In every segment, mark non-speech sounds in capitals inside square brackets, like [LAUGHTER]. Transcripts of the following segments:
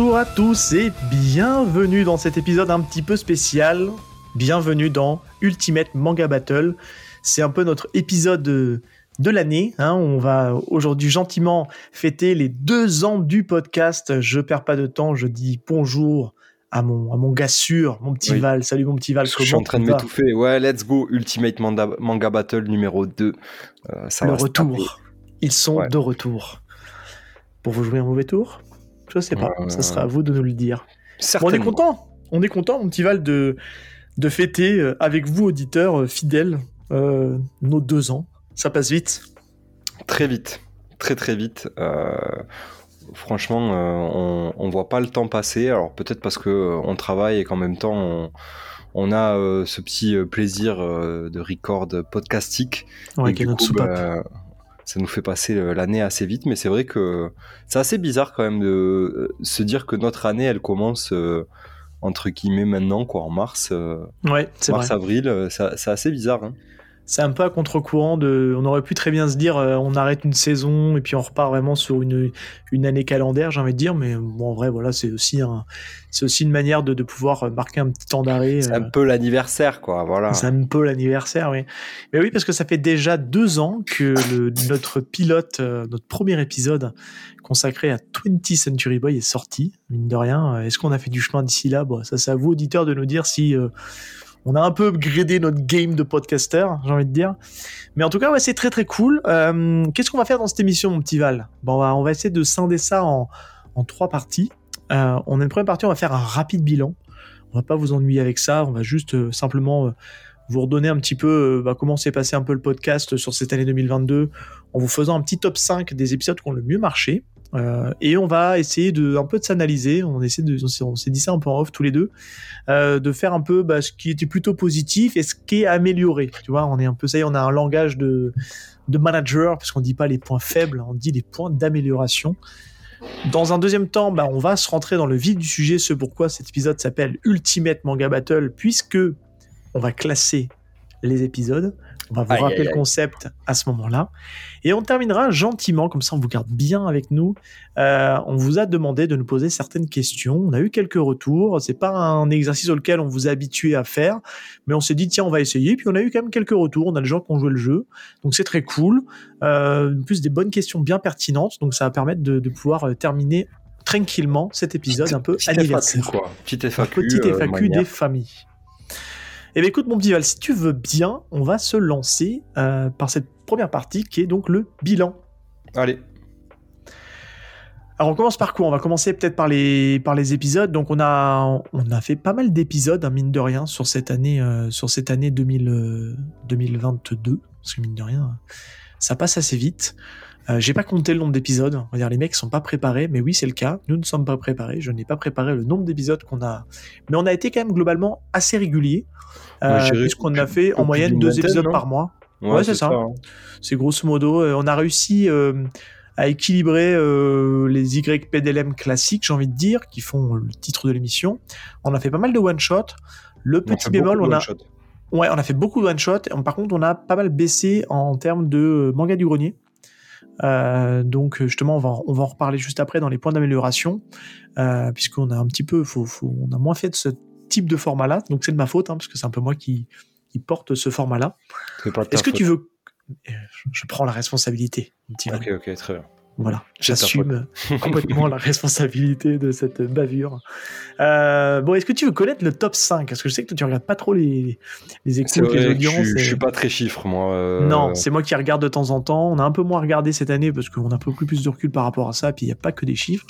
Bonjour à tous et bienvenue dans cet épisode un petit peu spécial. Bienvenue dans Ultimate Manga Battle. C'est un peu notre épisode de, l'année. Hein. On va aujourd'hui gentiment fêter les deux ans du podcast. Je perds pas de temps, je dis bonjour à mon, à mon gars sûr, mon petit Oui. Val. Salut mon petit Val. Je suis en train de m'étouffer. Ouais, let's go. Ultimate Manda- Manga Battle numéro 2. Euh, ça Le taper. retour. Ils sont Ouais. de retour. Pour vous jouer un mauvais tour Je sais pas. Euh, Ça sera à vous de nous le dire. Bon, on est content. On est content, mon petit Val, de, de fêter euh, avec vous, auditeurs euh, fidèles, euh, nos deux ans. Ça passe vite. Très vite. Très très vite. Euh, franchement, euh, on, on voit pas le temps passer. Alors peut-être parce que euh, on travaille et qu'en même temps on, on a euh, ce petit plaisir euh, de record podcastique. Ouais, Et du notre coup, soupape. bah, ça nous fait passer euh, l'année assez vite, mais c'est vrai que c'est assez bizarre quand même de euh, se dire que notre année, elle commence euh, entre guillemets maintenant, quoi, en mars, euh, Ouais, c'est vrai. mars avril, ça- c'est assez bizarre. hein. C'est un peu à contre-courant de. On aurait pu très bien se dire, euh, on arrête une saison et puis on repart vraiment sur une, une année calendaire, j'ai envie de dire. Mais bon, en vrai, voilà, c'est aussi un, c'est aussi une manière de, de pouvoir marquer un petit temps d'arrêt. C'est euh, un peu l'anniversaire, quoi. Voilà. C'est un peu l'anniversaire, oui. Mais oui, parce que ça fait déjà deux ans que le- notre pilote, euh, notre premier épisode consacré à 20th Century Boy est sorti, mine de rien. Euh, Est-ce qu'on a fait du chemin d'ici là? Bon, Ça, c'est à vous, auditeurs, de nous dire si euh, on a un peu upgradé notre game de podcaster, j'ai envie de dire. Mais en tout cas, c'est très très cool. Euh, Qu'est-ce qu'on va faire dans cette émission, mon petit Val? Bon, on, va, essayer de scinder ça en, trois parties. Euh, on a une première partie, on va faire un rapide bilan. On va pas vous ennuyer avec ça, on va juste euh, simplement vous redonner un petit peu bah, comment s'est passé un peu le podcast sur cette année 2022 en vous faisant un petit top 5 des épisodes qui ont le mieux marché. Euh, et on va essayer de un peu de s'analyser. On essaie de, on s'est- dit ça un peu en off tous les deux, euh, de faire un peu bah, ce qui était plutôt positif et ce qui est amélioré. Tu vois, on est un peu ça on a un langage de manager parce qu'on dit pas les points faibles, on dit les points d'amélioration. Dans un deuxième temps, bah, on va se rentrer dans le vif du sujet, ce pourquoi cet épisode s'appelle Ultimate Manga Battle, puisque on va classer les épisodes. On va vous Aïe, rappeler aïe, le aïe. concept à ce moment-là. Et on terminera gentiment, comme ça on vous garde bien avec nous. Euh, on vous a demandé de nous poser certaines questions. On a eu quelques retours. C'est pas un exercice auquel on vous a habitué à faire, mais on s'est dit tiens on va essayer. Puis on a eu quand même quelques retours. On a des gens qui ont joué le jeu, donc c'est très cool. Euh, en plus des bonnes questions bien pertinentes, donc ça va permettre de, de pouvoir euh, terminer tranquillement cet épisode un peu Petite anniversaire. FAQ, quoi. Petit euh, FAQ manière. des familles. Eh bien, écoute, mon petit Val, si tu veux bien, on va se lancer euh, par cette première partie qui est donc le bilan. Allez. Alors, on commence par quoi? On va commencer peut-être par les, par les épisodes. Donc, on a, on a fait pas mal d'épisodes, hein, mine de rien, sur cette année, euh, sur cette année 2000, euh, 2022. Parce que, mine de rien, ça passe assez vite. Euh, J'ai pas compté le nombre d'épisodes. On va dire, les mecs sont pas préparés, mais oui, c'est le cas. Nous ne sommes pas préparés. Je n'ai pas préparé le nombre d'épisodes qu'on a. Mais on a été quand même globalement assez régulier. Euh, puisqu'on a fait en moyenne deux épisodes par mois. Ouais, c'est ça. hein. C'est grosso modo, euh, on a réussi euh, à équilibrer euh, les YPDLM classiques, j'ai envie de dire, qui font le titre de l'émission. On a fait pas mal de one-shot. Le petit bémol, on a, ouais, on a fait beaucoup de one-shot. Par contre, on a pas mal baissé en termes de manga du grenier. Euh, donc justement, on va, en- on va en reparler juste après dans les points d'amélioration, euh, puisqu'on a un petit peu, faut, faut- on a moins fait de ce type de format-là. Donc c'est de ma faute, hein, parce que c'est un peu moi qui, qui porte ce format-là. Est-ce que faute. tu veux Euh, Je prends la responsabilité, petit. Ok, ok, très bien. Voilà, j'assume [LAUGHS] complètement la responsabilité de cette bavure. Euh, bon, est-ce que tu veux connaître le top 5 Parce que je sais que toi, tu regardes pas trop les, les écoutes, les je, audiences. je suis pas très chiffre, moi. euh, Non, c'est moi qui regarde de temps en temps. On a un peu moins regardé cette année parce qu'on a un peu plus, plus de recul par rapport à ça. Puis il n'y a pas que des chiffres.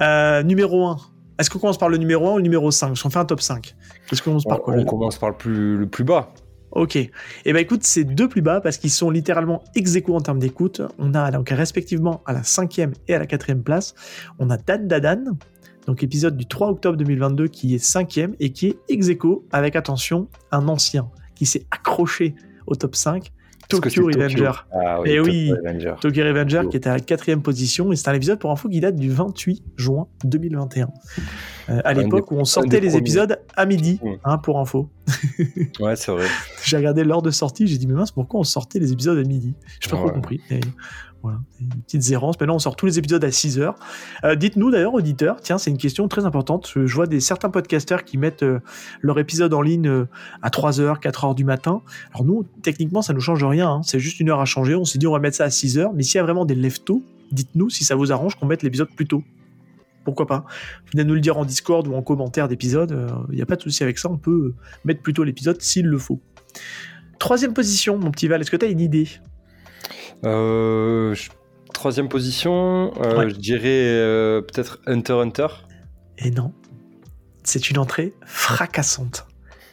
Euh, numéro 1. Est-ce qu'on commence par le numéro 1 ou le numéro 5 Parce qu'on fait un top 5. Est-ce qu'on commence par quoi on le- commence par le plus, le plus bas. Ok. Et ben écoute, c'est deux plus bas parce qu'ils sont littéralement ex en termes d'écoute. On a donc respectivement à la cinquième et à la quatrième place, on a Dan Dadan, donc épisode du 3 octobre 2022 qui est cinquième et qui est ex avec attention un ancien qui s'est accroché au top 5, Parce que Tokyo Revenger. Ah Eh Tokyo oui. Revenger. Tokyo Revenger Tokyo. qui était à la quatrième position et c'est un épisode pour info qui date du 28 juin 2021. Euh, à l'époque où on sortait les épisodes à midi, mmh. hein, pour info. [LAUGHS] ouais, c'est vrai. j'ai regardé l'heure de sortie, j'ai dit, mais mince, pourquoi on sortait les épisodes à midi? J'ai pas trop compris. Voilà, des petites errances. Maintenant, on sort tous les épisodes à 6 heures. Euh, dites-nous d'ailleurs, auditeurs, tiens, c'est une question très importante. Je vois des certains podcasteurs qui mettent euh, leur épisode en ligne à 3 heures, 4 heures du matin. Alors nous, techniquement, ça nous change rien. Hein. C'est juste une heure à changer. On s'est dit, on va mettre ça à 6 heures. Mais s'il y a vraiment des leftos, dites-nous si ça vous arrange qu'on mette l'épisode plus tôt pourquoi pas? Venez nous le dire en Discord ou en commentaire d'épisode, il euh, n'y a pas de souci avec ça, on peut mettre plutôt l'épisode s'il le faut. Troisième position, mon petit Val, est-ce que tu as une idée? Euh, Troisième position, euh, je dirais peut-être Hunter Hunter. Et non, c'est une entrée fracassante.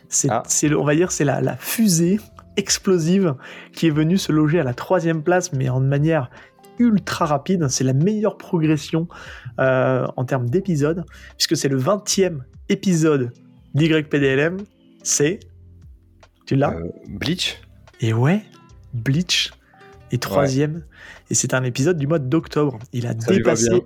C'est, ah. on va dire, c'est la, la fusée explosive qui est venue se loger à la troisième place, mais en manière ultra rapide. C'est la meilleure progression euh, en termes d'épisodes, puisque c'est le 20e épisode d'YPDLM. C'est. Tu l'as? Euh, Bleach? Et ouais, Bleach est troisième. Et c'est un épisode du mois d'octobre. Il a dépassé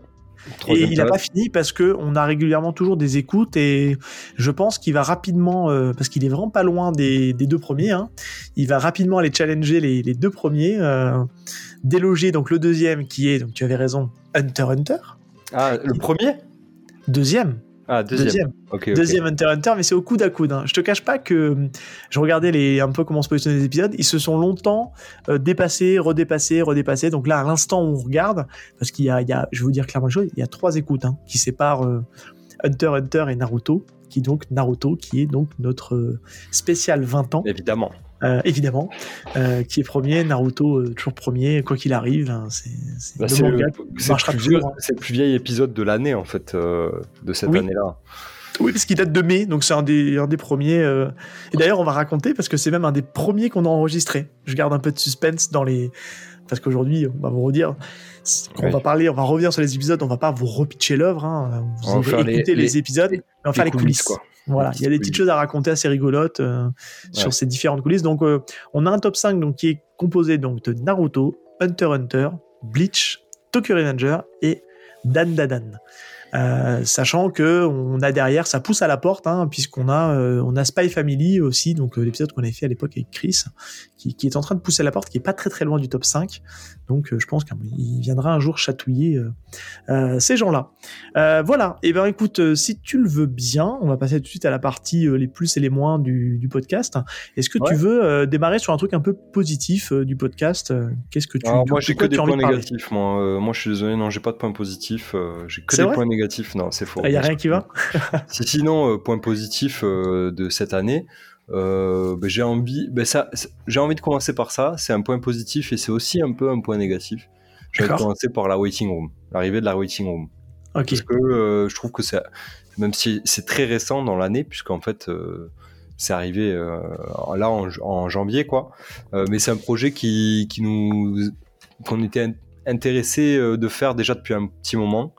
et il n'a pas fini parce que on a régulièrement toujours des écoutes et je pense qu'il va rapidement, euh, parce qu'il est vraiment pas loin des, deux premiers, hein, il va rapidement aller challenger les, deux premiers, euh, déloger donc le deuxième qui est, donc tu avais raison, Hunter Hunter. Ah, le premier? Deuxième. Ah, deuxième. Deuxième, Hunter Hunter, mais c'est au coude à coude. Hein. Je te cache pas que je regardais les, un peu comment se positionnaient les épisodes. Ils se sont longtemps euh, dépassés, redépassés, redépassés. Donc là, à l'instant où on regarde, parce qu'il y a, il y a, je vais vous dire clairement une chose, il y a trois écoutes hein, qui séparent euh, Hunter Hunter et Naruto. Qui donc Naruto, qui est donc notre euh, spécial 20 ans. Évidemment. Euh, évidemment, euh, qui est premier, Naruto euh, toujours premier, quoi qu'il arrive. Hein, c'est bah, le, le, le, plus vieil épisode de l'année, en fait, de cette année-là. Oui, parce qu'il date de mai, donc c'est un des, un des premiers. Et d'ailleurs, on va raconter, parce que c'est même un des premiers qu'on a enregistré. Je garde un peu de suspense dans les. Parce qu'aujourd'hui, on va vous redire. Quand on va parler, on va revenir sur les épisodes, on va pas vous repitcher l'œuvre. Hein. Vous allez écouter les, épisodes, mais on va faire les coulisses. Quoi. Voilà, il y a des petites choses à raconter assez rigolotes euh, sur ces différentes coulisses. Donc, euh, on a un top 5 donc, qui est composé donc, de Naruto, Hunter Hunter, Bleach, Tokyo Revenger et Dan Dadan. Euh, sachant que on a derrière, ça pousse à la porte, hein, puisqu'on a, euh, on a Spy Family aussi, donc euh, l'épisode qu'on avait fait à l'époque avec Chris, qui, qui, est en train de pousser à la porte, qui est pas très très loin du top 5. Donc je pense qu'il viendra un jour chatouiller ces gens-là. voilà. Et eh ben écoute, si tu le veux bien, on va passer tout de suite à la partie les plus et les moins du, du podcast. Est-ce que tu veux démarrer sur un truc un peu positif du podcast Qu'est-ce que tu Alors, Moi, j'ai que des points négatifs. Moi, moi, je suis désolé, non, j'ai pas de points positifs. j'ai que des points négatifs non, c'est faux. Il n'y a rien qui va? Si, Sinon, euh, point positif euh, de cette année, euh, ben, j'ai envie, ben, ça, j'ai envie de commencer par ça. C'est un point positif et c'est aussi un peu un point négatif. Je vais commencer par la waiting room, l'arrivée de la waiting room. Parce que je trouve que c'est, même si c'est très récent dans l'année, puisqu'en fait c'est arrivé là en, janvier, quoi. mais c'est un projet qui, qui nous, qu'on était intéressé de faire déjà depuis un petit moment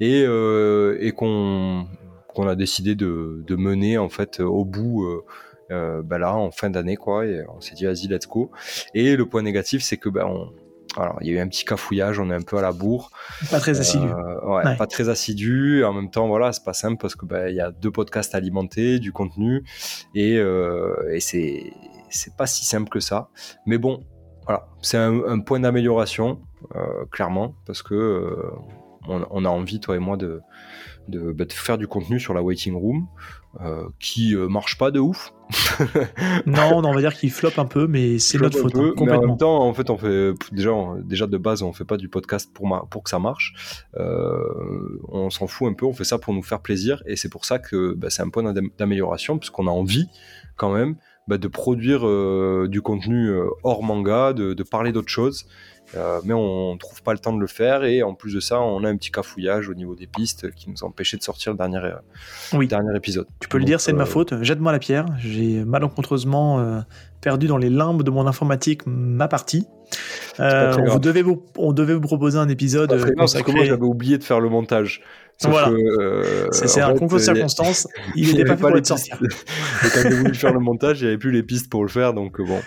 et, euh, et qu'on qu'on a décidé de, de, mener en fait au bout euh, euh, bah là en fin d'année quoi et on s'est dit vas-y let's go et le point négatif c'est que ben on, alors, il y a eu un petit cafouillage, on est un peu à la bourre. Pas très assidu. ouais, Pas très assidu. En même temps, voilà, c'est pas simple parce que ben, il y a deux podcasts alimentés, du contenu, et, et c'est c'est pas si simple que ça. Mais bon, voilà, c'est un, un, point d'amélioration, clairement, parce que on, a envie, toi et moi, de, bah, de, faire du contenu sur la waiting room euh, qui euh, marche pas de ouf. [LAUGHS] non, on va dire qu'il floppe un peu, mais c'est notre faute. Hein, mais en même temps, en fait, on fait déjà, déjà de base, on fait pas du podcast pour, pour que ça marche. Euh, on s'en fout un peu, on fait ça pour nous faire plaisir, et c'est pour ça que bah, c'est un point d'amélioration, puisqu'on a envie quand même bah, de produire du contenu hors manga, de, de parler d'autres choses. Euh, mais on, trouve pas le temps de le faire et en plus de ça, on a un petit cafouillage au niveau des pistes qui nous a empêché de sortir le dernier, euh, dernier épisode. Tu peux le dire, c'est de ma euh, faute. Jette-moi la pierre. J'ai malencontreusement perdu dans les limbes de mon informatique ma partie. vous devez vous, on devait vous proposer un épisode. Parce que moi, j'avais oublié de faire le montage. voilà. c'est un concours de circonstances. Il [LAUGHS] n'était pas fait pour être sorti. et [LAUGHS] quand j'ai voulu faire le montage, il n'y avait plus les pistes pour le faire, donc bon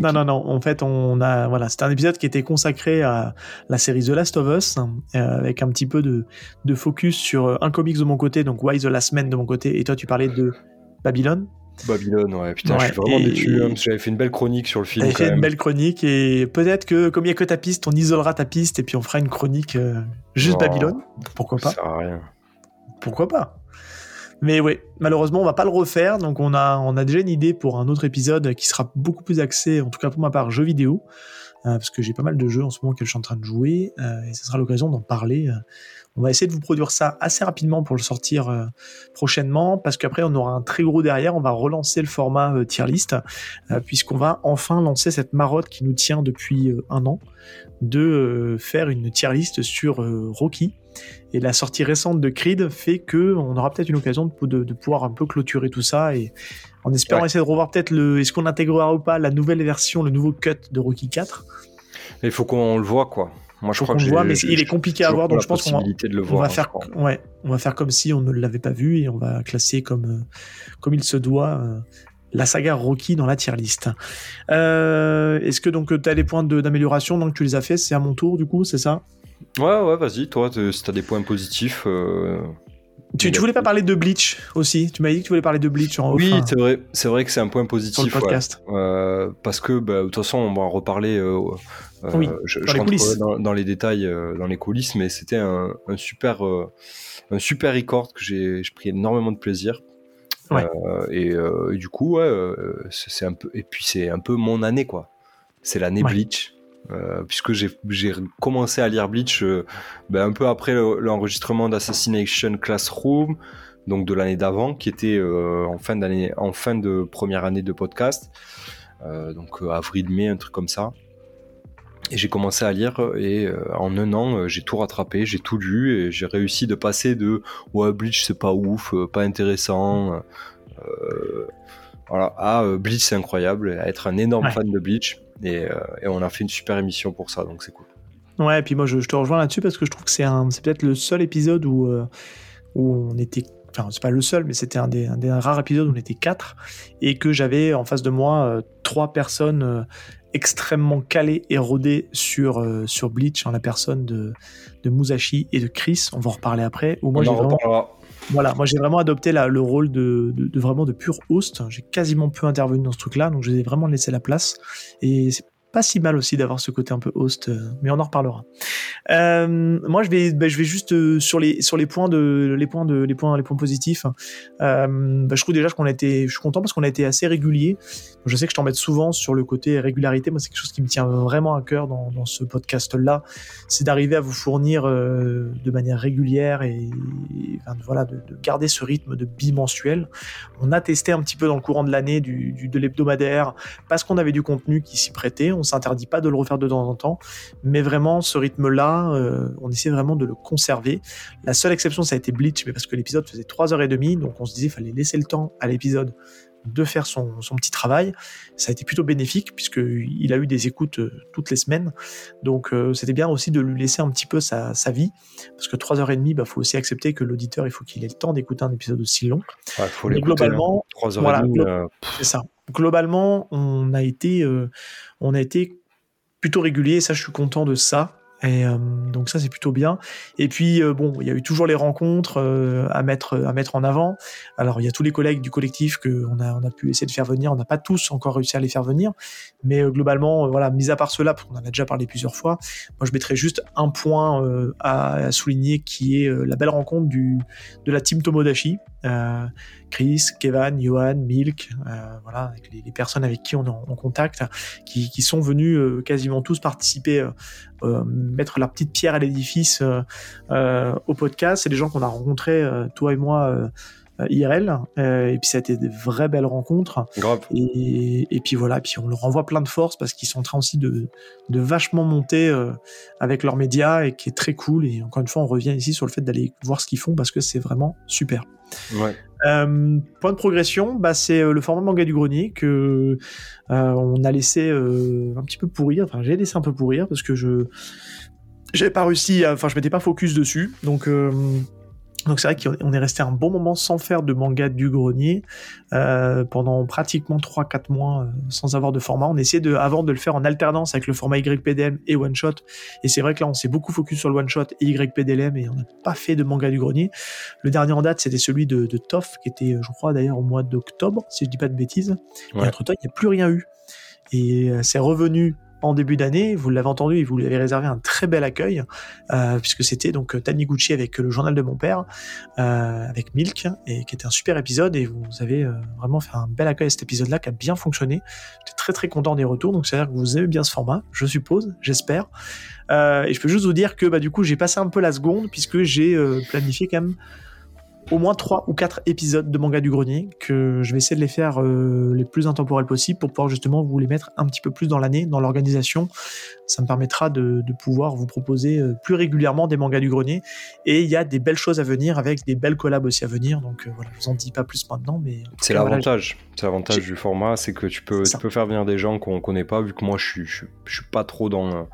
non, non, non. En fait, on a, voilà, c'était un épisode qui était consacré à la série The Last of Us, euh, avec un petit peu de, de, focus sur un comics de mon côté, donc Why the Last Man de mon côté, et toi, tu parlais de Babylone. Babylone, ouais. Putain, je suis vraiment déçu, hein, j'avais fait une belle chronique sur le film. J'avais fait une belle chronique, et peut-être que, comme il n'y a que ta piste, on isolera ta piste, et puis on fera une chronique euh, juste Babylone. Pourquoi pas Ça sert à rien. Pourquoi pas mais oui, malheureusement, on va pas le refaire. Donc, on a, on a déjà une idée pour un autre épisode qui sera beaucoup plus axé, en tout cas pour ma part, jeux vidéo. Euh, parce que j'ai pas mal de jeux en ce moment que je suis en train de jouer. Euh, et ce sera l'occasion d'en parler. on va essayer de vous produire ça assez rapidement pour le sortir euh, prochainement. Parce qu'après, on aura un très gros derrière. On va relancer le format tier list. Puisqu'on va enfin lancer cette marotte qui nous tient depuis un an. De faire une tier list sur Rocky et la sortie récente de Creed fait que on aura peut-être une occasion de, pouvoir un peu clôturer tout ça et en espérant essayer de revoir peut-être le est-ce qu'on intégrera ou pas la nouvelle version, le nouveau cut de Rocky 4. Il faut qu'on le voit quoi. Moi je crois que le voit, mais il est compliqué à voir, donc je pense qu'on va, de le voir, on va faire, ouais, on va faire comme si on ne l'avait pas vu et on va classer comme euh, comme il se doit. Euh, la saga Rocky dans la tier list. Euh, est-ce que donc tu as des points d'amélioration donc tu les as fait C'est à mon tour du coup, c'est ça? Ouais, ouais, vas-y, toi, si t'as des points positifs. Euh, tu, tu, voulais pas parler de Bleach aussi? Tu m'as dit que tu voulais parler de Bleach en Oui, c'est vrai, c'est vrai que c'est un point positif. Sur le podcast. Euh, parce que, bah, de toute façon, on va en reparler. Euh, oui, je, dans, les dans, les détails, dans les coulisses, mais c'était un, super, un super record que j'ai pris énormément de plaisir. Ouais. Et, du coup, ouais, c'est un peu, et puis c'est un peu mon année, quoi. C'est l'année Bleach. Euh, puisque j'ai commencé à lire Bleach euh, ben, un peu après l'enregistrement d'Assassination Classroom, donc de l'année d'avant, qui était euh, en fin d'année, en fin de première année de podcast, donc avril-mai, un truc comme ça. Et j'ai commencé à lire et en un an j'ai tout rattrapé, j'ai tout lu et j'ai réussi de passer de ouais Bleach c'est pas ouf, pas intéressant, voilà à Bleach c'est incroyable, à être un énorme fan de Bleach. Euh, et, on a fait une super émission pour ça, donc c'est cool. Ouais, et puis moi je, te rejoins là-dessus parce que je trouve que c'est peut-être le seul épisode où, euh, où on était enfin c'est pas le seul, mais c'était un des, un des, rares épisodes où on était quatre et que j'avais en face de moi euh, trois personnes extrêmement calées et rodées sur, sur Bleach, en la personne de, de Musashi et de Chris. On va en reparler après. Où moi j'ai vraiment, voilà, moi j'ai vraiment adopté le rôle de, de, vraiment de pur host. J'ai quasiment pu intervenir dans ce truc-là, donc je ai vraiment laissé la place. Et pas si mal aussi d'avoir ce côté un peu host, euh, mais on en reparlera. Euh, moi, je vais, bah, je vais juste euh, sur les sur les points de les points de les points les points positifs. Bah, je trouve déjà qu'on a été, je suis content parce qu'on a été assez régulier. Je sais que je t'embête souvent sur le côté régularité. Moi, c'est quelque chose qui me tient vraiment à cœur dans, ce podcast-là, c'est d'arriver à vous fournir de manière régulière et, voilà de, de, garder ce rythme de bimensuel. On a testé un petit peu dans le courant de l'année du, de l'hebdomadaire parce qu'on avait du contenu qui s'y prêtait. S'interdit pas de le refaire de temps en temps, mais vraiment ce rythme-là, euh, on essaie vraiment de le conserver. La seule exception, ça a été Bleach, mais parce que l'épisode faisait 3h30, donc on se disait qu'il fallait laisser le temps à l'épisode de faire son, petit travail. Ça a été plutôt bénéfique puisqu'il a eu des écoutes euh, toutes les semaines. Donc euh, c'était bien aussi de lui laisser un petit peu sa, vie. Parce que 3h30, il bah, faut aussi accepter que l'auditeur, il faut qu'il ait le temps d'écouter un épisode aussi long. Faut globalement, 3h30, c'est ça. Globalement, on a été, on a été plutôt régulier, ça je suis content de ça. Et euh, donc ça c'est plutôt bien. Et puis euh, bon, il y a eu toujours les rencontres euh, à mettre à mettre en avant. Alors il y a tous les collègues du collectif que on a on a pu essayer de faire venir. On n'a pas tous encore réussi à les faire venir, mais globalement voilà, mis à part cela, qu'on en a déjà parlé plusieurs fois. Moi je mettrais juste un point à, souligner qui est la belle rencontre de la team Tomodachi. Chris, Kevin, Johan, Milk, voilà, les, personnes avec qui on est en, contact, qui, qui, sont venus quasiment tous participer euh, mettre leur petite pierre à l'édifice euh, euh, au podcast. C'est des gens qu'on a rencontrés, toi et moi. IRL et puis ça a été des vraies belles rencontres Et, et, puis voilà puis on leur envoie plein de force parce qu'ils sont en train aussi de, de vachement monter avec leurs médias et qui est très cool et encore une fois on revient ici sur le fait d'aller voir ce qu'ils font parce que c'est vraiment super Euh, point de progression, bah, c'est euh, le format manga du grenier que euh, on a laissé un petit peu pourrir. Enfin, j'ai laissé un peu pourrir parce que je j'avais pas réussi. Enfin, je m'étais pas focus dessus. Donc Donc c'est vrai qu'on est resté un bon moment sans faire de manga du grenier euh, pendant pratiquement 3-4 mois euh, sans avoir de format. On essayait de, avant de le faire en alternance avec le format YPDM et One Shot. Et c'est vrai que là on s'est beaucoup focus sur le One Shot et YPDLM et on n'a pas fait de manga du grenier. Le dernier en date c'était celui de, de Toff qui était je crois d'ailleurs au mois d'octobre si je dis pas de bêtises. Et entre temps il n'y a plus rien eu. Et euh, c'est revenu en début d'année. Vous l'avez entendu, et vous lui avez réservé un très bel accueil, euh, puisque c'était donc Taniguchi avec le journal de mon père, euh, avec Milk, et qui était un super épisode. Et vous avez euh, vraiment fait un bel accueil à cet épisode-là, qui a bien fonctionné. J'étais très très content des retours, donc c'est-à-dire que vous aimez bien ce format, je suppose, j'espère. et je peux juste vous dire que bah, du coup, j'ai passé un peu la seconde, puisque j'ai planifié quand même au moins trois ou quatre épisodes de manga du grenier que je vais essayer de les faire euh, les plus intemporels possibles pour pouvoir justement vous les mettre un petit peu plus dans l'année, dans l'organisation. Ça me permettra de, pouvoir vous proposer euh, plus régulièrement des mangas du grenier. Et il y a des belles choses à venir avec des belles collabs aussi à venir. Donc euh, voilà, je vous en dis pas plus maintenant, mais c'est l'avantage. c'est l'avantage du format, c'est que tu peux, tu peux faire venir des gens qu'on connaît pas, vu que moi je suis, je, je suis pas trop dans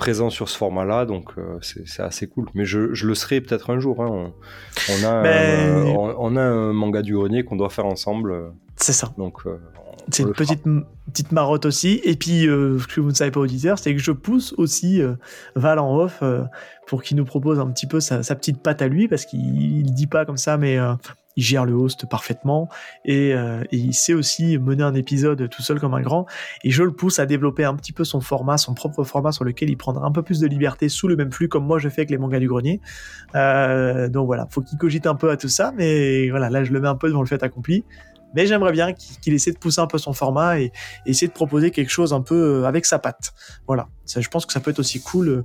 présent sur ce format-là, donc euh, c'est assez cool. Mais je, je le serai peut-être un jour. Hein. On, a un, on, a un manga du grenier qu'on doit faire ensemble. C'est ça. Donc euh, c'est une petite, petite marotte aussi. Et puis, euh, ce que vous ne savez pas, auditeur, c'est que je pousse aussi Val en off pour qu'il nous propose un petit peu sa, sa petite patte à lui, parce qu'il dit pas comme ça, mais il gère le host parfaitement euh, et, il sait aussi mener un épisode tout seul comme un grand. Et je le pousse à développer un petit peu son format, son propre format sur lequel il prendra un peu plus de liberté sous le même flux comme moi je fais avec les mangas du grenier. Euh, donc voilà, faut qu'il cogite un peu à tout ça, mais voilà, là je le mets un peu devant le fait accompli. Mais j'aimerais bien qu'il essaie de pousser un peu son format et, essayer de proposer quelque chose un peu euh, avec sa patte. Voilà, ça, je pense que ça peut être aussi cool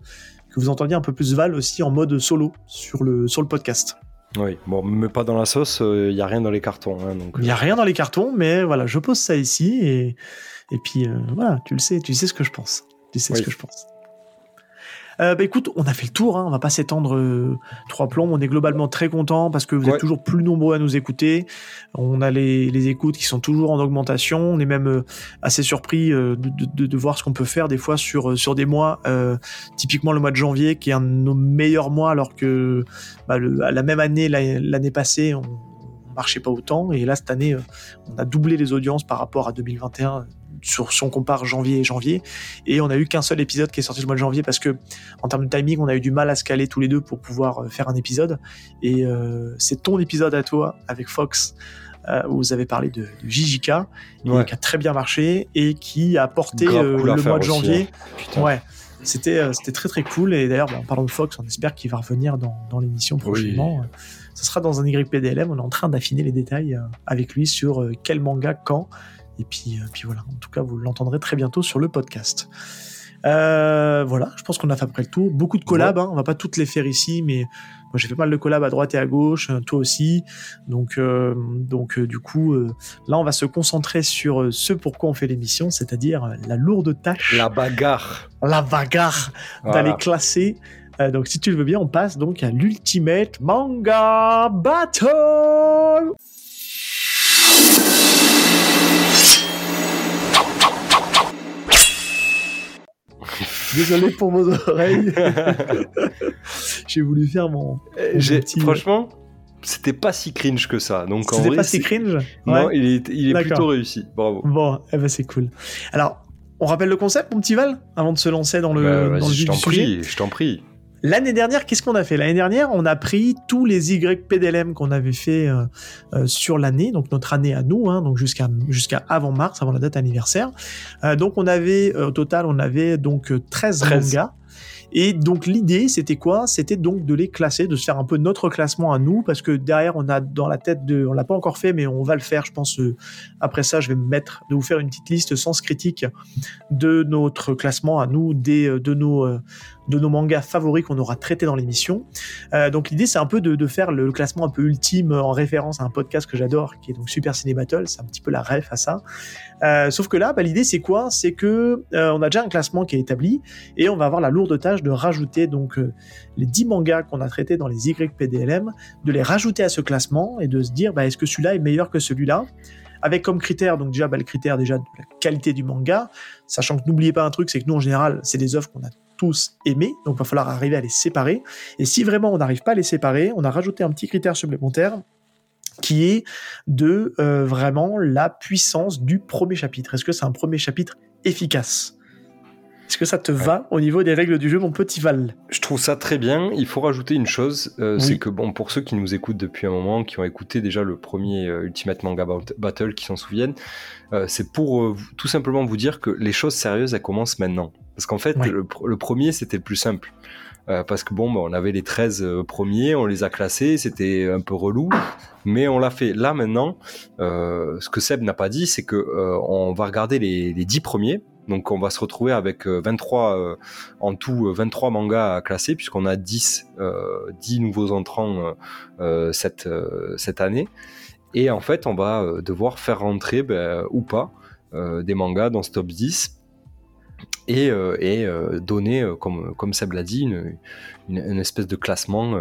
que vous entendiez un peu plus Val aussi en mode solo sur le, sur le podcast. Oui, bon, mais pas dans la sauce, il euh, n'y a rien dans les cartons. Hein, il n'y a euh. rien dans les cartons, mais voilà, je pose ça ici et, et puis euh, voilà, tu le sais, tu sais ce que je pense. Tu sais ce que je pense. Euh, bah écoute, on a fait le tour, hein, on va pas s'étendre euh, trois plombs. On est globalement très content parce que vous êtes toujours plus nombreux à nous écouter. On a les, les, écoutes qui sont toujours en augmentation. On est même euh, assez surpris de, de, de, voir ce qu'on peut faire des fois sur sur des mois. typiquement le mois de janvier, qui est un de nos meilleurs mois, alors que bah, le, à la même année l'année passée, on marchait pas autant. Et là cette année, on a doublé les audiences par rapport à 2021 sur, si on compare janvier et janvier. Et on a eu qu'un seul épisode qui est sorti le mois de janvier parce que, en termes de timing, on a eu du mal à se caler tous les deux pour pouvoir euh, faire un épisode. Et euh, c'est ton épisode à toi avec Fox. Euh, où vous avez parlé de, de JJK, qui a très bien marché et qui a porté le mois de janvier. Hein. Ouais, c'était c'était très très cool. Et d'ailleurs, en parlant de Fox, on espère qu'il va revenir dans, dans l'émission prochainement. Ce sera dans un YPDLM. On est en train d'affiner les détails avec lui sur quel manga, quand. Et puis, euh, puis voilà, en tout cas, vous l'entendrez très bientôt sur le podcast. Euh, voilà, je pense qu'on a fait après le tour. Beaucoup de collabs, hein, on va pas toutes les faire ici, mais moi j'ai fait pas mal de collabs à droite et à gauche, euh, toi aussi. Donc, donc du coup, là on va se concentrer sur ce pourquoi on fait l'émission, c'est-à-dire la lourde tâche. La bagarre. La bagarre d'aller classer. donc si tu le veux bien, on passe donc à l'Ultimate Manga Battle. Désolé pour vos oreilles. [LAUGHS] J'ai voulu faire mon. J'ai franchement, c'était pas si cringe que ça. Donc en vrai, pas si cringe? Non, il est, il est plutôt réussi. Bravo. Bon, eh ben c'est cool. Alors, on rappelle le concept, mon petit Val, avant de se lancer dans le, bah, dans le je t'en prie, je t'en prie. L'année dernière, qu'est-ce qu'on a fait? L'année dernière, on a pris tous les YPDLM qu'on avait fait euh, euh, sur l'année, donc notre année à nous, hein, donc jusqu'à jusqu'à avant mars, avant la date anniversaire. Euh, donc on avait au total, on avait donc 13, 13. mangas. Et donc l'idée, c'était quoi? C'était donc de les classer, de se faire un peu notre classement à nous, parce que derrière, on a dans la tête de, on l'a pas encore fait, mais on va le faire, je pense. après ça, je vais me mettre de vous faire une petite liste sens critique de notre classement à nous, des de nos de nos mangas favoris qu'on aura traités dans l'émission. Euh, donc l'idée c'est un peu de, faire le classement un peu ultime en référence à un podcast que j'adore, qui est donc Super Ciné Battle. C'est un petit peu la ref à ça. Euh, sauf que là, bah, l'idée c'est quoi? C'est que euh, on a déjà un classement qui est établi et on va avoir la lourde tâche de rajouter donc les 10 mangas qu'on a traités dans les YPDLM, de les rajouter à ce classement et de se dire bah, est-ce que celui-là est meilleur que celui-là? Avec comme critère, donc déjà bah, le critère déjà de la qualité du manga, sachant que n'oubliez pas un truc, c'est que nous en général, c'est des œuvres qu'on a tous aimé, donc il va falloir arriver à les séparer. Et si vraiment on n'arrive pas à les séparer, on a rajouté un petit critère supplémentaire qui est de euh, vraiment la puissance du premier chapitre. Est-ce que c'est un premier chapitre efficace? Est-ce que ça te va au niveau des règles du jeu, mon petit Val? Je trouve ça très bien. Il faut rajouter une chose, euh, c'est que bon, pour ceux qui nous écoutent depuis un moment, qui ont écouté déjà le premier euh, Ultimate Manga Battle, qui s'en souviennent, euh, c'est pour tout simplement vous dire que les choses sérieuses, elles commencent maintenant. Parce qu'en fait, le, premier, c'était le plus simple. parce que bon, bah, on avait les 13 premiers, on les a classés, c'était un peu relou, mais on l'a fait. Là maintenant, ce que Seb n'a pas dit, c'est que on va regarder les, les 10 premiers, donc on va se retrouver avec 23 euh, euh, en tout 23 euh, mangas à classer puisqu'on a 10 10 nouveaux entrants cette cette année et en fait on va devoir faire rentrer ben, ou pas des mangas dans ce top 10 et, et donner, comme, comme Seb l'a dit, une, une, espèce de classement,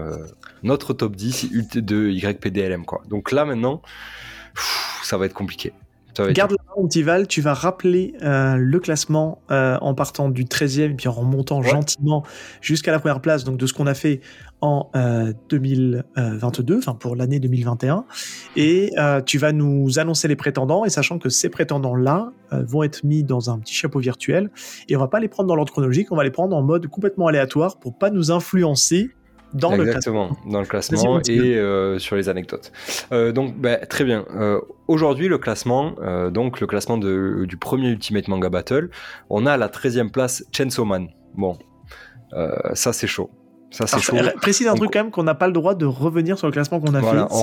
notre top 10 de YPDLM. Quoi. Donc là maintenant, ça va être compliqué. Garde la main, petit Val, tu vas rappeler euh, le classement euh, en partant du 13e et puis en remontant gentiment jusqu'à la première place donc de ce qu'on a fait en 2022, euh, enfin pour l'année 2021. Et tu vas nous annoncer les prétendants et sachant que ces prétendants-là vont être mis dans un petit chapeau virtuel et on va pas les prendre dans l'ordre chronologique, on va les prendre en mode complètement aléatoire pour pas nous influencer dans Exactement, le classement. dans le classement et euh, sur les anecdotes. Euh, donc, bah, très bien. Euh, aujourd'hui, le classement, donc le classement de, du premier Ultimate Manga Battle, on a à la 13e place Chainsaw Man. Bon, ça c'est chaud. Ça, c'est Précise un truc quand même qu'on n'a pas le droit de revenir sur le classement qu'on a fait.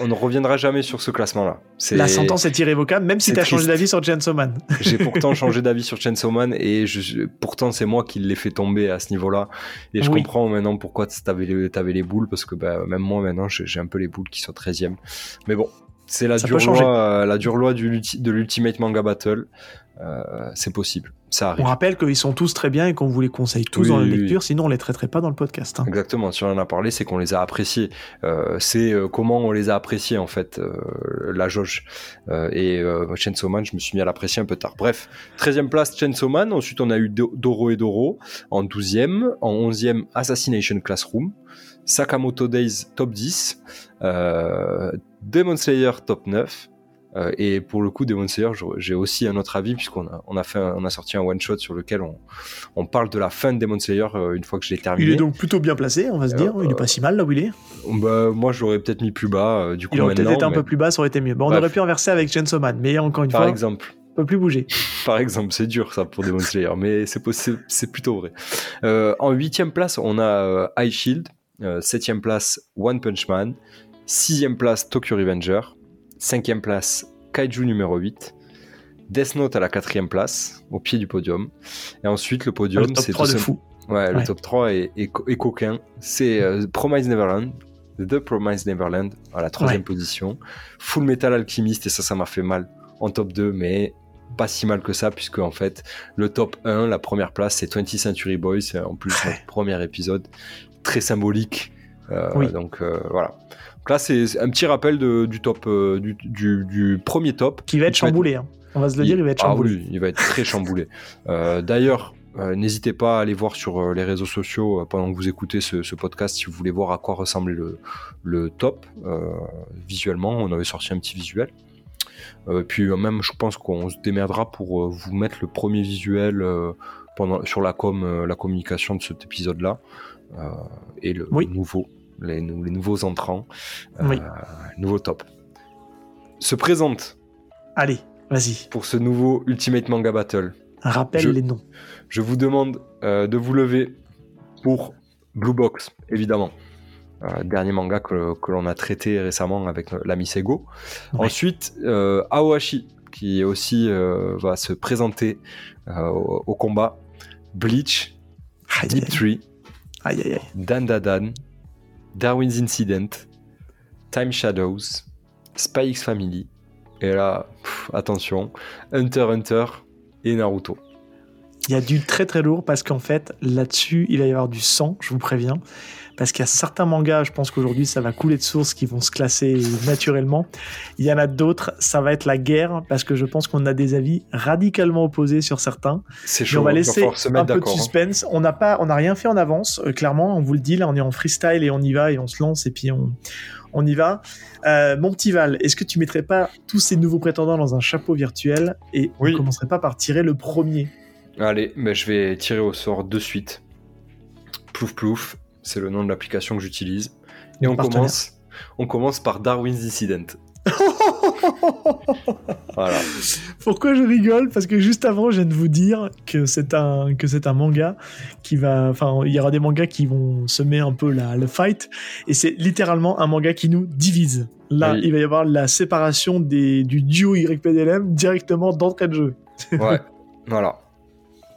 On, ne reviendra jamais sur ce classement-là. La sentence est irrévocable, même si tu as changé d'avis sur Chainsaw Man. [LAUGHS] J'ai pourtant changé [LAUGHS] d'avis sur Chainsaw Man et je, pourtant c'est moi qui l'ai fait tomber à ce niveau-là. Et je comprends maintenant pourquoi tu avais, les, les boules, parce que bah, même moi maintenant j'ai un peu les boules qui sont 13e. Mais bon, c'est la, dure loi, la dure loi du, de l'Ultimate Manga Battle. Euh, c'est possible. Ça arrive. On rappelle qu'ils sont tous très bien et qu'on vous les conseille tous dans la lecture, sinon on les traiterait pas dans le podcast. Hein. Exactement. Si on en a parlé, c'est qu'on les a appréciés. Euh, c'est euh, comment on les a appréciés en fait, la jauge. et Chainsaw Man, je me suis mis à l'apprécier un peu tard. Bref, 13e place Chainsaw Man. Ensuite, on a eu Doro et Doro en 12e. En 11e, Assassination Classroom. Sakamoto Days top 10. Demon Slayer top 9. Euh, et pour le coup, Demon Slayer, j'ai aussi un autre avis puisqu'on a, on a, fait on a sorti un one shot sur lequel on, on parle de la fin de Demon Slayer euh, une fois que je l'ai terminé. Il est donc plutôt bien placé, on va se dire. il est pas si mal là où il est. Bah, moi, j'aurais peut-être mis plus bas. Euh, du coup, il aurait peut-être été un peu plus bas, ça aurait été mieux. Bon, on aurait pu inverser avec Chainsaw Man, mais encore une Par fois. Par exemple. Peut plus bouger. [LAUGHS] Par exemple, c'est dur ça pour Demon Slayer, mais c'est, plutôt vrai. en huitième place, on a High Shield. septième place, One Punch Man. Sixième place, Tokyo Revenger. Cinquième place, Kaiju numéro 8. Death Note à la quatrième place, au pied du podium. Et ensuite, le podium, c'est tout fou. Ouais, le top 3 est, est, coquin. C'est euh, Promise Neverland, The Promise Neverland à la troisième position. Full Metal Alchemist, et ça, ça m'a fait mal en top 2, mais pas si mal que ça, puisque en fait, le top 1, la première place, c'est 20th Century Boys, c'est en plus notre premier épisode, très symbolique. Euh, donc euh, voilà. Donc là, c'est un petit rappel du top, euh, du, premier top. Qui va être chamboulé. Hein. On va se le dire, il va être ah chamboulé. Ah oui, il va être très chamboulé. [LAUGHS] Euh, d'ailleurs, euh, n'hésitez pas à aller voir sur les réseaux sociaux pendant que vous écoutez ce, podcast si vous voulez voir à quoi ressemble le, top visuellement. On avait sorti un petit visuel. puis même, je pense qu'on se démerdera pour vous mettre le premier visuel pendant, sur la com, la communication de cet épisode-là et le nouveau les, nouveaux entrants, euh, nouveau top, se présente. Allez, vas-y. Pour ce nouveau Ultimate Manga Battle. Rappelle les noms. Je vous demande euh, de vous lever pour Blue Box, évidemment. Euh, dernier manga que, l'on a traité récemment avec l'ami Sego. Ensuite, Aohashi, qui aussi va se présenter au, combat. Bleach, Deep Tree, Dan Dan, Darwin's Incident, Time Shadows, Spy X Family, et là, attention, Hunter Hunter et Naruto. Il y a du très très lourd parce qu'en fait, là-dessus, il va y avoir du sang, je vous préviens. Parce qu'il y a certains mangas, je pense qu'aujourd'hui ça va couler de source qui vont se classer naturellement. Il y en a d'autres, ça va être la guerre parce que je pense qu'on a des avis radicalement opposés sur certains. C'est chaud. on va laisser un peu de hein. suspense. On n'a pas, on n'a rien fait en avance, euh, clairement. On vous le dit là, on est en freestyle et on y va et on se lance et puis on, on y va. Euh, mon petit Val, est-ce que tu mettrais pas tous ces nouveaux prétendants dans un chapeau virtuel et Oui. on commencerait pas par tirer le premier? Allez, ben, je vais tirer au sort de suite. Plouf plouf, c'est le nom de l'application que j'utilise. Et on commence, on commence par Darwin's Incident. [LAUGHS] Voilà. Pourquoi je rigole? Parce que juste avant, je viens de vous dire que c'est un que c'est un manga qui va, enfin, il y aura des mangas qui vont semer un peu la, le fight, et c'est littéralement un manga qui nous divise. Là, Oui. il va y avoir la séparation des, du duo YPDLM directement d'entrée de jeu. Ouais, [LAUGHS] voilà.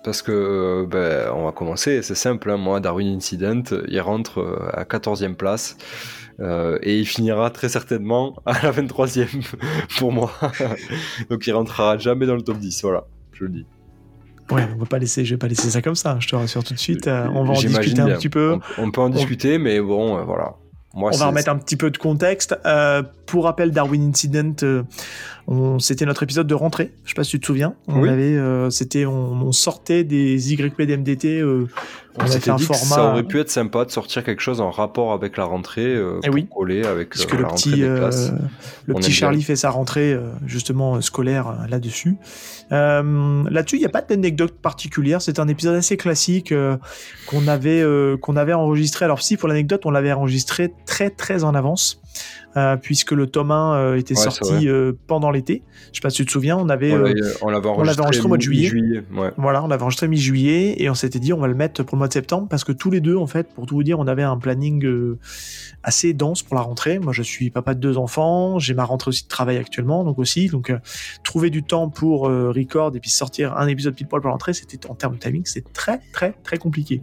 Parce que, euh, ben, on va commencer, c'est simple, hein, moi, Darwin Incident, il rentre euh, à 14e place, euh, et il finira très certainement [LAUGHS] à la 23e [LAUGHS] pour moi. [LAUGHS] Donc il rentrera jamais dans le top 10, voilà, je le dis. Ouais, on va pas laisser, je vais pas laisser ça comme ça. Je te rassure tout de suite. euh, on va en discuter un bien. petit peu. On, on peut en discuter, mais bon, euh, voilà. Moi, On va remettre un petit peu de contexte. Euh, pour rappel, Darwin Incident, euh, c'était notre épisode de rentrée. Je sais pas si tu te souviens. On Oui. avait, euh, c'était, on, on sortait des YPDMDT. Euh, on, On s'était un dit que format. ça aurait pu être sympa de sortir quelque chose en rapport avec la rentrée, euh, Eh pour oui. coller avec Parce euh, que le la rentrée petit, des euh, classes. le On petit Charlie bien. fait sa rentrée euh, justement euh, scolaire euh, là-dessus. Euh, Là-dessus, il n'y a pas d'anecdote particulière. C'est un épisode assez classique euh, qu'on avait euh, qu'on avait enregistré. Alors si pour l'anecdote, on l'avait enregistré très très en avance. Euh, puisque le tome 1 euh, était Ouais, sorti euh, pendant l'été. Je sais pas si tu te souviens, on avait On l'avait- enregistré, enregistré au mois de juillet. ouais. Voilà, on l'avait enregistré mi-juillet et on s'était dit on va le mettre pour le mois de septembre parce que tous les deux, en fait, pour tout vous dire, on avait un planning assez dense pour la rentrée. Moi, je suis papa de deux enfants, j'ai ma rentrée aussi de travail actuellement, donc aussi, donc trouver du temps pour record et puis sortir un épisode pile poil pour la rentrée, c'était en termes de timing, c'est très très très compliqué.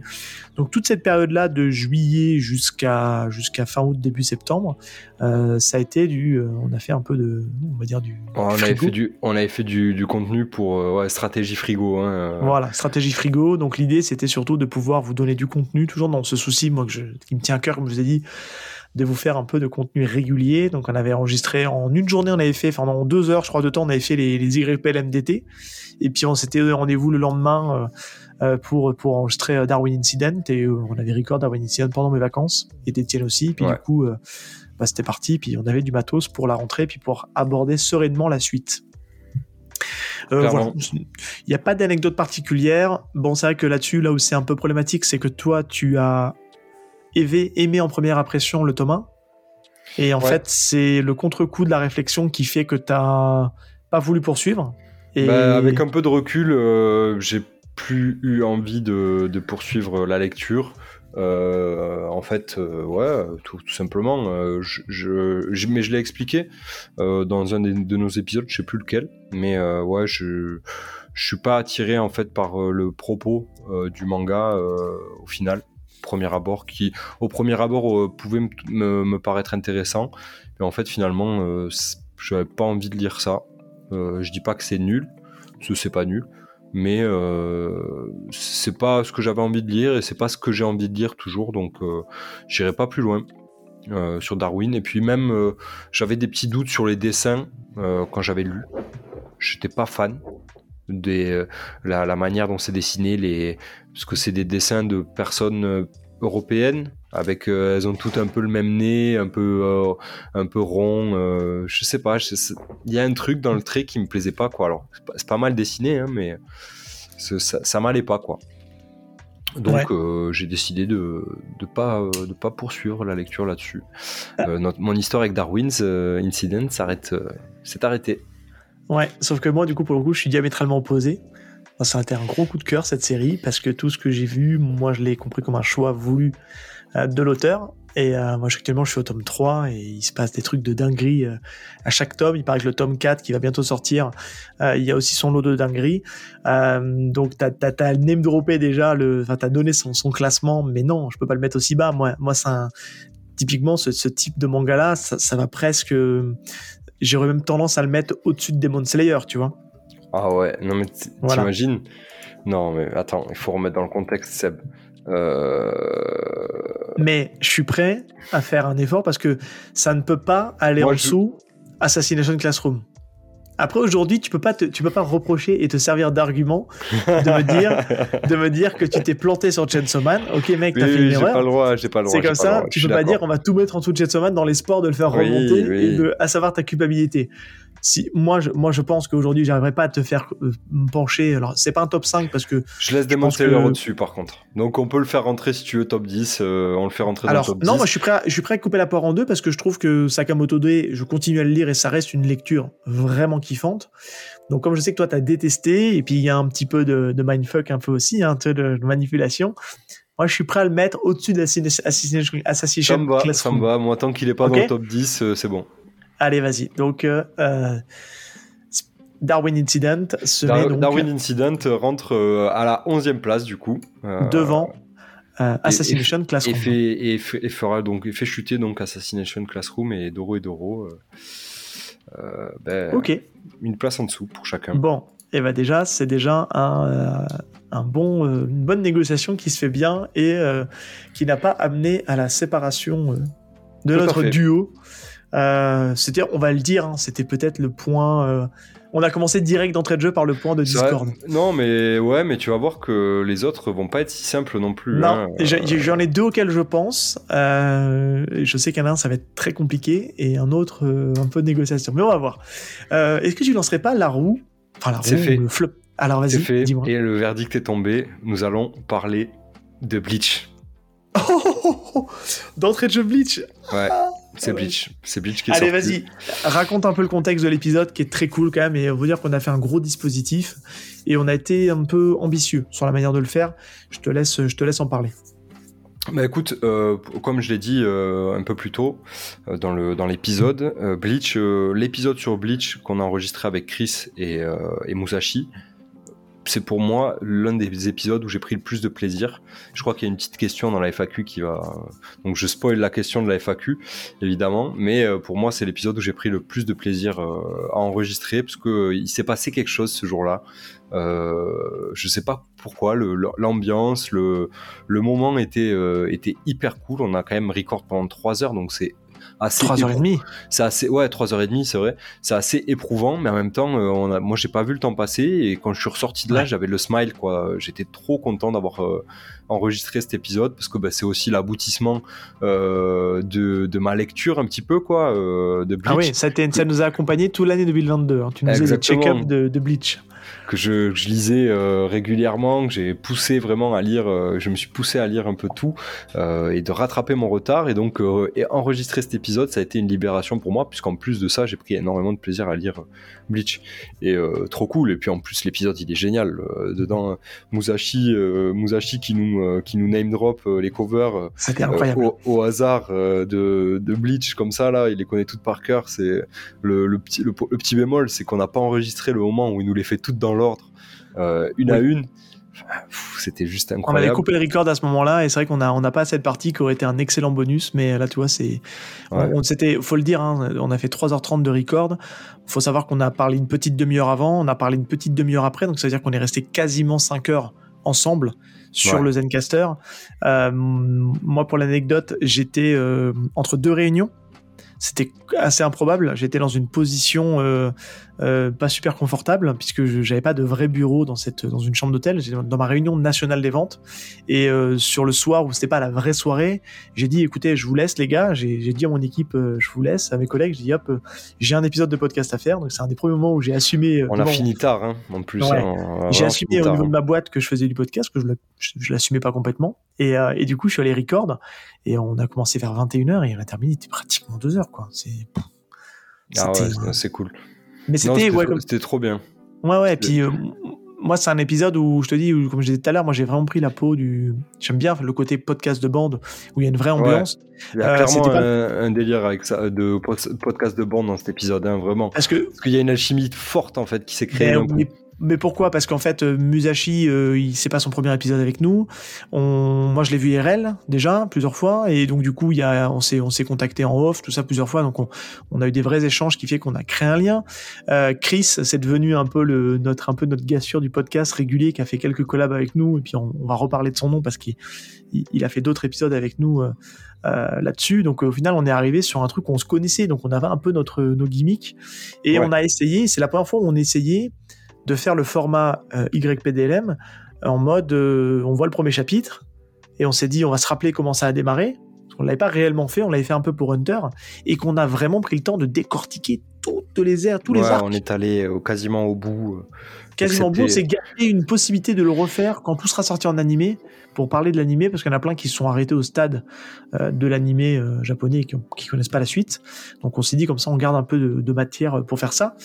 Donc toute cette période-là de juillet jusqu'à jusqu'à fin août début septembre, euh, ça a été du, euh, on a fait un peu de, on va dire du. On avait frigo. fait du, on avait fait du, du contenu pour euh, ouais, stratégie frigo. Hein, euh. Voilà, stratégie frigo. Donc l'idée, c'était surtout de pouvoir vous donner du contenu, toujours dans ce souci, moi, que je, qui me tient à cœur, comme je vous ai dit, de vous faire un peu de contenu régulier. Donc on avait enregistré en une journée, on avait fait, enfin en deux heures, je crois, de temps, on avait fait les, les YPL MDT. Et puis on s'était donné rendez-vous le lendemain euh, pour, pour enregistrer euh, Darwin Incident. Et euh, on avait record Darwin Incident pendant mes vacances, et d'Étienne aussi. Puis Ouais. du coup, euh, bah, c'était parti. Puis on avait du matos pour la rentrée, puis pour aborder sereinement la suite. Euh, voilà. Il n'y a pas d'anecdote particulière. Bon, c'est vrai que là-dessus, là où c'est un peu problématique, c'est que toi, tu as aimé, aimé en première impression le tome 1. Et en Ouais. fait, c'est le contre-coup de la réflexion qui fait que tu n'as pas voulu poursuivre. Et Bah, avec un peu de recul, euh, j'ai plus eu envie de, poursuivre la lecture. Euh, en fait, euh, ouais, tout, simplement. euh, je, je- je- mais je l'ai expliqué dans un de nos épisodes, je sais plus lequel. Mais ouais, je je suis pas attiré en fait par le propos du manga au final, premier abord, qui au premier abord pouvait me, paraître intéressant, mais en fait finalement, c- j'avais pas envie de lire ça. Je dis pas que c'est nul, que c'est pas nul, mais euh, c'est pas ce que j'avais envie de lire et c'est pas ce que j'ai envie de lire toujours, donc euh, j'irai pas plus loin euh, sur Darwin. Et puis même, euh, j'avais des petits doutes sur les dessins quand j'avais lu. J'étais pas fan des la, manière dont c'est dessiné, parce que c'est des dessins de personnes européennes avec euh, elles ont toutes un peu le même nez, un peu euh, un peu rond. euh, je sais pas, il y a un truc dans le trait qui me plaisait pas quoi. Alors c'est pas, mal dessiné, hein, mais ça, ça m'allait pas quoi. Donc euh, j'ai décidé de de pas de pas poursuivre la lecture là-dessus. Euh, notre- mon histoire avec Darwin's Incident s'arrête s'est arrêtée. Ouais, sauf que moi, du coup, pour le coup, je suis diamétralement opposé. Moi, ça a été un gros coup de cœur, cette série, parce que tout ce que j'ai vu, moi, je l'ai compris comme un choix voulu euh, de l'auteur. Et euh, moi, actuellement, je suis au tome 3 et il se passe des trucs de dinguerie euh, à chaque tome. Il paraît que le tome 4, qui va bientôt sortir, il y a aussi son lot de dinguerie. Donc, t'as as, le name déjà, le- enfin, t'as donné son, son classement, mais non, je peux pas le mettre aussi bas. Moi, moi un- typiquement ce, type de manga-là, ça, ça va presque... J'aurais même tendance à le mettre au-dessus de Demon Slayer, tu vois. Ah ouais, non mais Voilà. t'imagines? Non mais attends, il faut remettre dans le contexte Seb. Euh, Mais je suis prêt à faire un effort parce que ça ne peut pas aller en dessous Assassination Classroom. Après aujourd'hui, tu peux pas tu peux pas reprocher et te servir d'argument de me dire [LAUGHS] de me dire que tu t'es planté sur Chainsaw Man. OK mec, t'as fait une erreur. J'ai pas le droit, j'ai pas le droit. C'est comme ça, tu peux pas dire on va tout mettre en dessous de Chainsaw Man dans l'espoir de le faire remonter et de à savoir ta culpabilité si moi je, moi je pense qu'aujourd'hui j'arriverai pas à te faire euh, me pencher. Alors c'est pas un top 5 parce que je laisse des que... au-dessus par contre. Donc on peut le faire rentrer si tu veux top 10 euh, on le fait rentrer dans le top 10 non moi je suis prêt à, je suis prêt à couper la poire en deux parce que je trouve que Sakamoto 2 je continue à le lire et ça reste une lecture vraiment kiffante. Donc comme je sais que toi tu as détesté et puis il y a un petit peu de, de mindfuck un peu aussi hein, de, manipulation moi, je suis prêt à le mettre au-dessus d'Assassination Assassination Ça me va, ça me va. Moi, tant qu'il est pas dans le top 10, euh, c'est bon. Allez, vas-y. Donc, euh, euh, Darwin Incident se met donc, Darwin Incident rentre euh, à la 11e place, du coup. devant Assassination Classroom. Et, fait, et, fera donc, fait chuter donc Assassination Classroom et Doro et Doro. Ben, ok. Une place en dessous pour chacun. Bon, et bah déjà, c'est déjà un, un bon, une bonne négociation qui se fait bien et qui n'a pas amené à la séparation de notre duo. Euh, c'est-à-dire, on va le dire, hein, c'était peut-être le point. Euh, on a commencé direct d'entrée de jeu par le point de Discord. Non, mais ouais, mais tu vas voir que les autres vont pas être si simples non plus. Non, hein. j'en ai deux auxquels je pense. Euh, je sais qu'un ça va être très compliqué et un autre un peu de négociation. Mais on va voir. Est-ce que tu lancerais pas la roue Enfin, la roue, fait. le flop? Alors vas-y, dis-moi. Et le verdict est tombé. Nous allons parler de Bleach. [LAUGHS] D'entrée de jeu Bleach. Ouais. C'est Bleach. C'est Bleach qui est Allez, vas-y. Raconte un peu le contexte de l'épisode qui est très cool quand même. Et on veut dire qu'on a fait un gros dispositif et on a été un peu ambitieux sur la manière de le faire. Je te laisse, je te laisse en parler. Bah écoute, euh, comme je l'ai dit euh, un peu plus tôt euh, dans le dans l'épisode, Bleach, l'épisode sur Bleach qu'on a enregistré avec Chris et, et Musashi, c'est pour moi l'un des épisodes où j'ai pris le plus de plaisir. Je crois qu'il y a une petite question dans la FAQ qui va. Donc je spoil la question de la FAQ, évidemment, mais euh, pour moi c'est l'épisode où j'ai pris le plus de plaisir euh, à enregistrer parce que euh, s'est passé quelque chose ce jour-là. Euh, je sais pas pourquoi, l'ambiance, le, le, moment était, était hyper cool. On a quand même record pendant 3 heures, donc c'est assez 3h30 c'est assez ouais 3h30 c'est vrai. C'est assez éprouvant mais en même temps euh, on a, moi j'ai pas vu le temps passer et quand je suis ressorti de là j'avais le smile quoi. J'étais trop content d'avoir euh, enregistré cet épisode parce que bah, c'est aussi l'aboutissement euh, de, de, ma lecture un petit peu quoi de Bleach. ah oui ça, ça nous a accompagné toute l'année 2022 hein. tu nous faisais des check-up de, de Bleach que je, lisais euh, régulièrement, que j'ai poussé vraiment à lire, euh, je me suis poussé à lire un peu tout euh, et de rattraper mon retard. Et donc, et enregistrer cet épisode, ça a été une libération pour moi, puisqu'en plus de ça, j'ai pris énormément de plaisir à lire Bleach. Et trop cool. Et puis en plus, l'épisode, il est génial. dedans, Musashi, Musashi qui nous, qui nous name drop les covers au, au, hasard de, de, Bleach comme ça, là, il les connaît toutes par cœur. C'est le, le, petit, le, petit bémol, c'est qu'on n'a pas enregistré le moment où il nous les fait toutes dans l'ordre, euh, une à une. C'était juste incroyable. On avait coupé le record à ce moment-là et c'est vrai qu'on n'a on a pas cette partie qui aurait été un excellent bonus, mais là tu vois, c'est. On, c'était, faut le dire, hein, on a fait 3h30 de record. faut savoir qu'on a parlé une petite demi-heure avant, on a parlé une petite demi-heure après, donc ça veut dire qu'on est resté quasiment 5 heures ensemble sur le Zencaster. Euh, moi, pour l'anecdote, j'étais euh, entre deux réunions c'était assez improbable. J'étais dans une position euh, euh, pas super confortable puisque j'avais pas de vrai bureau dans cette dans une chambre d'hôtel. Dans ma réunion nationale des ventes et euh, sur le soir où c'était pas la vraie soirée, j'ai dit écoutez, je vous laisse les gars. J'ai dit à mon équipe, je vous laisse. À mes collègues, j'ai dit hop, j'ai un épisode de podcast à faire. Donc c'est un des premiers moments où j'ai assumé. On a fini tard, hein, en plus. Hein, j'ai assumé au niveau de ma boîte que je faisais du podcast, que je, l'assumais pas complètement. Et, et du coup, je suis allé record et on a commencé vers 21h et on a terminé pratiquement deux heures quoi. C'est ah ouais, c'est cool. Mais c'était ouais, c'était trop bien. Ouais ouais, et puis euh, moi c'est un épisode où je te dis comme je disais tout à l'heure, moi j'ai vraiment pris la peau du j'aime bien le côté podcast de bande où il y a une vraie ambiance. Il y a euh, clairement un, délire avec ça de podcast de bande dans cet épisode hein, vraiment. Parce que qu'il y a une alchimie forte en fait qui s'est créée. mais pourquoi? Parce qu'en fait, euh, Musashi, euh, il c'est pas son premier épisode avec nous. On, moi, je l'ai vu IRL déjà plusieurs fois, et donc du coup, il y a, on s'est, on s'est contacté en off, tout ça plusieurs fois. Donc, on, on a eu des vrais échanges qui fait qu'on a créé un lien. Euh, Chris, c'est devenu un peu le notre, un peu notre gars sûr du podcast régulier, qui a fait quelques collabs avec nous, et puis on, on va reparler de son nom parce qu'il il, il a fait d'autres épisodes avec nous. Euh, euh, là-dessus. Donc au final, on est arrivé sur un truc où on se connaissait, donc on avait un peu notre nos gimmicks et Ouais. on a essayé. C'est la première fois où on essayait de faire le format euh, YPDLM en mode euh, on voit le premier chapitre et on s'est dit on va se rappeler comment ça a démarré. Parce qu'on l'avait pas réellement fait, on l'avait fait un peu pour Hunter et qu'on a vraiment pris le temps de décortiquer toutes les airs, tous les arcs on est allé euh, quasiment au bout. euh. quasiment C'était- bon, c'est gagner une possibilité de le refaire quand tout sera sorti en animé pour parler de l'animé parce qu'il y en a plein qui se sont arrêtés au stade euh, de l'animé euh, japonais et qui, connaissent pas la suite. Donc on s'est dit comme ça on garde un peu de, matière pour faire ça.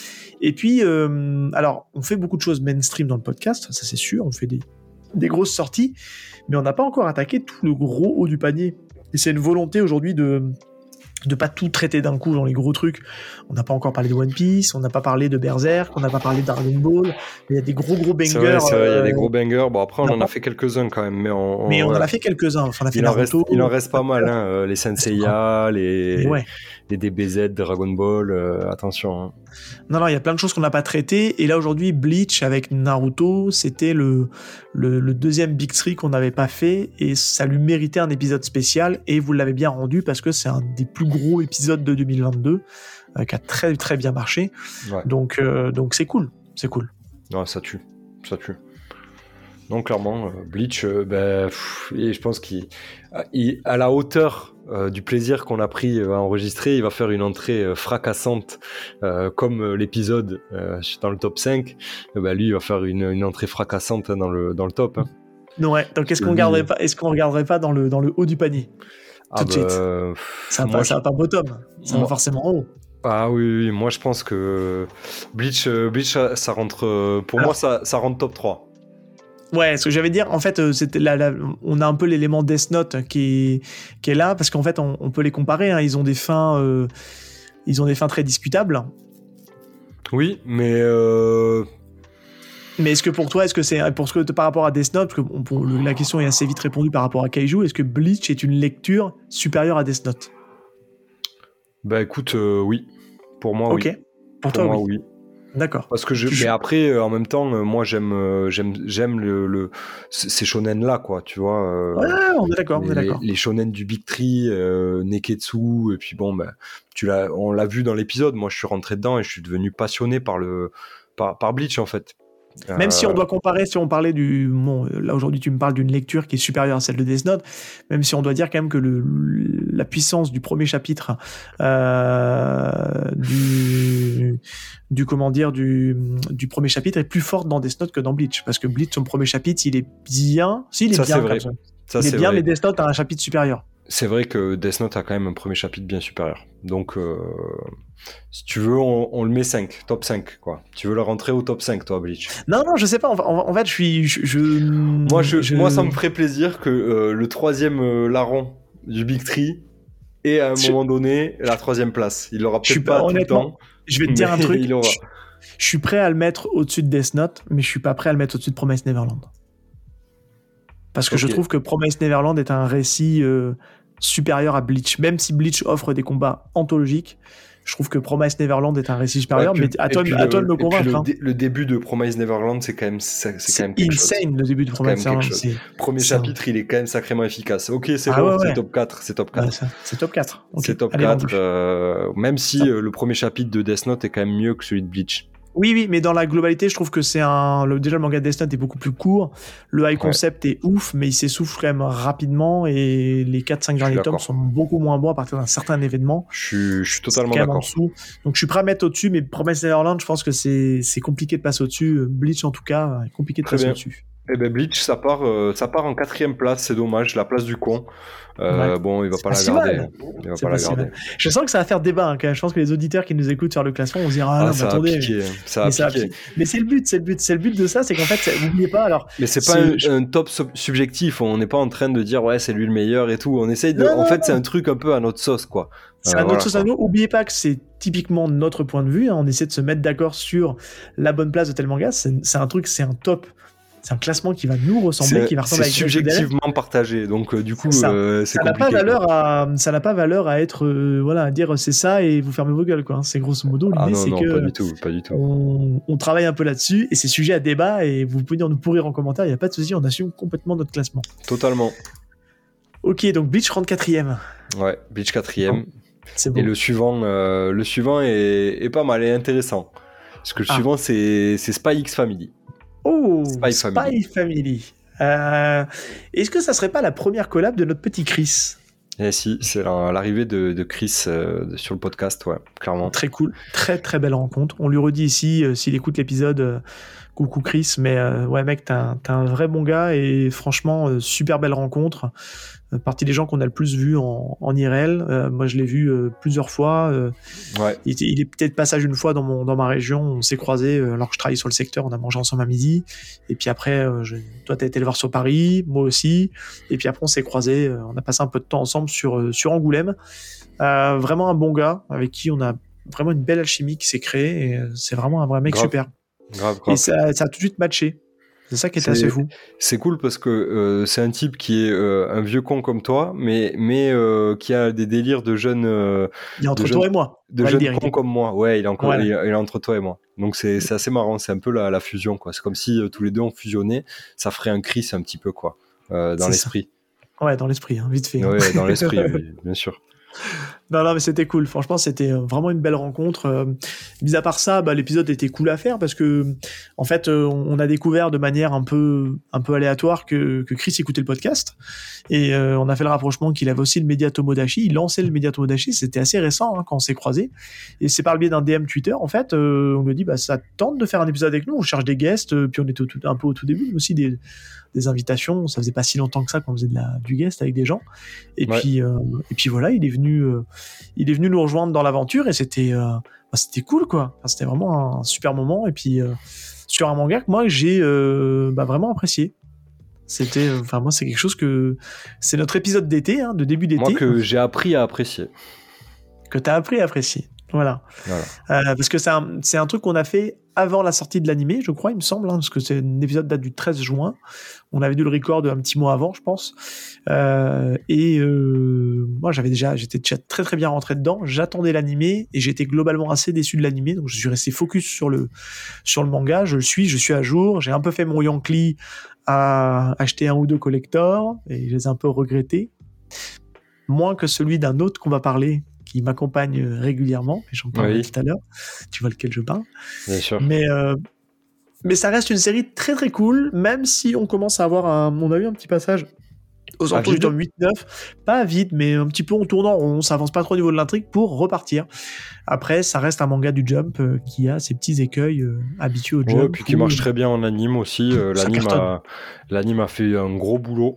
Et puis euh, alors on fait beaucoup de choses mainstream dans le podcast, ça c'est sûr, on fait des grosses sorties, mais on n'a pas encore attaqué tout le gros haut du panier. Et c'est une volonté aujourd'hui de de pas tout traiter d'un coup dans les gros trucs. On n'a pas encore parlé de One Piece, on n'a pas parlé de Berserk, on n'a pas parlé de Dragon Ball. Il y a des gros gros bangers. Il y a euh, des gros bangers. Bon, après, on en a fait quelques-uns quand même, mais on, mais on en a fait quelques-uns. Enfin, on a fait il en, reste, il en reste pas mal, hein, euh, les Senseiya, les, Ouais. Les DBZ, Dragon Ball, euh, attention. hein. Non, non, il y a plein de choses qu'on n'a pas traitées. Et là, aujourd'hui, Bleach avec Naruto, c'était le, le, le deuxième Big Three qu'on n'avait pas fait. Et ça lui méritait un épisode spécial. Et vous l'avez bien rendu parce que c'est un des plus gros épisodes de 2022 euh, qui a très, très bien marché. Ouais. Donc, euh, donc c'est cool. C'est cool. Ouais, ça tue, ça tue. Donc clairement, Bleach, ben, pff, et je pense qu'il, il- à la hauteur euh, du plaisir qu'on a pris euh, à enregistrer, il va faire une entrée euh, fracassante, euh, comme l'épisode euh, dans le top 5. Euh, ben, lui, il va faire une, une entrée fracassante dans le dans le top. hein. Ouais. Donc, est-ce qu'on regarderait pas, est-ce qu'on regarderait pas dans le, dans le haut du panier? Ah, Tout de suite. Ça va, pas, ça va pas bottom. Ça va Moi- forcément en haut. Ah oui, moi je pense que Bleach, Bleach ça, rentre, pour Alors- moi ça, ça rentre top 3. Ouais, ce que j'avais dire, en fait, euh, c'était la, la- on a un peu l'élément Death Note qui est, qui est là parce qu'en fait, on, on peut les comparer. hein, ils ont des fins, euh, ils ont des fins très discutables. Oui, mais euh, Mais est-ce que pour toi, est-ce que c'est pour ce que par rapport à Death Note, parce que on- pour le- la question est assez vite répondue par rapport à Kaiju, est-ce que Bleach est une lecture supérieure à Death Note? Bah écoute, euh, oui, pour moi Ok. oui. Pour Pour toi, moi oui. oui. D'accord. Parce que je, mais après, euh, en même temps, euh, moi j'aime, euh, j'aime, j'aime le, le- ces shonen là, quoi, tu vois. Ouais, on est d'accord, on est les, d'accord. les shonen du Big Tree, euh, Neketsu, et puis bon, ben, tu l'as, on l'a vu dans l'épisode. Moi, je suis rentré dedans et je suis devenu passionné par le, par, par Bleach en fait. Même si on Euh, doit comparer, si on parlait du. Bon, là aujourd'hui tu me parles d'une lecture qui est supérieure à celle de Death Note, même si on doit dire quand même que le, la puissance du premier chapitre euh, du, du. Comment dire du, du premier chapitre est plus forte dans Death Note que dans Bleach. Parce que Bleach, son premier chapitre, il est bien. Si, il est Ça, bien quand vrai. ça, il est bien, vrai. mais Death Note a un chapitre supérieur. C'est vrai que Death Note a quand même un premier chapitre bien supérieur. Donc, euh, si tu veux, on, on le met 5, top 5, quoi. Tu veux le rentrer au top 5, toi, Bleach? Non, non, je sais pas. En, en- en fait, je suis. Je, je- moi, je, moi, ça me ferait plaisir que euh, le troisième euh, larron du Big Tree ait à un moment donné la troisième place. Il l'aura peut-être pas, pas- tout le temps. Je vais te dire un truc. [LAUGHS] il aura. Je, suis prêt à le mettre au-dessus de Death Note, mais je suis pas prêt à le mettre au-dessus de Promise Neverland. Parce que je trouve que Promise Neverland est un récit euh, supérieur à Bleach. Même si Bleach offre des combats anthologiques, je trouve que Promise Neverland est un récit supérieur. Ouais, mais à et toi, puis à le- toi de me convaincre. le, hein. dé- le début de Promise Neverland, c'est quand même, c'est, quand même quelque chose. insane le début de Promise Neverland. Premier chapitre, il est quand même sacrément efficace. Ok, c'est Ah bon, ouais, c'est ouais. top 4, c'est top 4. ouais, ça- c'est top 4. Ok. C'est top Allez, 4, vendu. euh, même si euh, le premier chapitre de Death Note est quand même mieux que celui de Bleach. Oui, oui, mais dans la globalité, je trouve que c'est un. Le, déjà, le manga Death Note est beaucoup plus court. Le high concept est ouf, mais il s'essouffle quand même rapidement. Et les 4-5 suis derniers tomes sont beaucoup moins bons à partir d'un certain événement. Je suis, je suis totalement d'accord. Donc, je suis prêt à mettre au-dessus, mais Promise Neverland, je pense que c'est c'est compliqué de passer au-dessus. Bleach, en tout cas, est compliqué de Très passer au-dessus. Eh ben Bleach, ça part, euh, ça part en quatrième place, c'est dommage, la place du con. Euh, Ouais. Bon, il va pas pas la garder. Il va pas pas la garder. Je sens que ça va faire débat. hein, quand même. Je pense que les auditeurs qui nous écoutent sur le classement vont se dire Ah, Ah, non, mais ça a attendez. ça mais ça. Mais c'est le but, c'est le but. C'est le but de ça, c'est qu'en fait, n'oubliez pas. Alors, Mais c'est pas un, un top sub- subjectif, on n'est pas en train de dire ouais c'est lui le meilleur et tout. On essaye de, Non, en non, fait c'est un truc un peu à notre sauce quoi. C'est un autre voilà, Oubliez pas que c'est typiquement notre point de vue. Hein. On essaie de se mettre d'accord sur la bonne place de tel manga. C'est un truc, c'est un top c'est un classement qui va nous ressembler, qui va ressembler à subjectivement partagé. Donc euh, du coup, ça euh, n'a pas valeur à ça n'a pas valeur à être euh, voilà à dire c'est ça et vous fermez vos gueules quoi. C'est grosso modo ah l'idée c'est que pas du tout, pas du tout. On, travaille un peu là-dessus et c'est sujet à débat et vous pouvez nous pourrir en commentaire. Il y a pas de souci, on assume complètement notre classement. Totalement. Ok, donc Bleach rentre quatrième. Ouais, Bleach quatrième. C'est bon. Et le suivant, le suivant est, est, pas mal et intéressant. Parce que le ah. suivant c'est Spy X Family. Oh, Spy, Family. Euh, est-ce que ça serait pas la première collab de notre petit Chris? Eh si, c'est l'arrivée de, Chris euh, sur le podcast, ouais, clairement. Très cool, très très belle rencontre. On lui redit ici, euh, s'il écoute l'épisode, coucou Chris, mais ouais mec, t'es un, un, vrai bon gars et franchement, super belle rencontre. Euh, partie des gens qu'on a le plus vu en, en IRL. Euh, moi, je l'ai vu euh, plusieurs fois. ouais. il, est peut-être passage une fois dans, mon, dans ma région. On s'est croisés alors que je travaillais sur le secteur. On a mangé ensemble à midi. Et puis après, je, toi, tu as été le voir sur Paris, moi aussi. Et puis après, on s'est croisés. on a passé un peu de temps ensemble sur, sur Angoulême. vraiment un bon gars avec qui on a vraiment une belle alchimie qui s'est créée. Et c'est vraiment un vrai mec super. Grave, grave. Et ça, ça a tout de suite matché. C'est ça qui est, assez fou. C'est cool parce que euh, c'est un type qui est euh, un vieux con comme toi, mais, mais euh, qui a des délires de jeunes. il est entre toi et moi. De jeunes cons comme moi. Ouais, il est, encore, il, est entre toi et moi. Donc c'est assez marrant, c'est un peu la, la fusion. quoi. C'est comme si tous les deux ont fusionné. Ça ferait un Chris un petit peu, quoi, dans l'esprit. Ouais, dans l'esprit, hein, vite fait. Ouais, dans l'esprit, [LAUGHS] bien sûr. Non, non, mais c'était cool. Franchement, c'était euh, vraiment une belle rencontre. Euh, mis à part ça, bah, l'épisode était cool à faire parce que, en fait, euh, on a découvert de manière un peu, un peu aléatoire que, que Chris écoutait le podcast et on a fait le rapprochement qu'il avait aussi le média Tomodachi. Il lançait le média Tomodachi. C'était assez récent hein, quand on s'est croisés. Et c'est par le biais d'un DM Twitter, en fait, on lui dit, bah, ça tente de faire un épisode avec nous? On cherche des guests. puis on était un peu au tout début, mais aussi des, des invitations. Ça faisait pas si longtemps que ça qu'on faisait de la, du guest avec des gens. Et puis, et puis voilà, il est venu il est venu nous rejoindre dans l'aventure et c'était euh, bah, c'était cool quoi. c'était vraiment un super moment et puis euh, sur un manga que moi j'ai euh, bah, vraiment apprécié. C'était, enfin moi c'est quelque chose que c'est notre épisode d'été, hein, de début d'été. Moi que j'ai appris à apprécier. Que tu as appris à apprécier. Voilà. parce que c'est un, un, truc qu'on a fait avant la sortie de l'animé, je crois, il me semble, hein, parce que c'est un épisode date du 13 juin. On avait dû le record un petit mois avant, je pense. Euh, et euh, moi, j'avais déjà, j'étais déjà très très bien rentré dedans. J'attendais l'animé et j'étais globalement assez déçu de l'animé, donc je suis resté focus sur le sur le manga. Je le suis, je suis à jour. J'ai un peu fait mon Yankee à acheter un ou deux collectors et je les ai un peu regrettés. Moins que celui d'un autre qu'on va parler, qui m'accompagne régulièrement, et j'en parlerai tout à l'heure. Tu vois lequel je parle. Bien sûr. Mais, euh, mais ça reste une série très très cool, même si on commence à avoir un. On a eu un petit passage aux alentours du 8-9, pas vite, mais un petit peu en tournant, on s'avance pas trop au niveau de l'intrigue pour repartir. Après, ça reste un manga du Jump euh, qui a ses petits écueils euh, habitués au Jump. Ouais, puis qui marche très bien en anime aussi. Euh, l'anime a, a, fait un gros boulot.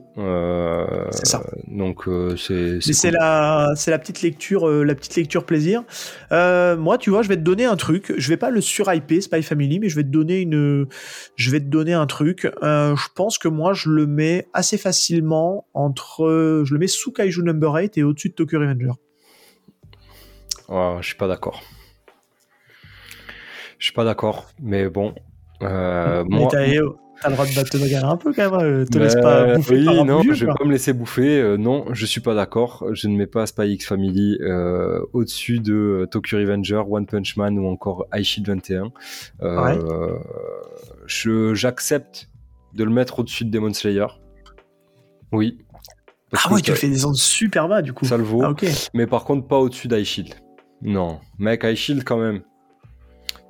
c'est ça. Donc c'est. C'est la, c'est la petite lecture, la petite lecture plaisir. moi, tu vois, je vais te donner un truc. Je vais pas le surhyper Spy Family, mais je vais te donner une, je vais te donner un truc. je pense que moi, je le mets assez facilement entre, je le mets sous Kaiju Number 8 et au-dessus de Tokyo Revenger. Oh, je suis pas d'accord. Je suis pas d'accord, mais bon. Euh, moi, t'as, le droit de te bagarrer un peu quand même. Euh, te laisse pas bouffer oui, non, je vais pas me laisser bouffer. Euh, non, je suis pas d'accord. Je ne mets pas Spy X Family euh, au-dessus de Tokyo Revenger, One Punch Man ou encore High Shield 21. Ouais. Je, j'accepte de le mettre au-dessus de Demon Slayer. Oui. Ah ouais, tu fais des ondes super bas du coup. Ça le vaut. Ah, Mais par contre, pas au-dessus d'High Shield. Non, mec, High Shield quand même.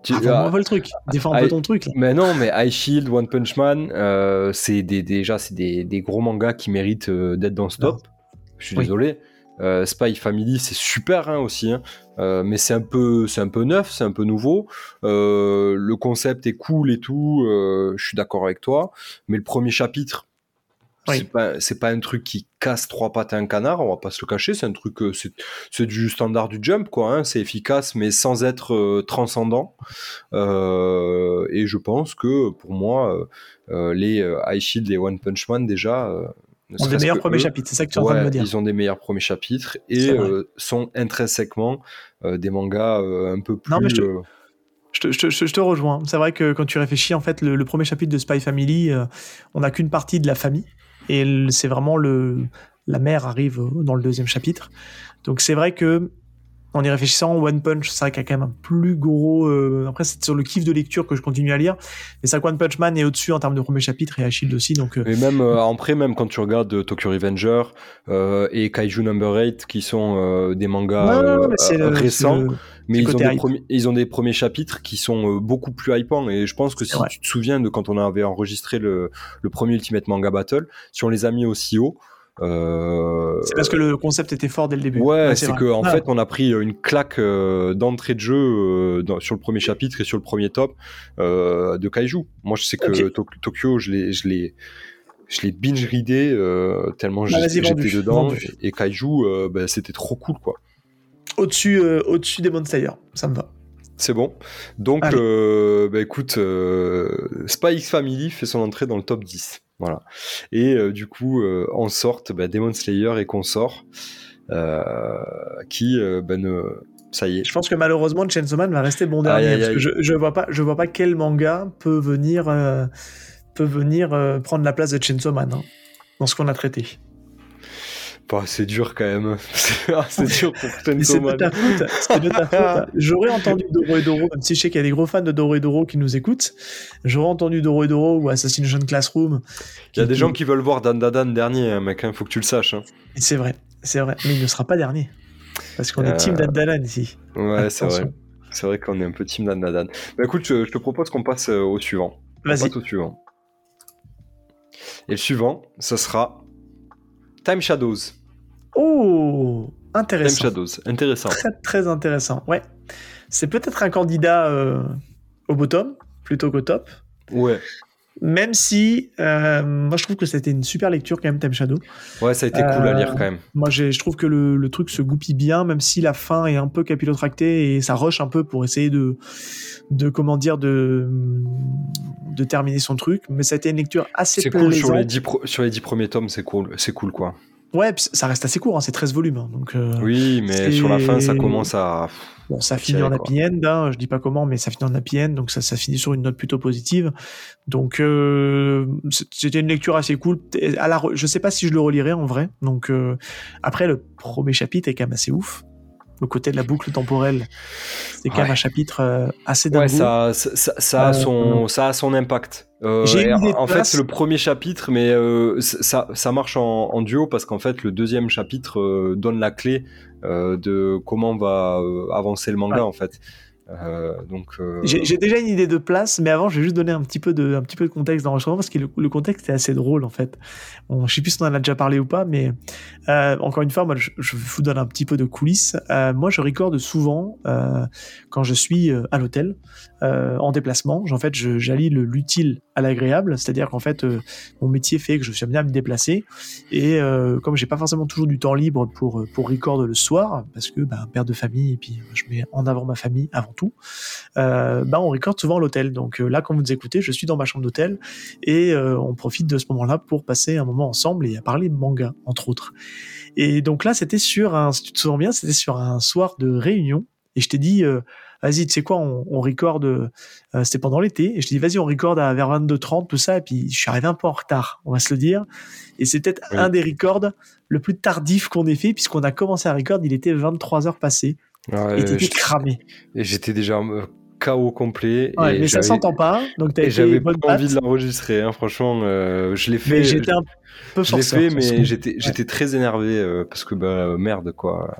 Tu, ah, le truc, défends un peu ton truc. Mais non, mais High Shield, One Punch Man, euh, c'est des, déjà c'est des, des, gros mangas qui méritent euh, d'être dans ce top. Je suis désolé. Euh, Spy Family, c'est super hein, aussi, hein. Mais c'est un peu, c'est un peu neuf, c'est un peu nouveau. Le concept est cool et tout. je suis d'accord avec toi. Mais le premier chapitre, c'est pas, pas un truc qui casse trois pattes à un canard, on va pas se le cacher. C'est un truc, euh, c'est du standard du jump, quoi. Hein. C'est efficace, mais sans être euh, transcendant. Euh, et je pense que pour moi, les High Shield et One Punch Man déjà ont des meilleurs premiers chapitres, c'est ça que tu es en train de me dire. Ils ont des meilleurs premiers chapitres et sont intrinsèquement des mangas un peu plus. Non, mais je, je, te rejoins. C'est vrai que quand tu réfléchis, en fait, le, premier chapitre de Spy Family, on n'a qu'une partie de la famille et c'est vraiment le la mère arrive dans le deuxième chapitre. Donc c'est vrai que en y réfléchissant, One Punch, c'est vrai qu'il y a quand même un plus gros. Euh, après, c'est sur le kiff de lecture que je continue à lire. Mais ça, One Punch Man est au-dessus en termes de premier chapitre et Shield aussi. Donc, euh, même euh, après, même quand tu regardes Tokyo Revenger et Kaiju Number 8, qui sont des mangas récents, mais ils ont, des premiers, ils ont des premiers chapitres qui sont beaucoup plus hypants. Et je pense que si tu te souviens de quand on avait enregistré le, le premier Ultimate Manga Battle, si on les a mis aussi haut, euh, c'est parce que le concept était fort dès le début. Ouais, c'est que en ah. fait on a pris une claque euh, d'entrée de jeu euh, sur le premier chapitre et sur le premier top de Kaiju. Moi je sais que Tokyo je l'ai je l'ai je l'ai binge readé tellement bah, j'étais dedans et Kaiju bah, c'était trop cool quoi. Au-dessus au-dessus des Monster, ça me va. C'est bon. Donc, bah, écoute, Spy X Family fait son entrée dans le top 10. Voilà. Et euh, du coup, euh, en sortent bah, Demon Slayer et consorts, euh, qui ben, ça y est. Je pense que malheureusement, Chainsaw Man va rester bon dernier. Parce que je, je vois pas, je vois pas quel manga peut venir, peut venir prendre la place de Chainsaw Man hein, dans ce qu'on a traité. Bah, c'est dur quand même. [LAUGHS] c'est dur pour [LAUGHS] Chainsaw C'est de ta faute. C'est de ta faute. J'aurais entendu Doro et Doro, même si je sais qu'il y a des gros fans de Doro et Doro qui nous écoutent. J'aurais entendu Doro et Doro ou Assassination Classroom. Il y a des gens qui veulent voir Dan Dan dernier, hein, mec. Il hein, faut que tu le saches. Hein. C'est vrai. C'est vrai. Mais il ne sera pas dernier. Parce qu'on est team Dan Dan ici. Ouais, c'est vrai. C'est vrai qu'on est un peu team Dan Dan. Bah écoute, je, te propose qu'on passe euh, au suivant. Vas-y. au suivant. Et le suivant, ce sera Time Shadows. Oh, intéressant. Shadows, intéressant. Très, très intéressant. Ouais. C'est peut-être un candidat euh, au bottom plutôt qu'au top. Ouais. Même si, euh, moi je trouve que c'était une super lecture quand même, Time Shadow. Ouais, ça a été cool à lire quand même. Euh, moi je trouve que le, le, truc se goupille bien, même si la fin est un peu capillotractée et ça rush un peu pour essayer de, de comment dire, de, de terminer son truc. Mais ça a été une lecture assez cool sur les, dix sur les dix premiers tomes, c'est cool, c'est cool quoi. Ouais, ça reste assez court, hein, c'est 13 volumes. Hein, donc, euh, oui, mais sur la fin, ça commence à. Bon, ça finit en happy end, hein, je dis pas comment, mais ça finit en happy end, donc ça, ça finit sur une note plutôt positive. Donc, euh, c'était une lecture assez cool. À la, je sais pas si je le relirai en vrai. Donc, euh, après, le premier chapitre est quand même assez ouf le côté de la boucle temporelle. C'est quand même un chapitre euh, assez dingue. Ouais, ça, ça, ça, a son, ça a son impact. Euh, en fait, c'est le premier chapitre, mais euh, ça, ça marche en, en duo parce qu'en fait, le deuxième chapitre euh, donne la clé euh, de comment va avancer le manga, en fait. Euh, euh, j'ai déjà une idée de place, mais avant, je vais juste donner un petit peu de, contexte d'enregistrement parce que le, contexte est assez drôle en fait. Bon, je sais plus si on en a déjà parlé ou pas, mais euh, encore une fois, moi, je, je, vous donne un petit peu de coulisses. Moi, je recorde souvent quand je suis à l'hôtel en déplacement. En fait, j'allie l'utile à l'agréable, c'est-à-dire qu'en fait, mon métier fait que je suis amené à me déplacer et comme j'ai pas forcément toujours du temps libre pour pour record le soir, parce que ben, père de famille et puis je mets en avant ma famille avant tout euh, bah on recorde souvent à l'hôtel. Donc euh, là, quand vous nous écoutez, je suis dans ma chambre d'hôtel et euh, on profite de ce moment-là pour passer un moment ensemble et à parler manga, entre autres. Et donc là, c'était sur un, si tu te souviens bien, c'était sur un soir de réunion et je t'ai dit, vas-y, tu sais quoi, on, on recorde, c'était pendant l'été, et je dit, vas-y, on recorde à vers 22h30, tout ça, et puis je suis arrivé un peu en retard, on va se le dire. Et c'est peut-être un des records le plus tardif qu'on ait fait, puisqu'on a commencé à record, il était 23 heures passées. Ouais, et t'étais cramé. Et j'étais déjà euh, chaos complet. Ouais, mais ça s'entend pas. Donc et j'avais pas envie de l'enregistrer. Hein, franchement, euh, je l'ai fait. J'étais un peu Je l'ai fait, mais j'étais j'étais très énervé euh, parce que bah merde quoi.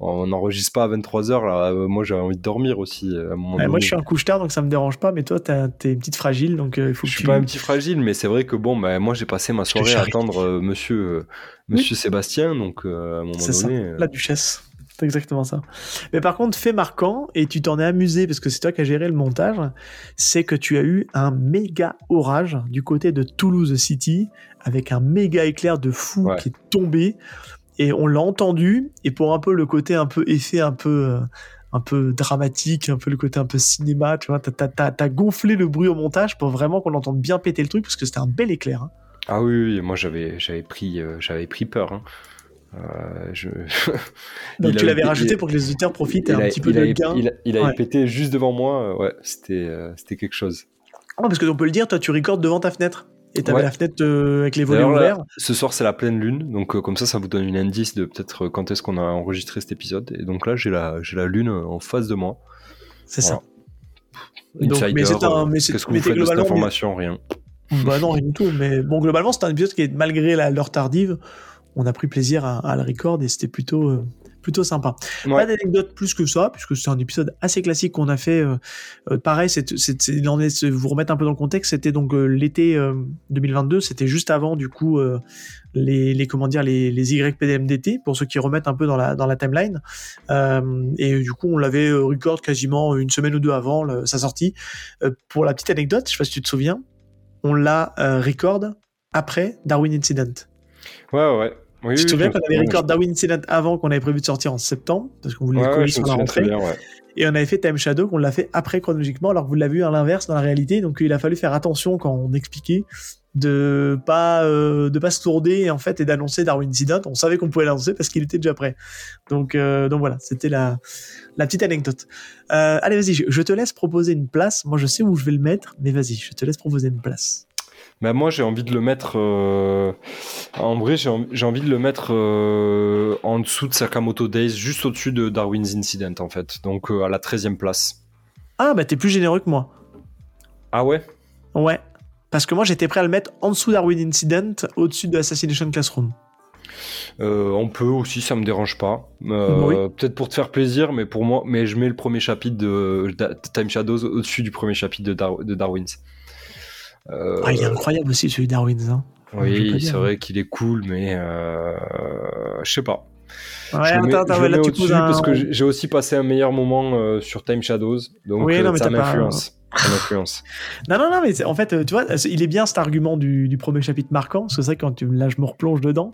On n'enregistre pas à 23h là. moi j'ai envie de dormir aussi à un moment Moi je suis un couche-tard donc ça me dérange pas. Mais toi t'es une petite fragile donc il faut. Je que suis tu... pas un petit fragile, mais c'est vrai que bon bah moi j'ai passé ma soirée à attendre Monsieur Monsieur Sébastien donc à un moment donné. Ça. La duchesse. C'est exactement ça. Mais par contre, fait marquant, et tu t'en es amusé parce que c'est toi qui as géré le montage, c'est que tu as eu un méga orage du côté de Toulouse City avec un méga éclair de fou qui est tombé et on l'a entendu et pour un peu le côté un peu effet un peu euh, un peu dramatique, un peu le côté un peu cinéma, tu vois, t'as as, gonflé le bruit au montage pour vraiment qu'on entende bien péter le truc parce que c'était un bel éclair. Hein. Ah oui, moi j'avais j'avais pris j'avais pris peur. Hein. Je... [LAUGHS] Donc tu l'avais rajouté pour que les auditeurs profitent un petit peu de gain. Il, a, pété juste devant moi. Ouais, c'était c'était quelque chose. Ah, parce que on peut le dire, toi tu recordes devant ta fenêtre. Et t'avais la fenêtre euh, avec les volets ouverts. ce soir, c'est la pleine lune, donc euh, comme ça, ça vous donne une indice de peut-être euh, quand est-ce qu'on a enregistré cet épisode. Et donc là, j'ai la, la lune en face de moi. C'est ça. Donc, mais c'est un, mais qu'est-ce que vous faites de cette information? Rien. Bah non, rien du tout. Mais bon, globalement, c'est un épisode qui est malgré l'heure tardive, on a pris plaisir à, à le record et c'était plutôt plutôt sympa. Pas d'anecdote plus que ça, puisque c'est un épisode assez classique qu'on a fait. Euh, euh, pareil, c'est, vous remettre un peu dans le contexte, c'était donc euh, l'été 2022, c'était juste avant du coup les, les, comment dire les, les YPDMDT pour ceux qui remettent un peu dans la dans la timeline. et du coup, on l'avait record quasiment une semaine ou deux avant sa sortie. pour la petite anecdote, je sais pas si tu te souviens, on l'a record après Darwin Incident. Ouais, ouais. Oui, je te souviens qu'on avait record Darwin Incident avant qu'on avait prévu de sortir en septembre, parce qu'on voulait le coller sur la rentrée. Et on avait fait Time Shadow, qu'on l'a fait après chronologiquement, alors que vous l'avez vu à l'inverse dans la réalité. Donc il a fallu faire attention quand on expliquait de pas euh, de pas se tourner en fait et d'annoncer Darwin Incident. On savait qu'on pouvait l'annoncer parce qu'il était déjà prêt. Donc euh, donc voilà, c'était la la petite anecdote. Euh, allez vas-y, je, je, te laisse proposer une place. Moi je sais où je vais le mettre, mais vas-y, je te laisse proposer une place. Bah, moi j'ai envie de le mettre euh, en vrai j'ai envie de le mettre euh, en dessous de Sakamoto Days juste au-dessus de Darwin's Incident en fait. Donc euh, à la 13 e place. Ah bah t'es plus généreux que moi. Ah ouais? Ouais. Parce que moi j'étais prêt à le mettre en dessous de Darwin Incident au-dessus de Assassination Classroom. On peut aussi, ça me dérange pas. Peut-être pour te faire plaisir, mais pour moi, mais je mets le premier chapitre de, Time Shadows au-dessus du premier chapitre de, de Darwin's. Ah, il est incroyable aussi celui Darwin. Hein. Oui, c'est vrai qu'il est cool, mais euh, je sais pas. Ouais, je attends, attends, là, tu poses un... parce que j'ai aussi passé un meilleur moment euh, sur Time Shadows, donc oui, non, euh, ça m'influence. [LAUGHS] non, non, non, mais en fait, tu vois, il est bien cet argument du, du premier chapitre marquant, parce que c'est vrai que quand tu, là, je me replonge dedans.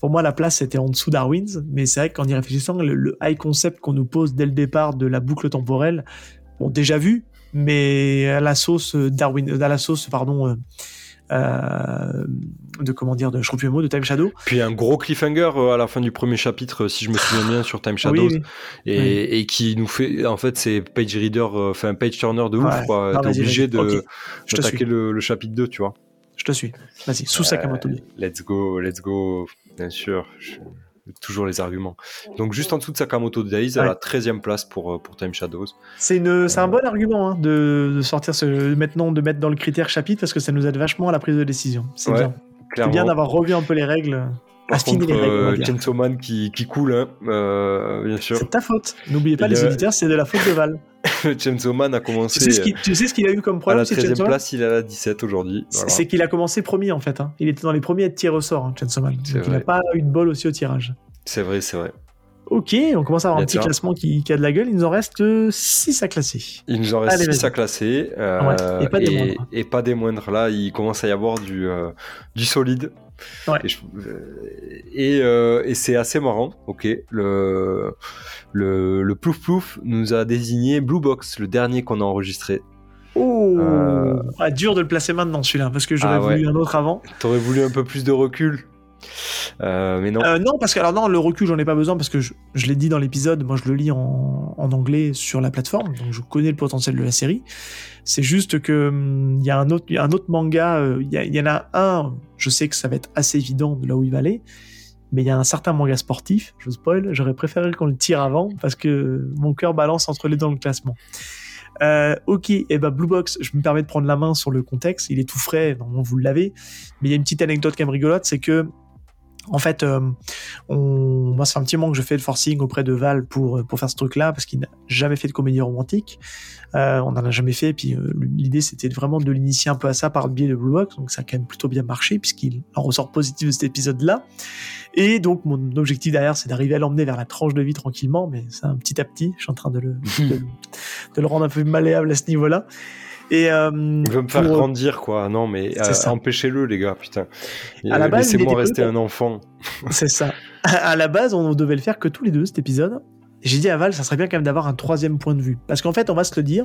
Pour moi, la place était en dessous Darwin's, mais c'est vrai qu'en y réfléchissant, le, le high concept qu'on nous pose dès le départ de la boucle temporelle, bon, déjà vu, mais à la sauce Darwin, à la sauce, pardon, euh, euh, de comment dire, de je mot, de Time Shadow. Puis un gros cliffhanger euh, à la fin du premier chapitre, si je me souviens bien, sur Time Shadows, Et, et, qui nous fait, en fait, c'est page reader, enfin page turner de ouf, quoi. T'es obligé de d'attaquer le, le, chapitre 2, tu vois. Je te suis. Vas-y, sous Sakamoto. let's go, let's go, bien sûr. Je toujours les arguments. Donc juste en dessous de Sakamoto Days, à la 13e place pour, euh, pour Time Shadows. C'est une, c'est un bon argument hein, de, de, sortir ce, maintenant, de mettre dans le critère chapitre parce que ça nous aide vachement à la prise de décision. C'est bien. C'est bien d'avoir revu un peu les règles. Par contre, les règles, euh, Chainsaw Man qui, qui coule, hein, euh, bien sûr. C'est ta faute. N'oubliez pas, les auditeurs, c'est de la faute de Val. [LAUGHS] Chainsaw Man a commencé. Tu sais ce qu'il a eu comme problème À la 13 e place, il est à la 17 aujourd'hui. C'est qu'il a commencé premier en fait. Hein. Il était dans les premiers à être tiré au sort, hein, Chainsaw Man. Donc il n'a pas eu de bol aussi au tirage. C'est vrai, c'est vrai. Ok, on commence à avoir un petit classement qui, a de la gueule. Il nous en reste 6 à classer. Il nous en reste 6 à classer. Euh, et, pas des moindres. et, pas des moindres. Là, il commence à y avoir du, euh, du solide. Ouais. Et, euh, et c'est assez marrant. Ok, le, le, le plouf plouf nous a désigné Blue Box, le dernier qu'on a enregistré. Oh, ah, dur de le placer maintenant celui-là, parce que j'aurais ah voulu un autre avant. T'aurais voulu un peu plus de recul euh, mais non. Euh, non, parce que alors non, le recul, j'en ai pas besoin parce que je, l'ai dit dans l'épisode, moi je le lis en, anglais sur la plateforme, donc je connais le potentiel de la série. C'est juste que hum, il y a un autre, un autre manga, euh, il y, en a un, je sais que ça va être assez évident de là où il va aller, mais il y a un certain manga sportif, je spoil, j'aurais préféré qu'on le tire avant parce que mon cœur balance entre les deux dans le classement. ok, et eh ben Blue Box, je me permets de prendre la main sur le contexte, il est tout frais, normalement vous l'avez, mais il y a une petite anecdote quand même rigolote, c'est que en fait, euh, on... moi, c'est un petit moment que je fais le forcing auprès de Val pour, pour faire ce truc-là, parce qu'il n'a jamais fait de comédie romantique. Euh, on n'en a jamais fait, et puis euh, l'idée, c'était vraiment de l'initier un peu à ça par le biais de Blue Box, donc ça a quand même plutôt bien marché, puisqu'il en ressort positif de cet épisode-là. Et donc, mon objectif derrière, c'est d'arriver à l'emmener vers la tranche de vie tranquillement, mais c'est un petit à petit, je suis en train [LAUGHS] de le, de le rendre un peu malléable à ce niveau-là. Et, euh, il veut me faire grandir, quoi. Non, mais euh, empêchez-le, les gars, putain. Laissez-moi rester un enfant. [LAUGHS] C'est ça. À la base, on devait le faire que tous les deux, cet épisode. J'ai dit à Val, ça serait bien quand même d'avoir un troisième point de vue. Parce qu'en fait, on va se le dire,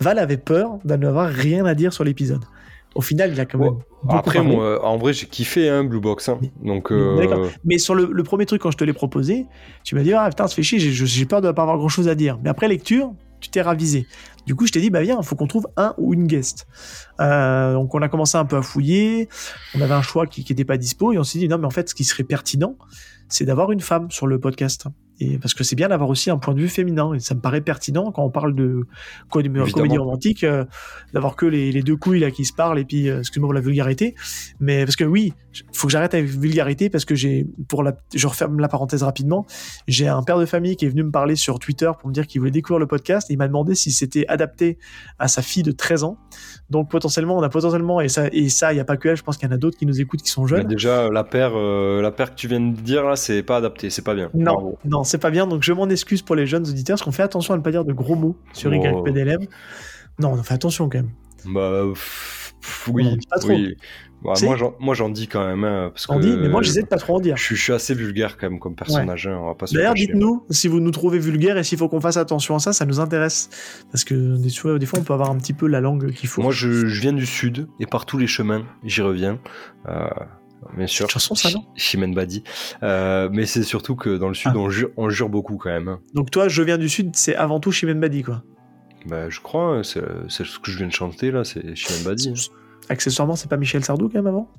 Val avait peur de n'avoir rien à dire sur l'épisode. au final, il a quand même. Après, moi, en vrai, j'ai kiffé hein, Blue Box. Hein. Donc, euh... Mais sur le, le, premier truc, quand je te l'ai proposé, tu m'as dit Ah putain, ça fait chier, j'ai peur de ne pas avoir grand chose à dire. Mais après lecture, tu t'es ravisé. Du coup, je t'ai dit, bah viens, il faut qu'on trouve un ou une guest. Euh, donc, on a commencé un peu à fouiller. On avait un choix qui n'était pas dispo et on s'est dit, non, mais en fait, ce qui serait pertinent, c'est d'avoir une femme sur le podcast parce que c'est bien d'avoir aussi un point de vue féminin. Et ça me paraît pertinent quand on parle de comédie romantique euh, d'avoir que les, deux couilles là qui se parlent et puis euh, excuse-moi la vulgarité. Mais parce que oui faut que j'arrête avec vulgarité parce que j'ai pour la je referme la parenthèse rapidement. J'ai un père de famille qui est venu me parler sur Twitter pour me dire qu'il voulait découvrir le podcast et il m'a demandé si c'était adapté à sa fille de 13 ans. Donc potentiellement on a potentiellement et ça et ça il y a pas que elle je pense qu'il y en a d'autres qui nous écoutent qui sont jeunes. Déjà la paire euh, la paire que tu viens de dire là c'est pas adapté c'est pas bien. Non. Non c'est pas bien, donc je m'en excuse pour les jeunes auditeurs, parce qu'on fait attention à ne pas dire de gros mots sur. YPDLM. Non, on fait attention quand même. Bah, oui, oui. Bah, moi, j'en dis quand même. Hein, parce dit, mais moi, j'essaie de pas trop en dire. Je, suis assez vulgaire quand même comme personnage. Hein, D'ailleurs, dites-nous si vous nous trouvez vulgaire et s'il faut qu'on fasse attention à ça, ça nous intéresse. Parce que des fois, des fois on peut avoir un petit peu la langue qu'il faut. Moi, je, viens du sud et par tous les chemins, j'y reviens. Euh, bien sûr. chanson, ça, non? Chimène Badi. Euh, mais c'est surtout que dans le sud, ah. on, jure, on, jure, beaucoup quand même. Hein. Donc toi, je viens du sud, c'est avant tout Chimène Badi, quoi. Bah, je crois, hein, c'est ce que je viens de chanter là, c'est Chimène Badi. Hein. Accessoirement, c'est pas Michel Sardou quand même avant?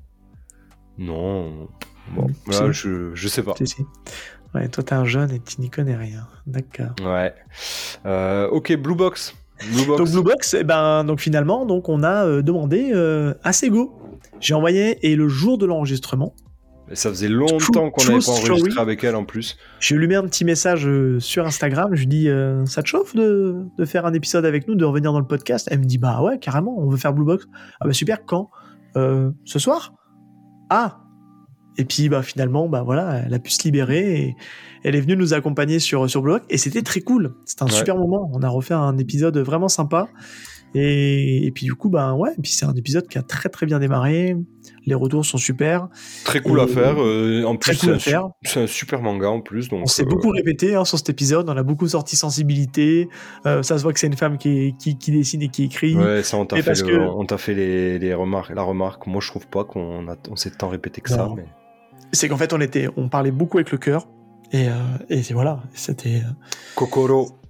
Non. Bon, là, je, je sais pas. Ouais, toi, t'es un jeune et tu n'y connais rien. D'accord. Ouais. Euh, ok, Blue Box. Blue Box. Donc Blue Box, eh ben, donc finalement, donc on a euh, demandé euh, à Sego j'ai envoyé et le jour de l'enregistrement. Ça faisait longtemps qu'on n'avait pas enregistré avec elle en plus. Je lui mets un petit message euh, sur Instagram. Je lui dis euh, Ça te chauffe de, de, faire un épisode avec nous, de revenir dans le podcast? Elle me dit Bah ouais, carrément, on veut faire Blue Box. Ah bah super, quand? Euh, Ce soir? Ah Et puis bah finalement, bah voilà, elle a pu se libérer et elle est venue nous accompagner sur, sur Blue Box et c'était très cool. C'était un super moment. On a refait un épisode vraiment sympa. Et, puis du coup, bah ouais, puis c'est un épisode qui a très très bien démarré. Les retours sont super. Très cool à faire. Euh, en plus, c'est un, super manga en plus. Donc, on s'est beaucoup euh, répété hein, sur cet épisode. On a beaucoup sorti sensibilité. Euh, ça se voit que c'est une femme qui, qui, qui, dessine et qui écrit. Ouais, ça on t'a fait, que... fait les, les, remarques, la remarque. Moi, je trouve pas qu'on on s'est tant répété que ça. Mais... C'est qu'en fait, on était, on parlait beaucoup avec le cœur. Et, et voilà, c'était. Kokoro.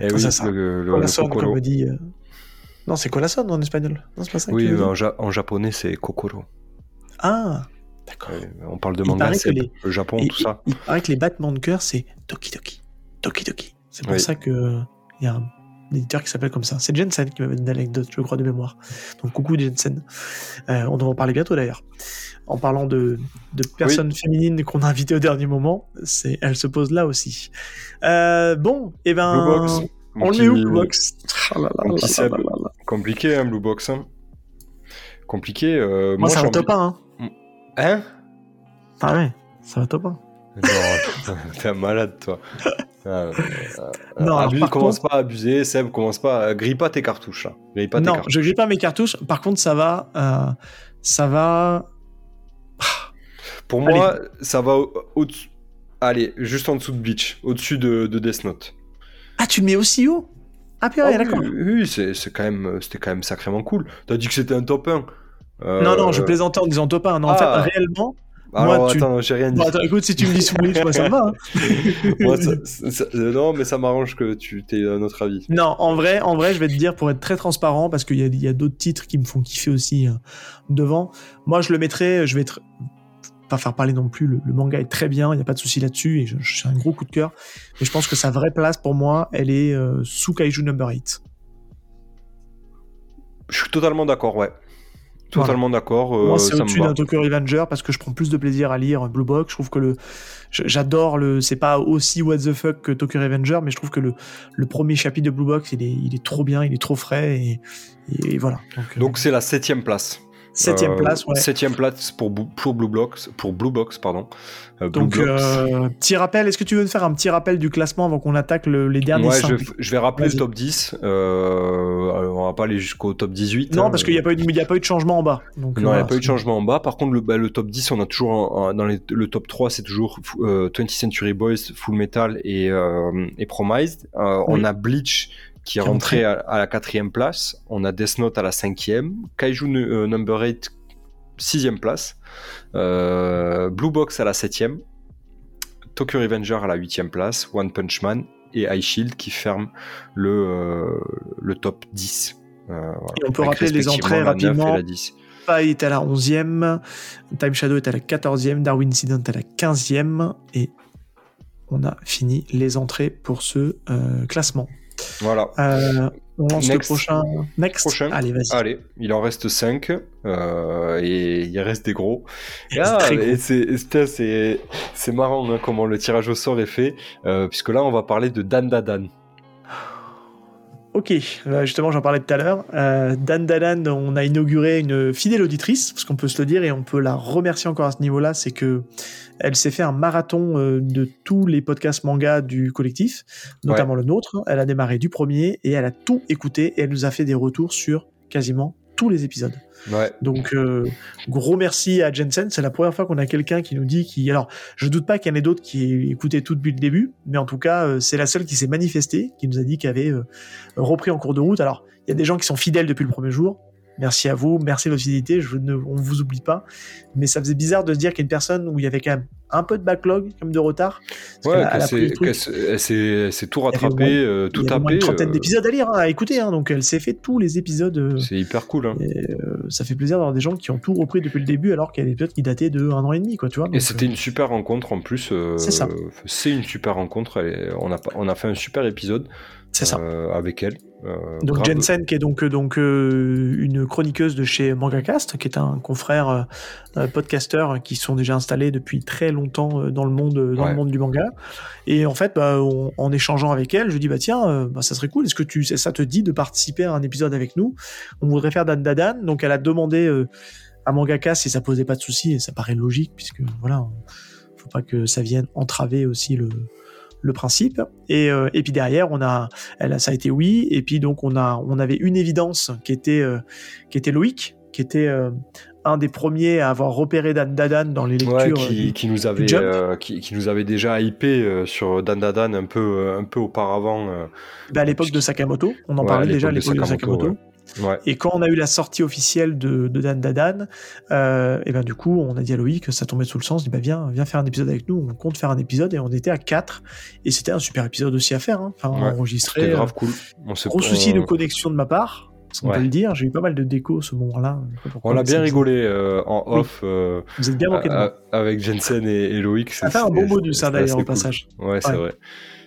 Eh oui, ça, le, le, comme on dit. Euh. Non, c'est Corazon en espagnol. Non, c'est pas ça. Oui, mais en, en, japonais, c'est Kokoro. Ah, d'accord. on parle de manga, c'est les... le Japon, tout ça. Il, paraît que les battements de cœur, c'est Toki Toki. Toki Toki. C'est pour ça que il y a un éditeur qui s'appelle comme ça. C'est Jensen qui m'avait donné l'anecdote, je crois, de mémoire. Donc coucou Jensen. Euh, on devrait en parler bientôt d'ailleurs. En parlant de, de personnes féminines qu'on a invitées au dernier moment, c'est, elle se pose là aussi. Euh, bon, et eh ben, on est où Blue Box? Compliqué, hein, Blue Box. Hein. Compliqué. Euh, moi, moi, ça va top 1. Hein, hein? Ah ouais, ça va top 1. Non, [LAUGHS] t'es un malade, toi. Ah, non, abuse, commence pas à abuser, Seb, commence pas, grille pas tes cartouches. Hein. Grille pas non, tes je grille pas mes cartouches. Par contre, ça va, euh, ça va. Pour moi, ça va au-dessus. Allez, juste en dessous de Bleach, au-dessus de, de, Death Note. Ah, tu le mets aussi haut? Ah, puis ouais, oh, d'accord. Oui, c'est quand même, c'était quand même sacrément cool. T'as dit que c'était un top 1. Non, non, je euh, plaisantais en disant top 1. Non, en fait, ah. réellement, alors, moi, attends, j'ai rien dit. attends, écoute, si tu me dis sous moi, ça va. Hein. moi, ça, non, mais ça m'arrange que tu aies un autre avis. Non, en vrai, en vrai, je vais te dire, pour être très transparent, parce qu'il y a, d'autres titres qui me font kiffer aussi euh, devant. Moi, je le mettrais, je vais être pas faire parler non plus. Le, manga est très bien, il n'y a pas de souci là-dessus, et j'ai un gros coup de cœur. Mais je pense que sa vraie place pour moi, elle est euh, sous Kaiju Number 8. Je suis totalement d'accord, ouais. Totalement d'accord. Euh, Moi, c'est au-dessus d'un Tokyo Revenger parce que je prends plus de plaisir à lire Blue Box. Je trouve que le, j'adore le, c'est pas aussi what the fuck que Tokyo Revenger, mais je trouve que le, le premier chapitre de Blue Box, il est, il est trop bien, il est trop frais et, voilà. Donc, euh, c'est la septième place. Septième euh, place, ouais. Septième place pour, pour Blue Box, pour Blue Box, pardon. Euh, Donc, euh, petit rappel, est-ce que tu veux faire un petit rappel du classement avant qu'on attaque les derniers ouais, je, vais rappeler le top 10. on va pas aller jusqu'au top 18. Non, hein, parce qu'il n'y a, pas eu, a pas eu de changement en bas. Donc, non, il n'y a pas eu de changement en bas. Par contre, le, bah, le top 10, on a toujours dans le top 3, c'est toujours 20th Century Boys, Full Metal et, et Promised. On a Bleach qui est rentré à, la quatrième place. On a Death Note à la cinquième. Kaiju Number 8, sixième place. Blue Box à la septième. Tokyo Revenger à la huitième place. One Punch Man et High Shield qui ferment le, le top 10. Et on peut rappeler les entrées rapidement. Est à la 11e, Time Shadow est à la 14e, Darwin Incident à la 15e, et on a fini les entrées pour ce euh, classement. Voilà. Euh, on lance le prochain. Next. Allez, vas-y. Allez, il en reste 5 euh, et il reste des gros. Ah, c'est marrant hein, comment le tirage au sort est fait, puisque là on va parler de Dan Dadan. Ok, euh, justement j'en parlais tout à l'heure. Euh, Dan Dalan, on a inauguré une fidèle auditrice, parce qu'on peut se le dire et on peut la remercier encore à ce niveau-là, c'est que elle s'est fait un marathon euh, de tous les podcasts manga du collectif, notamment le nôtre. Elle a démarré du premier et elle a tout écouté et elle nous a fait des retours sur quasiment tous les épisodes. Donc, euh, gros merci à Jensen. C'est la première fois qu'on a quelqu'un qui nous dit qui. Alors, je doute pas qu'il y en ait d'autres qui écoutaient tout depuis le début, mais en tout cas, euh, c'est la seule qui s'est manifestée, qui nous a dit qu'elle avait euh, repris en cours de route. Alors, il y a des gens qui sont fidèles depuis le premier jour. Merci à vous, merci de votre fidélité. Je ne, on ne vous oublie pas, mais ça faisait bizarre de se dire qu'il y a une personne où il y avait quand même un peu de backlog, comme de retard. Ouais, elle s'est tout rattrapé, euh, tout tapé. Une trentaine euh. d'épisodes à lire, hein, à écouter, hein, donc elle s'est fait tous les épisodes. Euh, c'est hyper cool. Hein. ça fait plaisir d'avoir des gens qui ont tout repris depuis le début, alors qu'il y a des épisodes qui dataient de un an et demi, quoi, tu vois. et c'était une super rencontre en plus. c'est ça. C'est une super rencontre. on, a, on a fait un super épisode. C'est ça. avec elle. Donc Jensen, qui est donc, donc une chroniqueuse de chez MangaCast, qui est un confrère podcasteur qui sont déjà installés depuis très longtemps euh, dans le monde, euh, dans le monde du manga. Et en fait, bah, en échangeant avec elle, je dis bah tiens, euh, bah, ça serait cool. Est-ce que tu, ça te dit de participer à un épisode avec nous? On voudrait faire Dan Dadan. Donc elle a demandé à Mangaka si ça posait pas de soucis et ça paraît logique puisque voilà, faut pas que ça vienne entraver aussi le le principe. Et, et puis derrière, on a, elle, ça a été oui. Et puis donc on a, on avait une évidence qui était, qui était Loïc, qui était un des premiers à avoir repéré Dan Dadan dans les lectures. qui, nous avait, euh, qui, nous avait déjà hypé euh, sur Dan Dadan un peu, euh, un peu auparavant. Bah, à l'époque de Sakamoto, on en parlait déjà à l'époque de Sakamoto. Et quand on a eu la sortie officielle de, Dan Dadan, et ben du coup, on a dit à Loïc ça tombait sous le sens, dit bah viens, viens faire un épisode avec nous, on compte faire un épisode et on était à 4 et c'était un super épisode aussi à faire, hein. enfin enregistré. C'était grave cool. gros souci de connexion de ma part, on peut le dire. J'ai eu pas mal de déco ce moment-là. On a bien rigolé euh, en off. Euh, Vous êtes bien de moi. Avec Jensen et, et Loïc. Ça fait un bon bonus, ça d'ailleurs, au passage. Ouais, c'est vrai.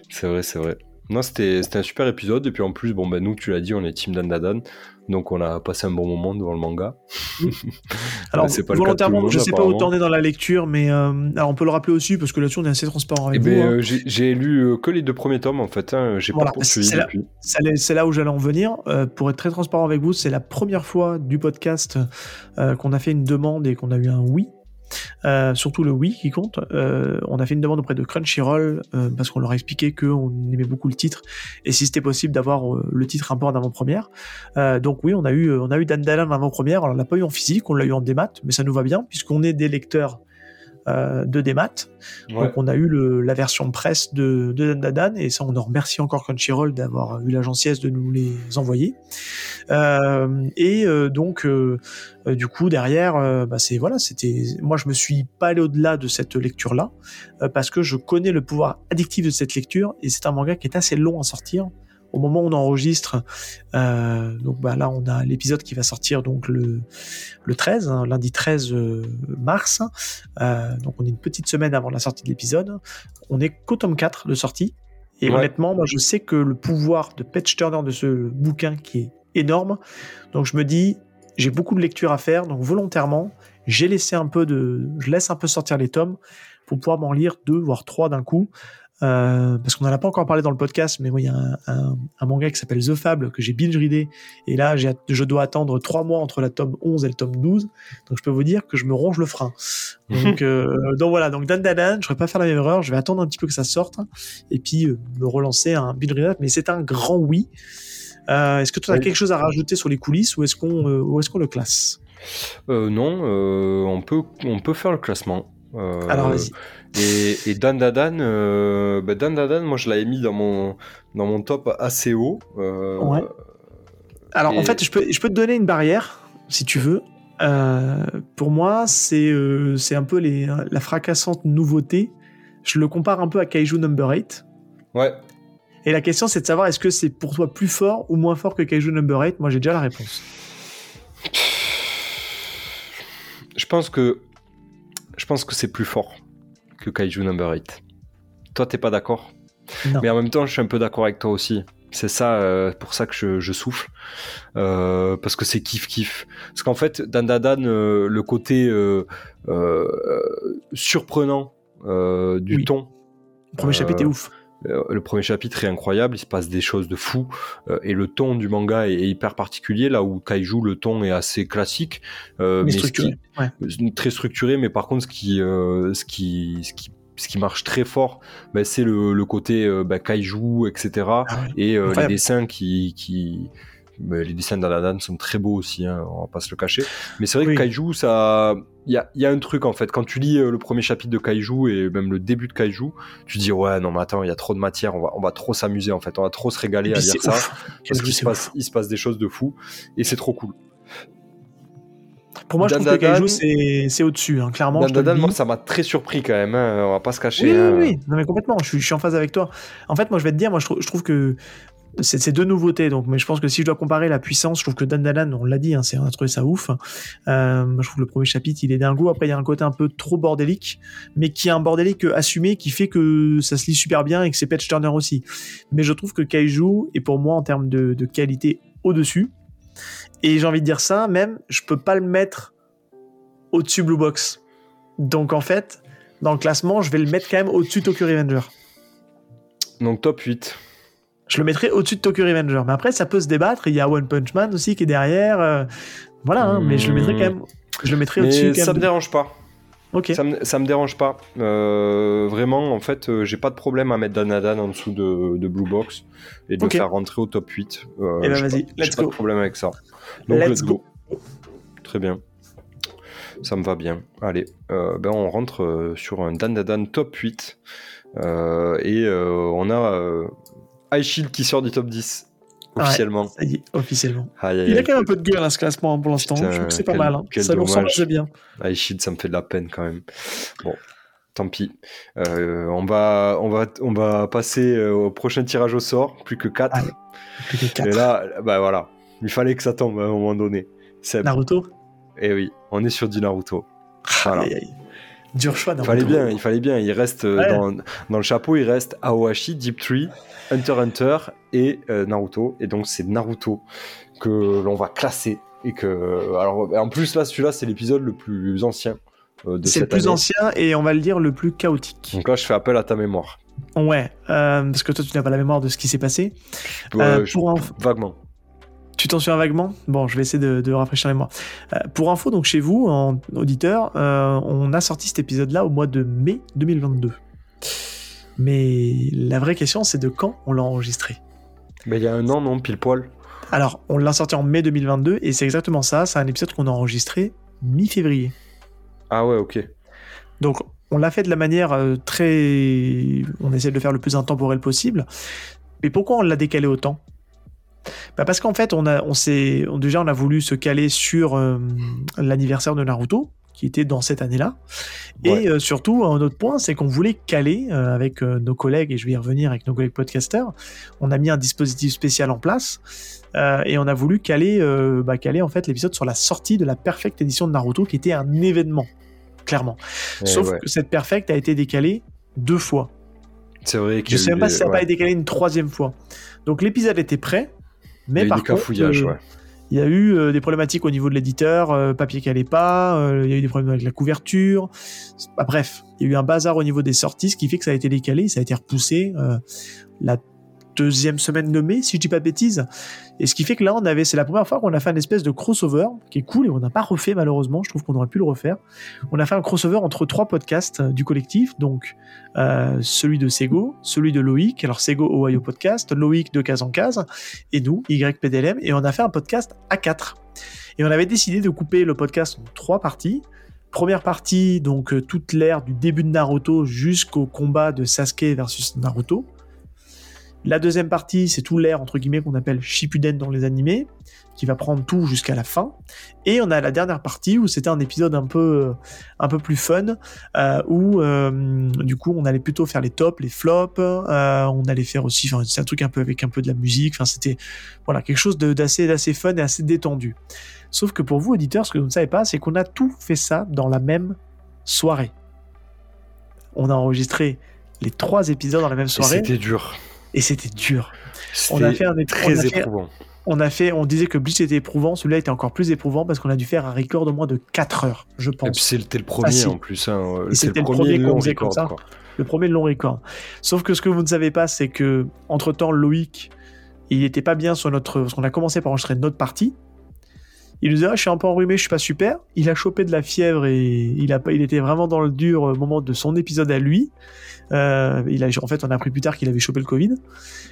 C'est vrai, c'est vrai. Non, c'était un super épisode. Et puis en plus, bon, ben, nous, tu l'as dit, on est Team Dan Dadan. Donc on a passé un bon moment devant le manga. [LAUGHS] alors pas volontairement, je sais pas où t'en es dans la lecture, mais euh, alors on peut le rappeler aussi parce que là-dessus on est assez transparent avec eh vous. Ben, hein. euh, j'ai lu euh, que les deux premiers tomes en fait. Hein, j'ai pas poursuivi depuis. C'est là, où j'allais en venir. pour être très transparent avec vous, c'est la première fois du podcast qu'on a fait une demande et qu'on a eu un oui euh, surtout le oui qui compte. Euh, on a fait une demande auprès de Crunchyroll euh, parce qu'on leur a expliqué qu'on aimait beaucoup le titre et si c'était possible d'avoir le titre un peu en avant-première. donc oui, on a eu on a eu Dan en avant-première. On l'a pas eu en physique, on l'a eu en démat, mais ça nous va bien puisqu'on est des lecteurs euh, de démat. Donc on a eu le, la version presse de, de Dadan et ça on en remercie encore Crunchyroll d'avoir eu la gentillesse de nous les envoyer. Euh, et euh, donc du coup derrière, bah c'est voilà, c'était moi je me suis pas allé au-delà de cette lecture là parce que je connais le pouvoir addictif de cette lecture et c'est un manga qui est assez long à sortir au moment où on enregistre, euh, donc bah là on a l'épisode qui va sortir donc le, le 13, hein, lundi 13 euh, mars. Euh, donc on est une petite semaine avant la sortie de l'épisode. On est qu'au tome 4 de sortie. Et honnêtement, moi je sais que le pouvoir de Patch Turner de ce bouquin qui est énorme. Donc je me dis, j'ai beaucoup de lecture à faire, donc volontairement, j'ai laissé un peu de, je laisse un peu sortir les tomes pour pouvoir m'en lire deux voire trois d'un coup. Euh, parce qu'on n'en a pas encore parlé dans le podcast, mais moi, il y a un, un, manga qui s'appelle The Fable que j'ai binge readé. Et là, je dois attendre trois mois entre la tome 11 et le tome 12. Donc, je peux vous dire que je me ronge le frein. [LAUGHS] Donc, euh, donc voilà. Donc, Dan Dan, je ne vais pas faire la même erreur. Je vais attendre un petit peu que ça sorte. Et puis, euh, me relancer un binge read. Mais c'est un grand oui. est-ce que tu as quelque chose à rajouter sur les coulisses ou est-ce qu'on est qu'on le classe? Non, on, peut, on peut faire le classement. Alors vas-y. Et, et Dan Dadan, bah, Dan Dadan, moi je l'avais mis dans mon, dans mon top assez haut. ouais. Alors en fait, je peux, je peux te donner une barrière, si tu veux. pour moi, c'est c'est un peu les, la fracassante nouveauté. Je le compare un peu à Kaiju Number 8. Ouais. Et la question, c'est de savoir est-ce que c'est pour toi plus fort ou moins fort que Kaiju Number 8 Moi, j'ai déjà la réponse. Je pense que je pense que c'est plus fort que Kaiju Number 8. Toi, t'es pas d'accord? Mais en même temps, je suis un peu d'accord avec toi aussi. C'est ça, euh, pour ça que je, souffle. Euh, parce que c'est kiff kiff. Parce qu'en fait, Dan Dan, euh, le côté surprenant du ton. Le premier chapitre est ouf. Le premier chapitre est incroyable, il se passe des choses de fou et le ton du manga est, hyper particulier là où Kaiju le ton est assez classique, mais, structuré, très structuré. Mais par contre, ce qui, ce qui, ce qui ce qui marche très fort, bah, c'est le, côté bah, kaiju, etc. et ah les dessins qui, qui, les dessins d'Aladan sont très beaux aussi, hein, on va pas se le cacher. Mais c'est vrai que Kaiju, ça, il y a, y a, un truc en fait. Quand tu lis euh, le premier chapitre de Kaiju et même le début de Kaiju, tu dis ouais non mais attends, il y a trop de matière, on va, on va trop s'amuser en fait, on va trop se régaler à lire ça parce qu'il se passe, il se passe des choses de fou et c'est trop cool. Pour moi, je trouve que Kaiju, c'est au-dessus, hein, clairement. Dan moi, ça m'a très surpris quand même, hein, on va pas se cacher. Oui, hein. oui, oui, non, mais complètement, je suis, je suis, en phase avec toi. En fait, moi, je vais te dire, moi, je, je trouve que c'est deux nouveautés. Donc, mais je pense que si je dois comparer la puissance, je trouve que Dandalan, on l'a dit, hein, c'est un trouvé ça ouf. Euh, je trouve que le premier chapitre, il est dingo. Après, il y a un côté un peu trop bordélique, mais qui est un bordélique assumé, qui fait que ça se lit super bien et que c'est Patch Turner aussi. Mais je trouve que Kaiju est pour moi en termes de, qualité au-dessus. Et j'ai envie de dire ça, même, je peux pas le mettre au-dessus Blue Box. Donc en fait, dans le classement, je vais le mettre quand même au-dessus Tokyo Revenger. Donc top 8 je le mettrais au-dessus de Tokyo Revenger. Mais après, ça peut se débattre. Il y a One Punch Man aussi qui est derrière. Euh, voilà, hein, mais je le mettrais quand même. Je le mettrais au-dessus. Ça me dérange pas. Ça me, me dérange pas. Euh, vraiment, en fait, euh, j'ai pas de problème à mettre Danadan en dessous de, Blue Box et de le faire rentrer au top 8. et eh ben vas-y, let's go. Pas de problème avec ça. Donc let's, go. Très bien. Ça me va bien. Allez, ben on rentre sur un Danadan top 8. et on a Shield qui sort du top 10 officiellement. ça y est, officiellement. il a quand même un peu de gueule à ce classement pour l'instant. Je trouve que c'est pas mal. Hein. Ça nous ressemble bien. Shield, ça me fait de la peine quand même. Bon, tant pis. Euh, on, va, on, va, on va passer euh, au prochain tirage au sort. Plus que 4. plus que 4. Et là, bah voilà. Il fallait que ça tombe à un moment donné. Naruto? Eh oui, on est sur du Naruto. Voilà. Dur choix. Il fallait bien, il fallait bien. Il reste euh, dans, dans, le chapeau, il reste Aohashi, Deep Tree, Hunter Hunter et euh, Naruto. Et donc c'est Naruto que l'on va classer et que alors en plus là celui-là c'est l'épisode le plus ancien euh, de C'est le plus ancien et on va le dire le plus chaotique. Donc là je fais appel à ta mémoire. Ouais, parce que toi tu n'as pas la mémoire de ce qui s'est passé. pour Vaguement. Tu t'en souviens vaguement? Bon, je vais essayer de, rafraîchir les mémoire. Euh, pour info, donc chez vous, en auditeur, euh, on a sorti cet épisode-là au mois de mai 2022. Mais la vraie question, c'est de quand on l'a enregistré Mais il y a un an, non Pile poil Alors, on l'a sorti en mai 2022, et c'est exactement ça. C'est un épisode qu'on a enregistré mi-février. Ah ouais, ok. Donc, on l'a fait de la manière euh, très... On essaie de le faire le plus intemporel possible. Mais pourquoi on l'a décalé autant? Bah Parce qu'en fait, on a, on s'est, déjà, on a voulu se caler sur euh, l'anniversaire de Naruto, qui était dans cette année-là. Et euh, surtout, un autre point, c'est qu'on voulait caler euh, avec nos collègues, et je vais y revenir avec nos collègues podcasters, on a mis un dispositif spécial en place, et on a voulu caler, bah, caler en fait l'épisode sur la sortie de la Perfect édition de Naruto, qui était un événement, clairement. Sauf que cette Perfect a été décalée deux fois. C'est vrai que. Je sais même pas si ça n'a pas été décalé une troisième fois. Donc l'épisode était prêt, mais par contre, euh, il y a eu euh, des problématiques au niveau de l'éditeur, euh, papier qui allait pas, il y a eu des problèmes avec la couverture. Bah, bref, il y a eu un bazar au niveau des sorties, ce qui fait que ça a été décalé, ça a été repoussé. la deuxième semaine de mai, si je dis pas de bêtises. Et ce qui fait que là, on avait, c'est la première fois qu'on a fait une espèce de crossover qui est cool et on n'a pas refait malheureusement. Je trouve qu'on aurait pu le refaire. On a fait un crossover entre trois podcasts euh, du collectif, donc euh, celui de Sego, celui de Loïc, alors Sego Ohio Podcast, Loïc de Case en Case, et nous, YPDLM, et on a fait un podcast à quatre. Et on avait décidé de couper le podcast en trois parties Première partie, donc euh, toute l'ère du début de Naruto jusqu'au combat de Sasuke versus Naruto. La deuxième partie, c'est tout l'ère entre guillemets qu'on appelle Shippuden dans les animés, qui va prendre tout jusqu'à la fin. Et on a la dernière partie où c'était un épisode un peu, euh, un peu plus fun, euh, où euh, du coup on allait plutôt faire les tops, les flops, on allait faire aussi, c'est un truc un peu avec un peu de la musique, enfin c'était voilà quelque chose d'assez d'assez fun et assez détendu. Sauf que pour vous auditeurs, ce que vous ne savez pas, c'est qu'on a tout fait ça dans la même soirée. On a enregistré les trois épisodes dans la même soirée C'était dur. Et c'était dur. On a fait un très on a fait- éprouvant. on a fait, on disait que Bleach était éprouvant, celui-là était encore plus éprouvant parce qu'on a dû faire un record au moins de 4 heures, je pense. c'était le premier Facile. en plus. Hein. C'est c'était le le premier long record. ça. Quoi. Le premier long record. Sauf que ce que vous ne savez pas, c'est que entre temps, Loïc, il était pas bien sur notre, parce qu'on a commencé par enregistrer notre partie. Il nous disait, ah, je suis un peu enrhumé, je suis pas super. Il a chopé de la fièvre et il a pas, il était vraiment dans le dur euh, moment de son épisode à lui. Euh, il a, en fait, on a appris plus tard qu'il avait chopé le Covid.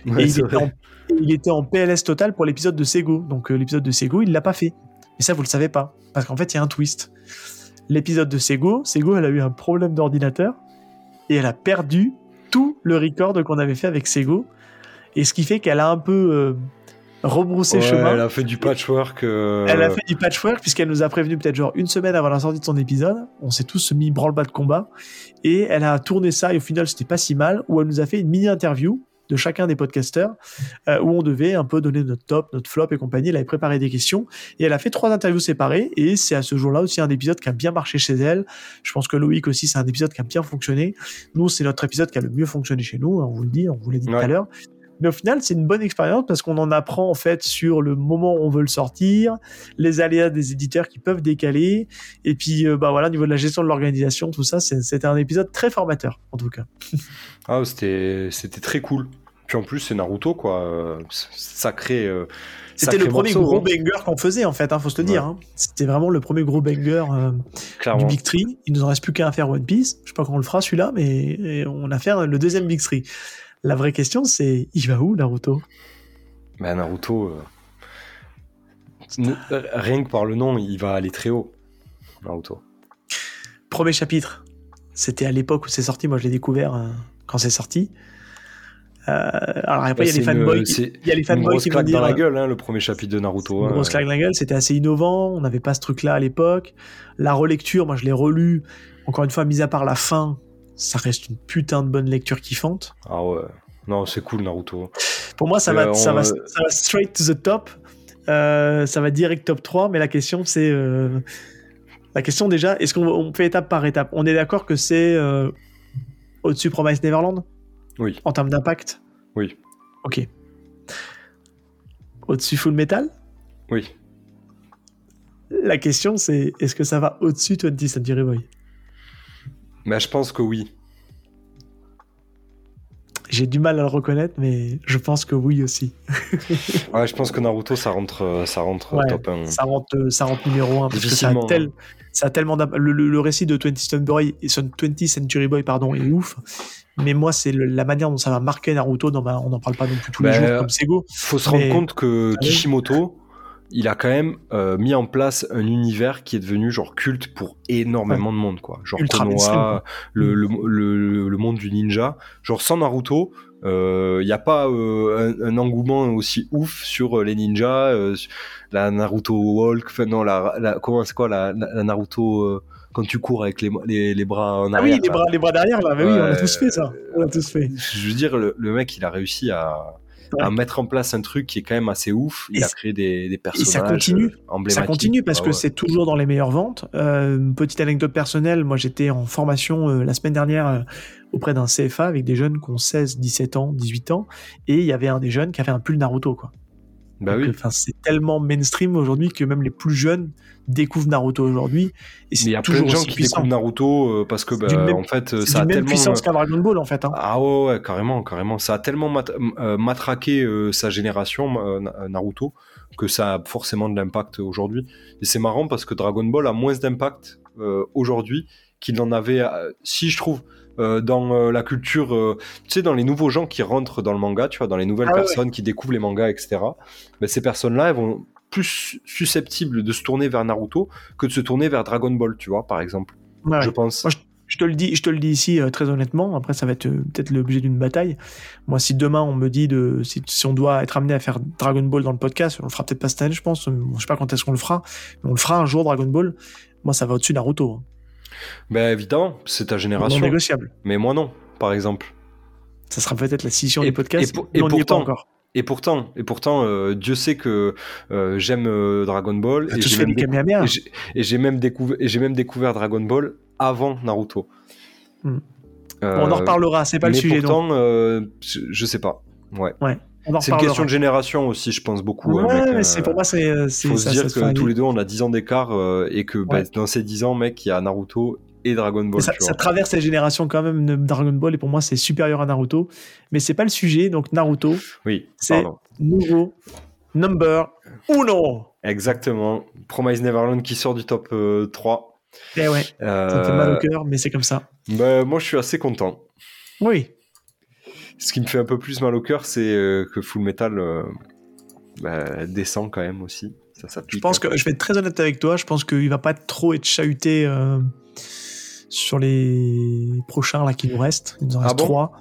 Ouais, et il était, en, il était en PLS total pour l'épisode de Sego. Donc euh, l'épisode de Sego, il l'a pas fait. Et ça, vous le savez pas. Parce qu'en fait, il y a un twist. L'épisode de Sego, Sego, elle a eu un problème d'ordinateur et elle a perdu tout le record qu'on avait fait avec Sego. Et ce qui fait qu'elle a un peu euh, rebroussé Ouais, chemin. Elle a fait du patchwork. euh, Elle a fait du patchwork puisqu'elle nous a prévenu peut-être genre une semaine avant la sortie de son épisode. On s'est tous mis branle-bas de combat et elle a tourné ça et au final c'était pas si mal où elle nous a fait une mini interview de chacun des podcasters euh, où on devait un peu donner notre top, notre flop et compagnie. Elle avait préparé des questions et elle a fait trois interviews séparées et c'est à ce jour-là aussi un épisode qui a bien marché chez elle. Je pense que Loïc aussi c'est un épisode qui a bien fonctionné. Nous c'est notre épisode qui a le mieux fonctionné chez nous, hein, on vous le dit, on vous l'a dit tout à l'heure. Mais au final, c'est une bonne expérience parce qu'on en apprend en fait sur le moment où on veut le sortir, les aléas des éditeurs qui peuvent décaler, et puis euh, bah voilà, au niveau de la gestion de l'organisation, tout ça, c'était un épisode très formateur en tout cas. [LAUGHS] Ah, c'était c'était très cool. Puis en plus, c'est Naruto, quoi. euh, Sacré. euh, C'était le premier morceau, gros hein. banger qu'on faisait en fait, hein, faut se le dire. hein. C'était vraiment le premier gros banger euh, du. Big Tree. Il nous en reste plus qu'à faire One Piece. Je sais pas quand on le fera celui-là, mais on a fait le deuxième Big Tree. La vraie question, c'est il va où Naruto? Mais Naruto. euh, euh, Rien que par le nom, il va aller très haut. Naruto. Premier chapitre. C'était à l'époque où c'est sorti. Moi, je l'ai découvert euh, quand c'est sorti. Euh, alors après, il y a C'est les fanboys. Il y a les fanboys qui vont claque dire. dans la gueule, hein, le premier chapitre de Naruto. Une hein. grosse claque dans la gueule, c'était assez innovant, on n'avait pas ce truc-là à l'époque. La relecture, moi je l'ai relu, encore une fois, mis à part la fin, ça reste une putain de bonne lecture kiffante. Ah ouais. Non, c'est cool Naruto. Pour moi, ça, Euh, va, ça, va, ça va straight to the top, Euh, ça va direct top 3, mais la question c'est... euh, La question déjà, est-ce qu'on on fait étape par étape? On est d'accord que c'est euh, au-dessus Promise Neverland? Oui. En termes d'impact? Oui. Ok. Au-dessus Full Metal? Oui. La question c'est, est-ce que ça va au-dessus 20th Century Boy? Mais je pense que oui. J'ai du mal à le reconnaître, mais je pense que oui aussi. [LAUGHS] Ouais, je pense que Naruto, ça rentre, euh, ça rentre Ouais, top 1. Ça rentre, euh, ça rentre numéro 1 parce que ça a, tel- hein. ça a tellement le, le- le récit de 20th Century Boy, 20th Century Boy pardon, est ouf. Mais moi, c'est la manière dont ça m'a marqué Naruto. Dans ma, on n'en parle pas non plus tous les Ben, jours comme Sego. faut se rendre compte que. Kishimoto, il a quand même euh, mis en place un univers qui est devenu genre culte pour énormément de monde, quoi. Genre Ultra Konoha, quoi. le, le, le, le monde du ninja. Genre sans Naruto, il n'y a pas euh, un, un engouement aussi ouf sur euh, les ninjas, euh, sur la Naruto Walk, enfin non, la, la- comment c'est quoi la, Naruto euh, quand tu cours avec les, les, les bras en Ah arrière. oui, les bras, les bras derrière là. Mais oui, on a tous fait ça. On a tous fait. Je veux dire, le, le mec, il a réussi à, à mettre en place un truc qui est quand même assez ouf. Il Et a créé des, des personnages ça continue. euh, emblématiques. Ça continue parce Ah que c'est toujours dans les meilleures ventes. Euh, petite anecdote personnelle, moi j'étais en formation euh, la semaine dernière euh, auprès d'un CFA avec des jeunes qui ont 16, 17 ans, 18 ans, et il y avait un des jeunes qui avait un pull Naruto. Quoi. Bah oui. euh, c'est tellement mainstream aujourd'hui que même les plus jeunes découvrent Naruto aujourd'hui. Et il c'est y a plein toujours de gens qui puissant. découvrent Naruto euh, parce que, bah, même- en fait, euh, ça a même tellement. puissance qu'un Dragon Ball en fait. hein. Ah ouais, ouais, carrément, carrément. Ça a tellement mat- euh, matraqué euh, sa génération, euh, Na- Naruto, que ça a forcément de l'impact aujourd'hui. Et c'est marrant parce que Dragon Ball a moins d'impact euh, aujourd'hui qu'il en avait, euh, si je trouve, euh, dans euh, la culture, euh, tu sais, dans les nouveaux gens qui rentrent dans le manga, tu vois, dans les nouvelles Ah ouais, personnes qui découvrent les mangas, etc. Ben, ces personnes-là, elles vont plus susceptible de se tourner vers Naruto que de se tourner vers Dragon Ball, tu vois, par exemple. Ouais, je pense. Moi, Je te le dis, je te le dis ici euh, très honnêtement. Après, ça va être euh, peut-être l'objet d'une bataille. Moi, si demain on me dit de, si, si on doit être amené à faire Dragon Ball dans le podcast, on le fera peut-être pas cette année, je pense. Je sais pas quand est-ce qu'on le fera, mais on le fera un jour Dragon Ball. Moi, ça va au-dessus de Naruto. hein. Ben évidemment, c'est ta Non génération. négociable. Mais moi non, par exemple. Ça sera peut-être la scission Et- des podcasts. et pour- et on n'y est pas pourtant, encore. Et pourtant, et pourtant, euh, Dieu sait que euh, j'aime euh, Dragon Ball et j'ai fait même, et j'ai- même, découvert- même Dragon Ball avant Naruto. Hmm. On en reparlera. C'est pas le sujet. pourtant, je, sais pas. Ouais. En C'est une question de génération aussi, je pense beaucoup. hein, Ouais, mec, mais euh, c'est pour moi, c'est. euh, faut ça- se dire se que tous les deux, on a 10 ans d'écart euh, et que bah, Ouais. dans ces 10 ans, mec, il y a Naruto et Dragon Ball. Ça, traverse les générations quand même Dragon Ball et pour moi c'est supérieur à Naruto. Mais c'est pas le sujet, donc Naruto, Oui, c'est nouveau number uno. Exactement. Promise Neverland qui sort du top euh, 3. Eh ouais, ça me fait mal au cœur, mais c'est comme ça. bah, moi, je suis assez content. Oui, Ce qui me fait un peu plus mal au cœur, c'est euh, que Full Metal euh, bah, descend quand même aussi. Ça, ça je pense que je vais être très honnête avec toi. Je pense qu'il va pas trop être chahuté euh, sur les prochains là qui nous restent. Il nous en Ah reste bon? trois.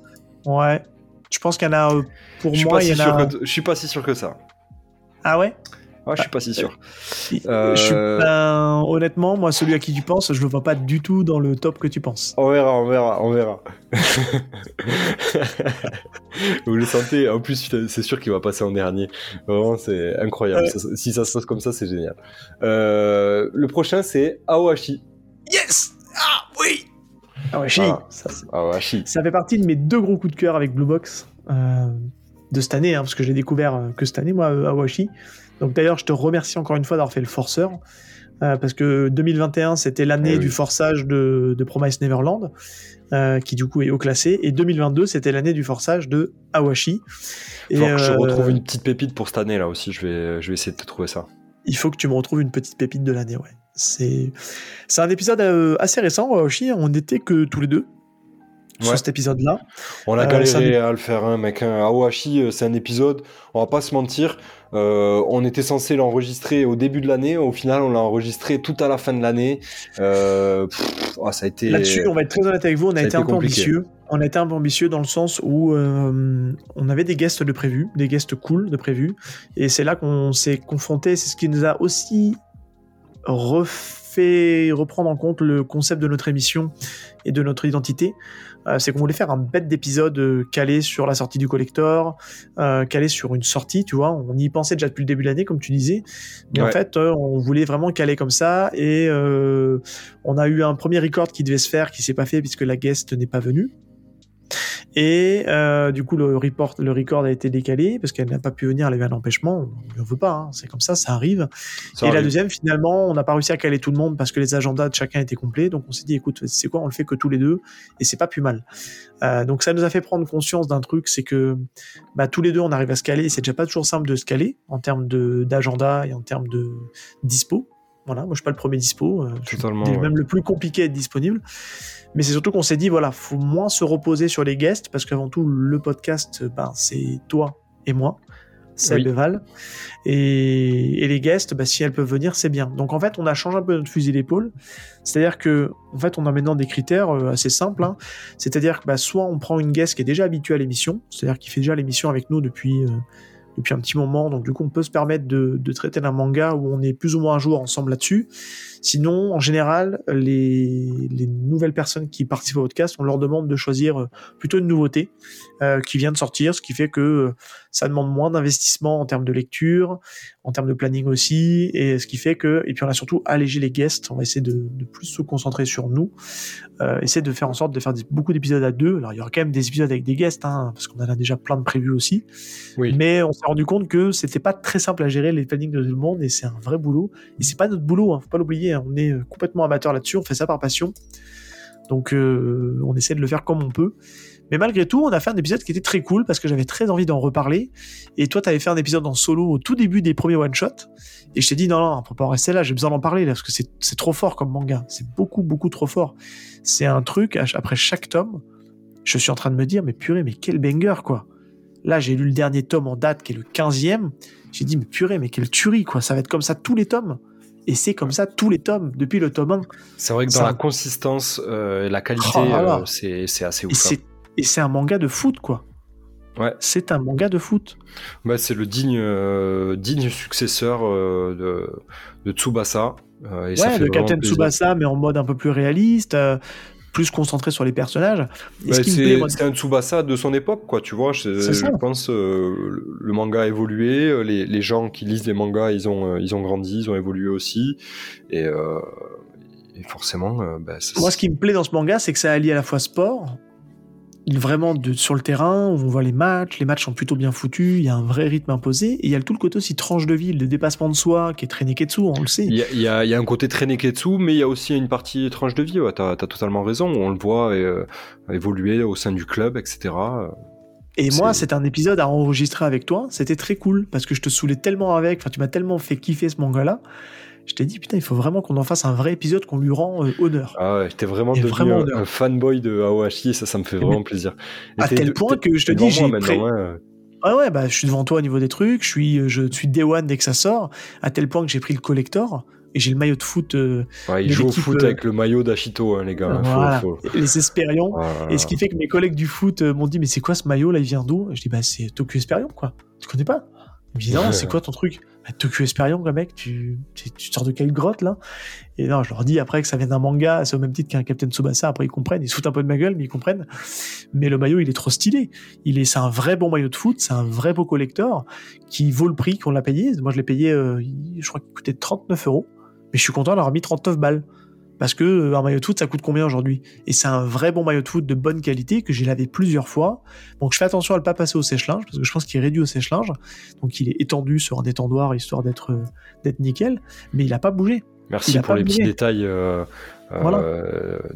Ouais, je pense qu'il y en a pour je moi. pas Il y si en a. que- je suis pas si sûr que ça. Ah ouais? Ouais, je suis pas si sûr. Je suis- Euh, ben, honnêtement, moi celui à qui tu penses, je le vois pas du tout dans le top que tu penses. On verra, on verra, on verra. [LAUGHS] Vous le sentez En plus, c'est sûr qu'il va passer en dernier. Vraiment, c'est incroyable. Ouais. Si ça se passe comme ça, c'est génial. Euh, le prochain, c'est Aohashi. Yes Ah oui Ah ouais, chi. Ah. Ça, Aohashi. ça fait partie de mes deux gros coups de cœur avec Blue Box euh, de cette année, hein, parce que j'ai découvert que cette année, moi, Awashi. Donc d'ailleurs, je te remercie encore une fois d'avoir fait le forceur, euh, parce que 2021, c'était l'année Eh oui. du forçage de, de Promise Neverland, euh, qui du coup est haut classé, et 2022, c'était l'année du forçage de Awashi. Il faut que je euh, retrouve une petite pépite pour cette année là aussi. Je vais, je vais essayer de te trouver ça. il faut que tu me retrouves une petite pépite de l'année, ouais. C'est c'est un épisode assez récent, Awashi, on n'était que tous les deux Ouais. sur cet épisode-là. On a Euh, galéré ça à le faire, hein, mec. hein. Aohashi, euh, c'est un épisode. On va pas se mentir. euh, on était censé l'enregistrer au début de l'année. Au final, on l'a enregistré tout à la fin de l'année. Euh, ah, ça a été. Là-dessus, on va être très honnête avec vous, on a Ça a été un peu ambitieux. On a été un peu ambitieux dans le sens où euh, on avait des guests de prévus, des guests cool de prévus, et c'est là qu'on s'est confronté. C'est ce qui nous a aussi refait reprendre en compte le concept de notre émission et de notre identité. Euh, c'est qu'on voulait faire un bête d'épisode euh, calé sur la sortie du collector, euh, calé sur une sortie, tu vois. On y pensait déjà depuis le début de l'année, comme tu disais. Mais en fait, euh, on voulait vraiment caler comme ça. Et euh, on a eu un premier record qui devait se faire, qui s'est pas fait puisque la guest n'est pas venue. Et euh, du coup, le, report, le record a été décalé parce qu'elle n'a pas pu venir, elle avait un empêchement. On ne veut pas, hein, c'est comme ça, ça arrive. Ça et la deuxième, finalement, on n'a pas réussi à caler tout le monde parce que les agendas de chacun étaient complets. Donc on s'est dit, écoute, c'est quoi, on le fait que tous les deux et c'est pas plus mal. Euh, donc ça nous a fait prendre conscience d'un truc, c'est que bah, tous les deux, on arrive à se caler. C'est déjà pas toujours simple de se caler en termes d'agenda et en termes de dispo. Voilà, moi je suis pas le premier dispo. euh, je suis Totalement, même ouais. le plus compliqué à être disponible. Mais c'est surtout qu'on s'est dit, voilà, faut moins se reposer sur les guests parce qu'avant tout, le podcast, ben, c'est toi et moi. Seb Oui. et Val. Et, et les guests, bah, si elles peuvent venir, c'est bien. Donc en fait, on a changé un peu notre fusil d'épaule. C'est-à-dire que, en fait, on a maintenant des critères euh, assez simples. hein. C'est-à-dire que bah, soit on prend une guest qui est déjà habituée à l'émission, c'est-à-dire qui fait déjà l'émission avec nous depuis, euh, depuis un petit moment. Donc du coup, on peut se permettre de, de traiter d'un manga où on est plus ou moins un jour ensemble là-dessus. Sinon, en général, les, les nouvelles personnes qui participent au podcast, on leur demande de choisir euh, plutôt une nouveauté euh, qui vient de sortir, ce qui fait que euh, ça demande moins d'investissement en termes de lecture, en termes de planning aussi, et ce qui fait que, et puis on a surtout allégé les guests, on va essayer de, de plus se concentrer sur nous, euh, essayer de faire en sorte de faire des- beaucoup d'épisodes à deux. Alors il y aura quand même des épisodes avec des guests, hein, parce qu'on en a déjà plein de prévus aussi, Oui. mais on s'est rendu compte que c'était pas très simple à gérer les plannings de tout le monde, et c'est un vrai boulot, et c'est pas notre boulot, hein, faut pas l'oublier, hein, on est euh, complètement amateur là-dessus, on fait ça par passion, donc euh, on essaie de le faire comme on peut. Mais malgré tout, on a fait un épisode qui était très cool parce que j'avais très envie d'en reparler. Et toi, tu avais fait un épisode en solo au tout début des premiers one-shots. Et je t'ai dit, non, non, on peut pas en rester là, j'ai besoin d'en parler parce que c'est trop fort comme manga. C'est beaucoup, beaucoup trop fort. C'est un truc, après chaque tome, je suis en train de me dire, mais purée, mais quel banger, quoi. Là, j'ai lu le dernier tome en date, qui est le 15e. J'ai dit, mais purée, mais quelle tuerie, quoi. Ça va être comme ça tous les tomes. Et c'est comme ça tous les tomes, depuis le tome 1. C'est vrai que dans Ça- la consistance et la qualité, Oh euh, c'est assez ouf. hein. et c'est un manga de foot, quoi. Ouais. C'est un manga de foot. Ouais, c'est le digne, euh, digne successeur euh, de, de Tsubasa. euh, et ça ouais, fait vraiment Captain. Tsubasa, mais en mode un peu plus réaliste, euh, plus concentré sur les personnages. Bah, c'est c'est un Tsubasa de son époque, quoi, tu vois. Je, pense euh, le- manga a évolué, euh, les, les gens qui lisent les mangas, ils ont, euh, ils ont grandi, ils ont évolué aussi. Et, euh, et forcément, bah, ça- Moi, ce qui me plaît dans ce manga, c'est que ça allie à la fois sport, vraiment de, sur le terrain, où on voit les matchs, les matchs sont plutôt bien foutus, il y a un vrai rythme imposé, et il y a tout le côté aussi tranche de ville, de dépassement de soi, qui est très Neketsu, on le sait. Il y, a, y a- il y a un côté très Neketsu, mais il y a aussi une partie tranche de vie, ouais, t'as as totalement raison, on le voit euh, évoluer au sein du club, etc. Et moi, c'est- c'est un épisode à enregistrer avec toi, c'était très cool, parce que je te saoulais tellement avec, enfin, tu m'as tellement fait kiffer ce manga-là, je t'ai dit, putain, il faut vraiment qu'on en fasse un vrai épisode, qu'on lui rend euh, honneur. Ah ouais, j'étais vraiment devenu vraiment un, fanboy de Aohashi, et ça, ça me fait vraiment plaisir. Et à tel point que je te dis, j'ai pré- ouais. Ah ouais, bah, je suis devant toi au niveau des trucs, je suis, je suis day one dès que ça sort, à tel point que j'ai pris le collector, et j'ai le maillot de foot, euh, Ouais, il joue au foot euh, avec le maillot d'Ashito, hein, les gars. Faut- voilà, faut- les Espérions. Et ce qui fait que mes collègues du foot euh, m'ont dit mais c'est quoi ce maillot là il vient d'où? Je dis bah c'est Tokyo Esperion quoi. Tu connais pas? Ils me disent non c'est [LAUGHS] quoi ton truc? Bah, Tokyo Esperion quoi mec tu, tu, tu sors de quelle grotte là? Et non je leur dis après que ça vient d'un manga c'est au même titre qu'un Captain Tsubasa après ils comprennent ils se foutent un peu de ma gueule mais ils comprennent. Mais le maillot il est trop stylé. Il est c'est un vrai bon maillot de foot c'est un vrai beau collector qui vaut le prix qu'on l'a payé. Moi je l'ai payé euh, je crois qu'il coûtait 39 euros mais je suis content d'avoir mis 39 balles. Parce que euh, un maillot de foot, ça coûte combien aujourd'hui? Et c'est un vrai bon maillot de foot de bonne qualité que j'ai lavé plusieurs fois. Donc je fais attention à ne pas passer au sèche-linge parce que je pense qu'il est réduit au sèche-linge. Donc il est étendu sur un étendoir histoire d'être euh, d'être nickel. Mais il a pas bougé. Merci pour les petits détails euh, Voilà.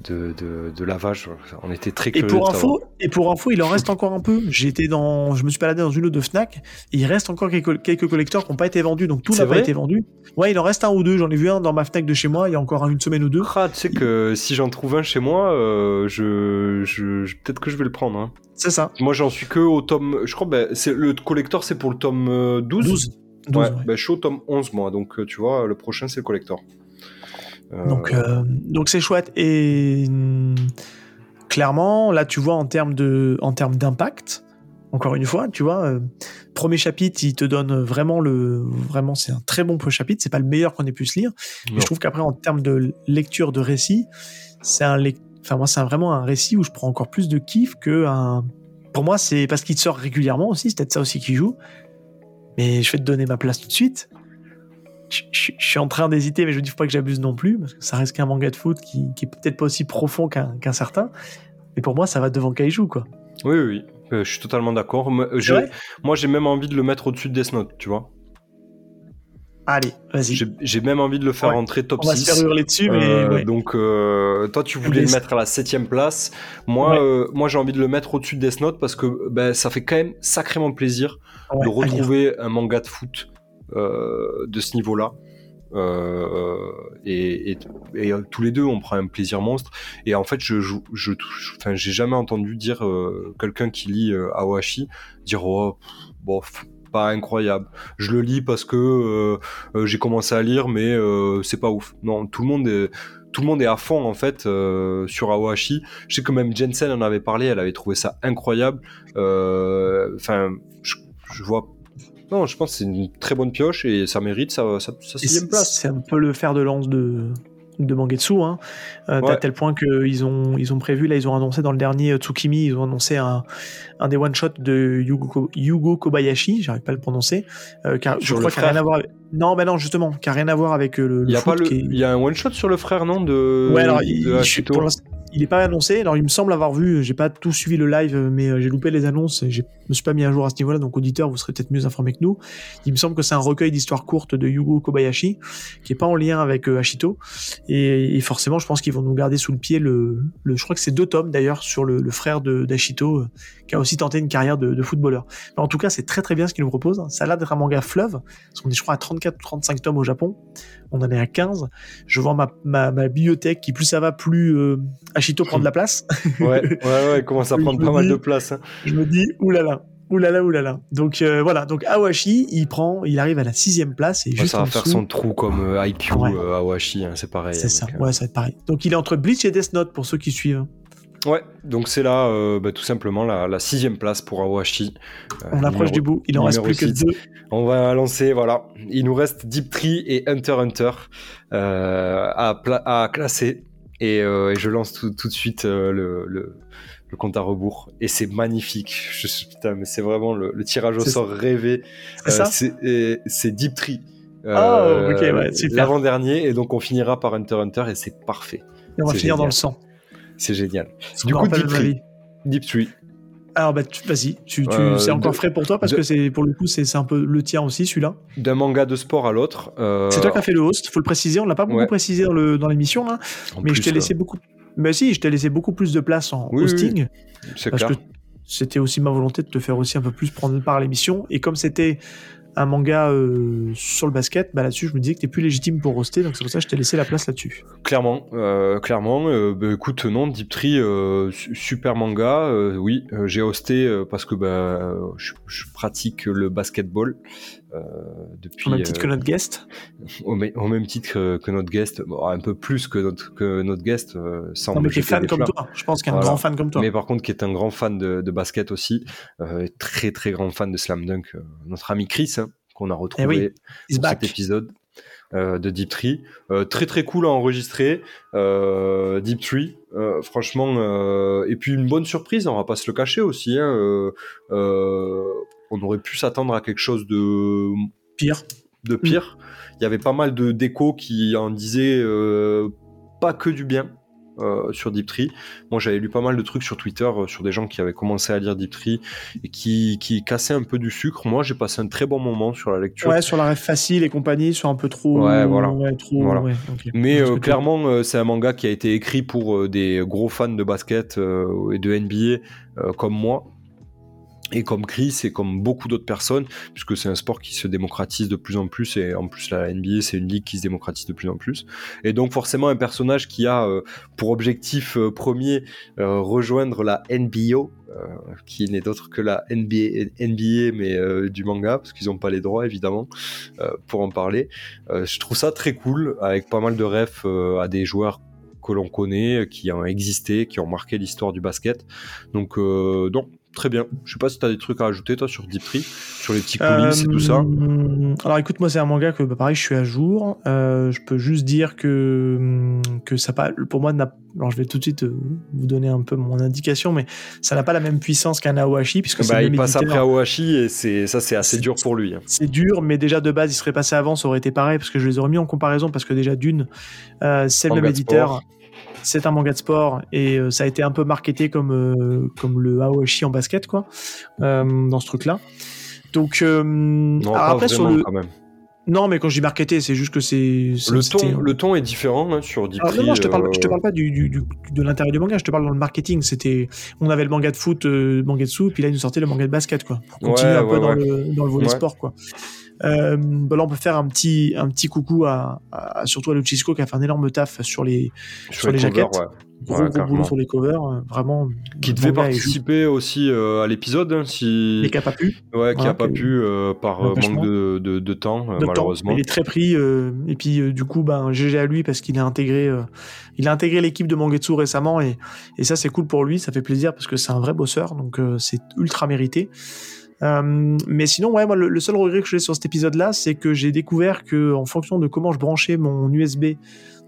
de, de, de lavage. On était très Et pour de info, et pour info, il en reste encore un peu. Été dans, je me suis baladé dans une ou deux Fnac. Et il reste encore quelques, quelques collecteurs qui n'ont pas été vendus. Donc tout n'a pas été vendu. Ouais, il en reste un ou deux. J'en ai vu un dans ma Fnac de chez moi. Il y a encore une semaine ou deux. Ah, tu sais que si j'en trouve un chez moi, euh, je, je, je- peut-être que je vais le prendre. hein. C'est ça. Moi, j'en suis que au tome. Je crois que c'est le collector, c'est pour le tome euh, 12. 12. 12 ouais, ouais. ben, je suis au tome 11, moi. Donc, euh, tu vois, le prochain, c'est le collector. Euh, Donc, euh, donc c'est chouette. Et hum, clairement, là, tu vois, en termes de, en termes d'impact, encore une fois, tu vois, euh, premier chapitre, il te donne vraiment le, vraiment, c'est un très bon premier chapitre. C'est pas le meilleur qu'on ait pu se lire. Mais je trouve qu'après, en termes de lecture de récit, c'est un, enfin moi, c'est vraiment un récit où je prends encore plus de kiff que un. Pour moi, c'est parce qu'il sort régulièrement aussi. C'est peut-être ça aussi qui joue. Mais je vais te donner ma place tout de suite. Je, je- je suis en train d'hésiter, mais je me dis pas que j'abuse non plus parce que ça reste qu'un manga de foot qui, qui est peut-être pas aussi profond qu'un certain. Mais pour moi, ça va devant Kaiju, quoi. Oui, oui. Euh, je suis totalement d'accord. Moi, j'ai- vrai? Moi, j'ai même envie de le mettre au-dessus de Death Note, tu vois. Allez, vas-y. J'ai même envie de le faire Ouais. rentrer top On va 6. se faire hurler dessus, mais Euh, ouais. Donc, euh, toi, tu voulais Mais le mettre à la septième place. Moi, Ouais. euh, moi, j'ai envie de le mettre au-dessus de Death Note parce que ben, ça fait quand même sacrément plaisir de retrouver un manga de foot euh, de ce niveau-là. Euh, et, euh, tous les deux, on prend un plaisir monstre. Et en fait, je, je, je, enfin, j'ai jamais entendu dire euh, quelqu'un qui lit euh, Awashi dire oh, pas incroyable. Je le lis parce que euh, euh, j'ai commencé à lire, mais euh, c'est pas ouf. Non, tout le monde est tout le monde est à fond en fait euh, sur Awashi. Je sais que même Jensen en avait parlé, elle avait trouvé ça incroyable. Euh, Enfin, je, je vois. Non, je pense que c'est une très bonne pioche et ça mérite sa, sa, sixième place. C'est un peu le fer de lance de, de Mangetsu, hein. Euh, Ouais. À tel point qu'ils ont, ils ont prévu, là, ils ont annoncé dans le dernier euh, Tsukimi, ils ont annoncé un, un des one-shots de Yugo, Ko- Yugo Kobayashi, j'arrive pas à le prononcer, euh, car je crois qu'il n'a rien à voir avec... Non, mais non, justement, qui a rien à voir avec euh, le, Il y a foot pas le, qui est- il y a un one shot sur le frère non de. Ouais, alors, de il, je- pour l'instant, il est pas annoncé. Alors, il me semble avoir vu, j'ai pas tout suivi le live, mais euh, j'ai loupé les annonces et je me suis pas mis à jour à ce niveau-là. Donc, auditeur, vous serez peut-être mieux informé que nous. Il me semble que c'est un recueil d'histoires courtes de Yugo Kobayashi, qui est pas en lien avec euh, Hachito. Et, forcément, je pense qu'ils vont nous garder sous le pied le, le je crois que c'est deux tomes d'ailleurs sur le, le frère euh, qui a aussi tenté une carrière de, de footballeur. Mais en tout cas, c'est très très bien ce qu'il nous propose. Ça a l'air d'être un manga fleuve, parce qu'on est, je crois, à 34 ou 35 tomes au Japon. On en est à 15. Je vois ma, ma, ma bibliothèque qui, plus ça va, plus euh, Hachito prend de la place. [LAUGHS] Ouais, ouais, ouais, il commence à prendre pas mal dis- de place. hein. Je me dis, oulala. Oulala, oulala. Donc euh, voilà, donc Awashi, il prend, il arrive à la sixième place et Ouais, juste ça va en faire dessous- son trou comme euh, IQ Ouais. euh, Awashi, hein, c'est pareil. C'est hein, ça, ouais, ça va être pareil. Donc il est entre Bleach et Death Note pour ceux qui suivent. Ouais, donc c'est là euh, bah, tout simplement la, la sixième place pour Awashi. Euh, On approche numéro- du bout, il en reste plus que deux. On va lancer, voilà. Il nous reste Deep Tree et Hunter Hunter euh, à, classer. Et, et je lance tout, tout de suite le, le, le compte à rebours. Et c'est magnifique. Je putain, mais c'est vraiment le, le tirage au sort rêvé. C'est ça Deep Tree. Oh, ouais. L'avant-dernier. Et donc on finira par Hunter Hunter et c'est parfait. Et on va finir dans le sang. C'est génial. Du coup, Deep ma Tree. vie. Deep Tree. Alors bah vas-y, tu, tu- Euh, c'est encore de- frais pour toi parce de- que c'est pour le coup c'est un peu le tien aussi celui-là. D'un manga de sport à l'autre. euh, C'est toi qui as fait le host, faut le préciser, on l'a pas beaucoup Ouais. précisé dans l'émission là, en mais je t'ai euh, laissé beaucoup. Mais si, je t'ai laissé beaucoup plus de place en Oui, oui, hosting C'est parce clair. que c'était aussi ma volonté de te faire aussi un peu plus prendre part à l'émission et comme c'était un manga euh, sur le basket, bah là-dessus je me disais que t'es plus légitime pour hoster, donc c'est pour ça que je t'ai laissé la place là-dessus. Clairement, euh, clairement. euh, bah, écoute, non, Deep Tree, su- super manga. oui, j'ai hosté parce que bah, je, je pratique le basketball euh, depuis Au même titre euh, que notre guest. [LAUGHS] au, mê- au même titre que, que notre guest, bon, un peu plus que notre que notre guest, euh, sans Non mais qui est fan comme toi, je pense qu'un Voilà. grand fan comme toi. Mais par contre, qui est un grand fan de, de basket aussi, euh, très très grand fan de Slam Dunk, euh, notre ami Chris, hein, qu'on a retrouvé Eh oui, He's pour cet épisode euh, de Deep Tree. Euh, très très cool à enregistrer, euh, Deep Tree, euh, franchement. euh, et puis une bonne surprise, on va pas se le cacher aussi. hein, euh, euh, on aurait pu s'attendre à quelque chose de Pire. de pire. Il y avait pas mal de décos qui en disaient euh, pas que du bien. euh, sur Deep Tree. Moi, j'avais lu pas mal de trucs sur Twitter euh, sur des gens qui avaient commencé à lire Deep Tree et qui, qui cassaient un peu du sucre. Moi, j'ai passé un très bon moment sur la lecture. Ouais, sur la rêve facile et compagnie, sur un peu trop. Ouais, voilà. Ouais, trop. Voilà. ouais. Mais euh, clairement, c'est un manga qui a été écrit pour des gros fans de basket et de NBA comme moi. Et comme Chris et comme beaucoup d'autres personnes, puisque c'est un sport qui se démocratise de plus en plus, et en plus la NBA c'est une ligue qui se démocratise de plus en plus. Et donc forcément un personnage qui a euh, pour objectif euh, premier euh, rejoindre la NBO, euh, qui n'est d'autre que la NBA, NBA mais euh, du manga, parce qu'ils n'ont pas les droits évidemment pour en parler. Je trouve ça très cool, avec pas mal de refs à des joueurs que l'on connaît, qui ont existé, qui ont marqué l'histoire du basket. Donc, euh, non, très bien. Je sais pas si tu as des trucs à ajouter, toi, sur Deep Tree, sur les petits coulisses et tout ça. Euh, Alors écoute, moi c'est un manga que bah, pareil, je suis à jour. Euh, je peux juste dire que hum, que ça pas, pour moi, n'a- alors je vais tout de suite euh, vous donner un peu mon indication, mais ça n'a pas la même puissance qu'un Awashi puisque c'est Bah, il passe après Awashi et c'est ça, c'est assez dur pour lui. hein. C'est dur, mais déjà de base, il serait passé avant, ça aurait été pareil, parce que je les aurais mis en comparaison, parce que déjà d'une, euh, c'est le même éditeur, sport. C'est un manga de sport, et euh, ça a été un peu marketé comme, euh, comme le Aoshi en basket, quoi, euh, dans ce truc-là. Donc, Non, après, sur le... quand même. Non, mais quand je dis marketé, c'est juste que c'est... Le ton, le ton est différent hein, sur Deep non, non, je te parle, je te parle pas du, du- du- de l'intérieur du manga, je te parle dans le marketing. C'était, on avait le manga de foot, euh, Mangetsu, puis là, ils nous sortaient le manga de basket, quoi. Pour continuer Ouais, un peu ouais, dans, le, dans le volet sport, quoi. Euh, bah là, on peut faire un petit, un petit coucou à, à- surtout à Luchisco qui a fait un énorme taf sur les, sur les covers, jaquettes. ouais. gros, Ouais, gros boulot sur les covers, euh, vraiment. Qui devait participer aussi euh, à l'épisode, hein, si... Mais qui a pas pu. ouais, qui voilà, a pas pu euh, par euh, manque de, de, de temps, malheureusement. Il est très pris. euh, et puis, euh, du coup, ben, GG à lui parce qu'il a intégré, euh, il a intégré l'équipe de Mangetsu récemment. Et, et ça, c'est cool pour lui. Ça fait plaisir parce que c'est un vrai bosseur. Donc, euh, c'est ultra mérité. Euh, mais sinon, ouais, moi, le, le seul regret que j'ai sur cet épisode-là, c'est que j'ai découvert que, en fonction de comment je branchais mon USB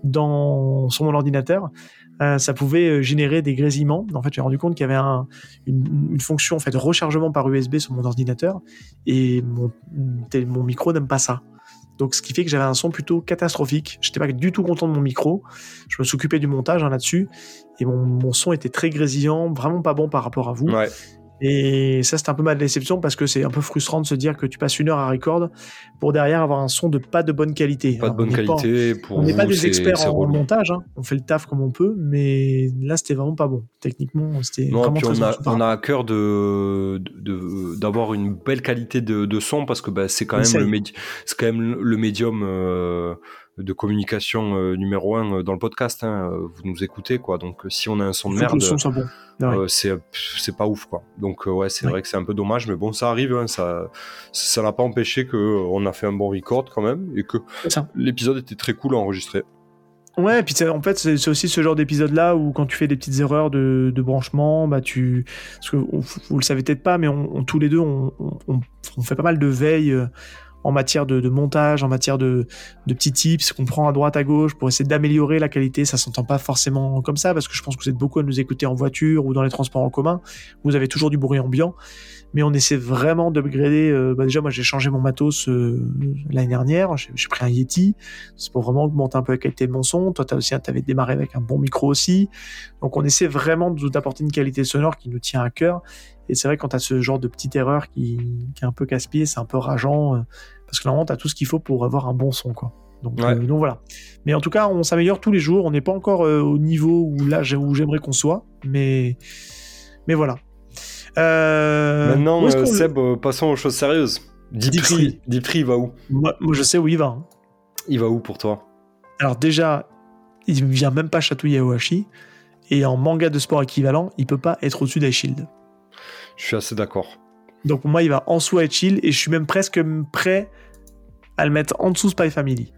dans, sur mon ordinateur, euh, ça pouvait euh, générer des grésillements. En fait, j'ai rendu compte qu'il y avait un- une, fonction en fait, de rechargement par USB sur mon ordinateur et mon, micro n'aime pas ça. Donc, ce qui fait que j'avais un son plutôt catastrophique. J'étais pas du tout content de mon micro. Je me suis occupé du montage hein, là-dessus. Et mon, son était très grésillant, vraiment pas bon par rapport à vous. Et ça, c'est un peu ma déception parce que c'est un peu frustrant de se dire que tu passes une heure à record pour derrière avoir un son de pas de bonne qualité. Pas de bonne on n'est pas- qualité pour on n'est pas des experts en, relou. montage, hein. on fait le taf comme on peut, mais là c'était vraiment pas bon. Techniquement, c'était Non, vraiment puis très on a, on a à cœur de de- d'avoir une belle qualité de, de son parce que bah, c'est quand même le c'est quand même le médium euh, de communication euh, numéro un euh, dans le podcast. Hein. Vous nous écoutez, quoi. Donc, si on a un son de merde, bon. c'est pas ouf, quoi. Donc, ouais, c'est vrai que c'est un peu dommage, mais bon, ça arrive. Hein. ça ça n'a pas empêché qu'on a fait un bon record quand même et que l'épisode était très cool à enregistrer. Ouais, et puis en fait, c'est aussi ce genre d'épisode-là où quand tu fais des petites erreurs de, branchement, bah tu. Parce que vous le savez peut-être pas, mais on, tous les deux, on, on, fait pas mal de veille euh, en matière de, montage, en matière de, de, petits tips qu'on prend à droite, à gauche pour essayer d'améliorer la qualité. Ça s'entend pas forcément comme ça parce que je pense que vous êtes beaucoup à nous écouter en voiture ou dans les transports en commun. Vous avez toujours du bruit ambiant mais on essaie vraiment d'upgrader. Euh, bah déjà, moi, j'ai changé mon matos euh, l'année dernière. J'ai pris un Yeti. C'est pour vraiment augmenter un peu la qualité de mon son. Toi, tu aussi, avais démarré avec un bon micro aussi. Donc, on essaie vraiment d'apporter une qualité sonore qui nous tient à cœur. Et c'est vrai, quand tu as ce genre de petite erreur qui, qui est un peu casse-pied, c'est un peu rageant. Euh, parce que normalement, tu as tout ce qu'il faut pour avoir un bon son, quoi. Donc, donc, voilà. Mais en tout cas, on s'améliore tous les jours. On n'est pas encore au niveau où là où j'aimerais qu'on soit, mais mais voilà. Euh, Maintenant, euh, Seb, euh, passons aux choses sérieuses. Deep, il va où moi, je sais où il va. Hein. Il va où pour toi Alors déjà, il vient même pas chatouiller Ohashi. Et en manga de sport équivalent, il peut pas être au-dessus d'Aishield. Je suis assez d'accord. Donc pour moi, il va en dessous Shield et je suis même presque prêt à le mettre en dessous Spy Family.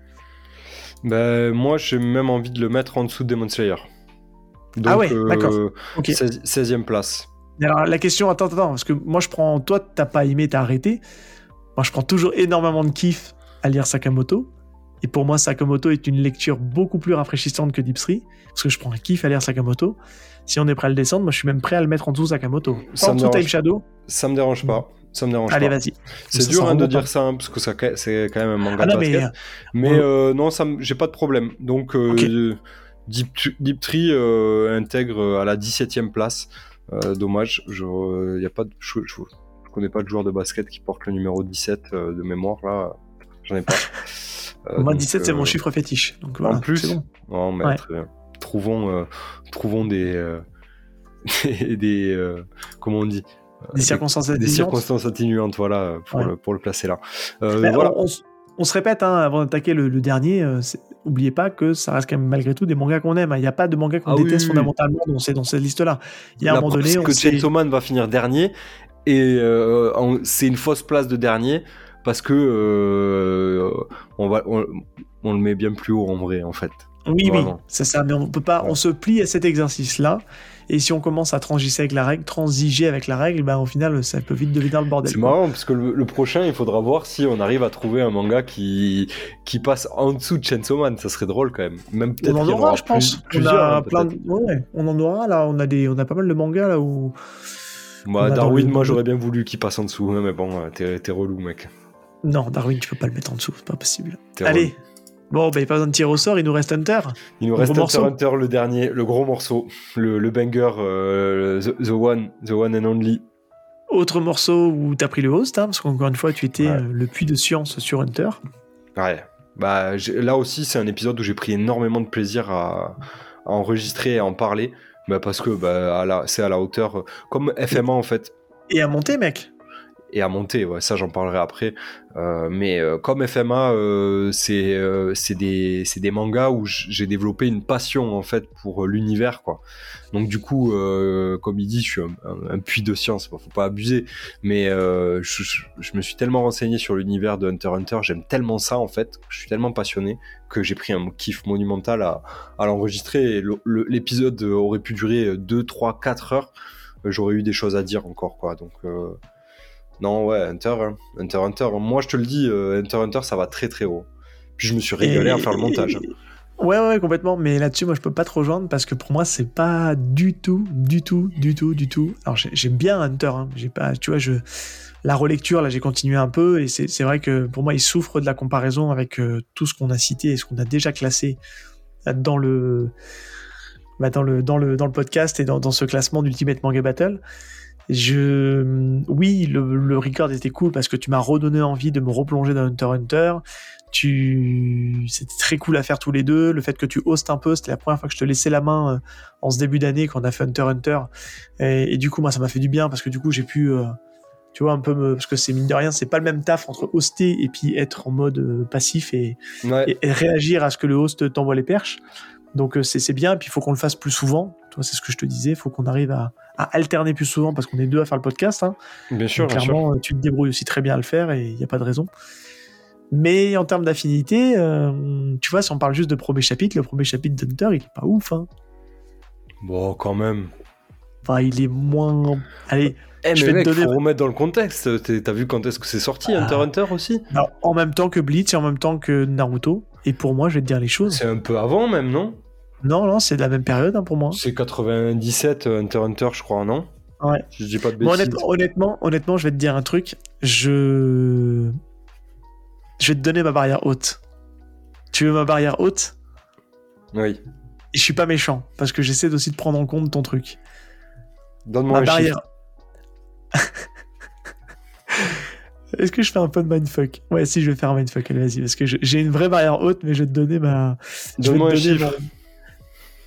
Ben, moi, j'ai même envie de le mettre en dessous Demon Slayer. ah ouais, d'accord. 16e place. Alors la question, attends, attends, parce que moi je prends, toi t'as pas aimé, t'as arrêté. Moi je prends toujours énormément de kiff à lire Sakamoto. Et pour moi, Sakamoto est une lecture beaucoup plus rafraîchissante que Deep parce que je prends un kiff à lire Sakamoto. Si on est prêt à le descendre, moi je suis même prêt à le mettre en dessous Sakamoto. Ça en dessous Time Shadow. Ça me dérange pas. Ça me dérange Allez, vas-y. C'est dur hein, de dire ça, hein, parce que c'est quand même un manga ah, de basket. Mais, mais euh, non, ça, j'ai pas de problème. Donc, euh, Deep, Tree euh, intègre à la 17ème place. Euh, dommage, je, euh, y a pas de, je, connais pas de joueur de basket qui porte le numéro 17 euh, de mémoire là. J'en ai pas. [LAUGHS] Moi, 17, c'est mon chiffre fétiche. Donc, voilà, en plus, bon. mais très bien. Trouvons, trouvons des, [LAUGHS] des, comment on dit des circonstances atténuantes. Des circonstances atténuantes, voilà, pour, le, pour le placer là. voilà. on, se répète, hein, avant d'attaquer le, dernier, oubliez pas que ça reste quand même malgré tout des mangas qu'on aime. Il n'y a pas de manga qu'on ah déteste fondamentalement dans, dans cette liste-là. Il y a un moment donné. que Chainsaw Man va finir dernier et euh, c'est une fausse place de dernier parce que euh, on, va, on, le met bien plus haut en vrai en fait. Oui, oui, c'est ça. Mais on peut pas, on se plie à cet exercice-là. Et si on commence à transiger avec la règle, transiger avec la règle, ben, au final, ça peut vite devenir le bordel. C'est marrant, parce que le, prochain, il faudra voir si on arrive à trouver un manga qui, qui passe en dessous de Chainsaw Man. Ça serait drôle quand même. Même on en aura, je pense. on, a hein, plein ouais, on en aura là. On a, des... on a pas mal de mangas là où. Bah, Darwin, moi j'aurais bien voulu qu'il passe en dessous, hein, mais bon, t'es relou, mec. Non, Darwin, tu peux pas le mettre en dessous, c'est pas possible. Allez, Bon, ben, pas besoin de tirer au sort, il nous reste Hunter. Il nous reste Hunter, Hunter, le dernier, le gros morceau, le, le banger, euh, the, one, the one and only. Autre morceau où tu as pris le host, hein, parce qu'encore une fois, tu étais euh, le puits de science sur Hunter. Ouais. Bah, là aussi, c'est un épisode où j'ai pris énormément de plaisir à, enregistrer et à en parler. Bah, parce que bah, c'est à la hauteur, euh, comme FMA en fait. Et à monter, mec et à monter. Ouais, ça, j'en parlerai après. Euh, mais euh, comme FMA, euh, c'est des, mangas où j'ai développé une passion en fait pour l'univers, quoi. Donc du coup, comme il dit, je suis un, puits de science. faut pas abuser. Mais je, me suis tellement renseigné sur l'univers de Hunter Hunter, j'aime tellement ça en fait, je suis tellement passionné que j'ai pris un kiff monumental à, à l'enregistrer. L'épisode aurait pu durer 2, 3, 4 heures. J'aurais eu des choses à dire encore, quoi. Donc non, ouais, Hunter, hein. Hunter, Hunter. Moi, je te le dis, euh, Hunter, Hunter, ça va très très haut. Puis je me suis régalé à faire le montage. [LAUGHS] Ouais, ouais, complètement. Mais là-dessus, moi, je peux pas te rejoindre parce que pour moi, c'est pas du tout, du tout, du tout, du tout. Alors, j'aime bien Hunter. Hein. J'ai pas, tu vois, je la relecture, là, j'ai continué un peu et c'est vrai que pour moi, il souffre de la comparaison avec euh, tout ce qu'on a cité et ce qu'on a déjà classé dans le, bah, dans le, dans le, dans le podcast et dans, dans ce classement d'Ultimate Manga Battle. Je, oui, le, record était cool parce que tu m'as redonné envie de me replonger dans Hunter Hunter. Tu, c'était très cool à faire tous les deux. Le fait que tu hostes un peu, c'était la première fois que je te laissais la main euh, en ce début d'année quand on a fait Hunter Hunter. Et, du coup, moi, ça m'a fait du bien parce que du coup, j'ai pu euh, Tu vois, un peu, me- parce que c'est mine de rien, c'est pas le même taf entre hoster et puis être en mode euh, passif et, Ouais. et- et réagir à ce que le host t'envoie les perches. Donc c'est bien, puis il faut qu'on le fasse plus souvent. Toi, c'est ce que je te disais, il faut qu'on arrive à, à alterner plus souvent parce qu'on est deux à faire le podcast. hein. Bien sûr, Donc, bien sûr. clairement, euh, tu te débrouilles aussi très bien à le faire et il n'y a pas de raison. Mais en termes d'affinité, euh, tu vois, si on parle juste de premier chapitre, le premier chapitre d'Hunter, il est pas ouf. Hein. Bon, quand même. Enfin, il est moins. Allez, Eh, Je mais vais mec, te donner- faut remettre dans le contexte. T'as vu quand est-ce que c'est sorti, Ah. Hunter Hunter aussi? Alors, en même temps que Bleach et en même temps que Naruto. Et pour moi, je vais te dire les choses. C'est un peu avant même, non? Non, non, c'est de la même période hein, pour moi. C'est 97 euh, Hunter Hunter, je crois, non? Ouais. Je dis pas de bêtises. honnêtement, honnêtement, honnêtement, je vais te dire un truc. Je. Je vais te donner ma barrière haute. Tu veux ma barrière haute? Oui. Et je suis pas méchant, parce que j'essaie aussi de prendre en compte ton truc. Donne-moi Ma un barrière. [LAUGHS] Est-ce que je fais un peu de mindfuck? Ouais, si, je vais faire un mindfuck. Allez, vas-y, parce que j'ai une vraie barrière haute, mais je vais te donner ma. Donne-moi un chiffre. ma-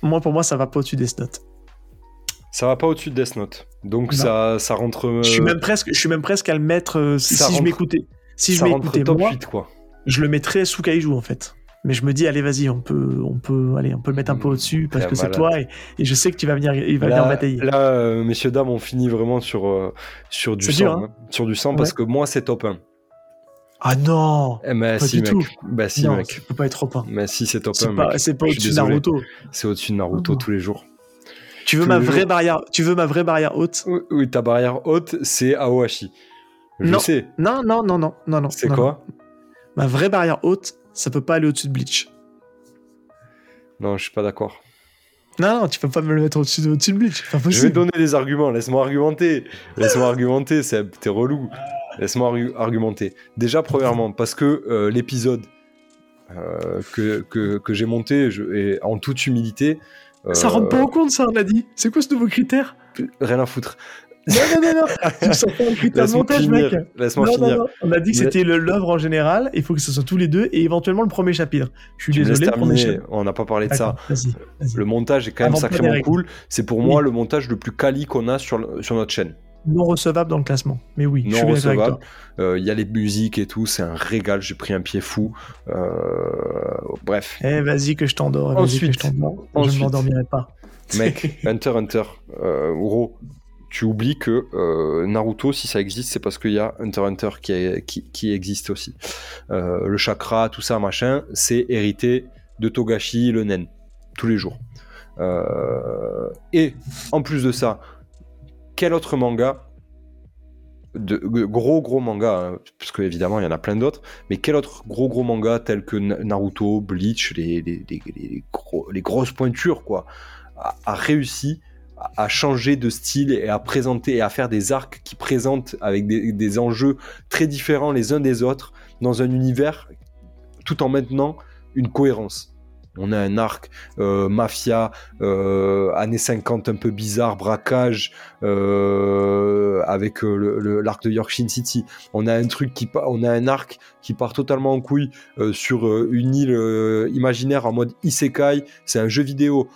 Moi, pour moi, ça va pas au-dessus des notes. Ça va pas au-dessus de Death Note. Donc Non. ça, ça rentre. euh, Je suis même presque, je suis même presque à le mettre. euh, si je m'écoutais, si je ça m'écoutais moi, 8, quoi. je le mettrais sous Kaiju en fait. Mais je me dis, allez, vas-y, on peut, on peut, allez, on peut le mettre un peu Mmh, au-dessus parce que c'est toi et, et je sais que tu vas venir, il va venir Là, batailler. là, euh, messieurs, dames, on finit vraiment sur, sur du sang. dur, hein. Sur du sang, parce que moi, c'est top 1. Ah non, Eh ben, Pas si, du mec. tout. Bah, si, non, mec. ça peut pas être trop pas. Mais si, c'est top 1. C'est pas, mec. c'est pas au-dessus de. Naruto. C'est au-dessus de Naruto Non. tous les jours. Tu veux Tous ma vraie jours. barrière, tu veux ma vraie barrière haute? Oui, oui, ta barrière haute, c'est Aohashi. Je Non. sais. Non, non, non, non, non, non. C'est quoi? non. Ma vraie barrière haute, ça peut pas aller au-dessus de Bleach. Non, je suis pas d'accord. Non, non, tu peux pas me le mettre au-dessus de, au-dessus de Bleach. Je vais donner des arguments. Laisse-moi argumenter. Laisse-moi argumenter. c'est- T'es relou. Laisse-moi argu- argumenter. Déjà, premièrement, parce que euh, l'épisode euh, que, que, que j'ai monté, je, et en toute humilité. euh, Ça rentre pas en compte, ça, on a dit. C'est quoi ce nouveau critère? Rien à foutre. Non, non, non, non. [LAUGHS] tu sors pas un critère de Laisse-moi montage, finir. mec. Laisse-moi Non, finir. non. On a dit que c'était l'œuvre en général. Il faut que ce soit tous les deux et éventuellement le premier chapitre. Je suis Tu désolé, premier. On n'a pas parlé de ça. Le montage est quand même Avant sacrément cool. C'est pour moi le montage le plus quali qu'on a sur, sur notre chaîne. Non recevable dans le classement. Mais oui, je Non suis d'accord avec recevable. toi. Euh, Il y a les musiques et tout, c'est un régal. J'ai pris un pied fou. Euh, bref, Eh, vas-y que je t'endors. Que Ensuite, je t'endors. Je ne m'endormirai pas. mec, [LAUGHS] Hunter x Hunter, euh, gros, tu oublies que euh, Naruto, si ça existe, c'est parce qu'il y a Hunter x Hunter qui, est- qui, qui existe aussi. Euh, le chakra, tout ça, machin, c'est hérité de Togashi, le nen, tous les jours. Euh, et en plus de ça, quel autre manga gros gros manga, hein, parce que évidemment il y en a plein d'autres, mais quel autre gros gros manga tel que Na- Naruto, Bleach, les, les, les- les gros- les grosses pointures quoi, a, réussi à, changer de style et à présenter et à faire des arcs qui présentent avec des enjeux très différents les uns des autres dans un univers tout en maintenant une cohérence. On a un arc euh, mafia, euh, années 50 un peu bizarre, braquage, euh, avec l'arc de Yorkshire City. On a un truc qui, on a un arc qui part totalement en couille sur une île imaginaire en mode isekai. C'est un jeu vidéo.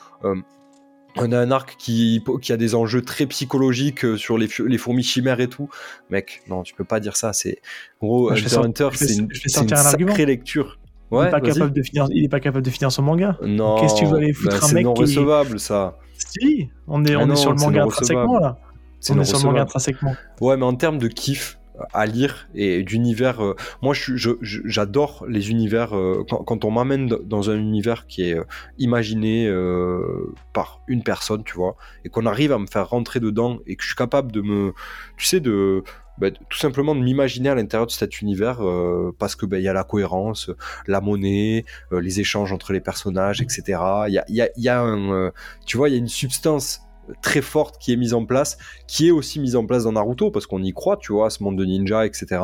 On a un arc qui, qui a des enjeux très psychologiques sur les, fourmis chimères et tout. Mec, non, tu peux pas dire ça. C'est gros, Hunter c'est une, une sacrée lecture. Il, Ouais, est pas capable de finir, il est pas capable de finir son manga. Non, Qu'est-ce que tu veux aller foutre bah, un c'est mec non qui est- recevable ça. Si, on est, on non, est sur le c'est manga non intrinsèquement là. C'est On non est sur le manga intrinsèquement. Ouais, mais en termes de kiff à lire et d'univers, euh, moi j'adore les univers. euh, quand, quand on m'amène dans un univers qui est euh, imaginé euh, par une personne, tu vois, et qu'on arrive à me faire rentrer dedans et que je suis capable de me, tu sais, de bah, tout simplement de m'imaginer à l'intérieur de cet univers euh, parce que bah, il y a la cohérence, la monnaie, euh, les échanges entre les personnages, etc. Il y a, euh, tu vois, il y a une substance très forte qui est mise en place, qui est aussi mise en place dans Naruto parce qu'on y croit, tu vois, ce monde de ninja, etc.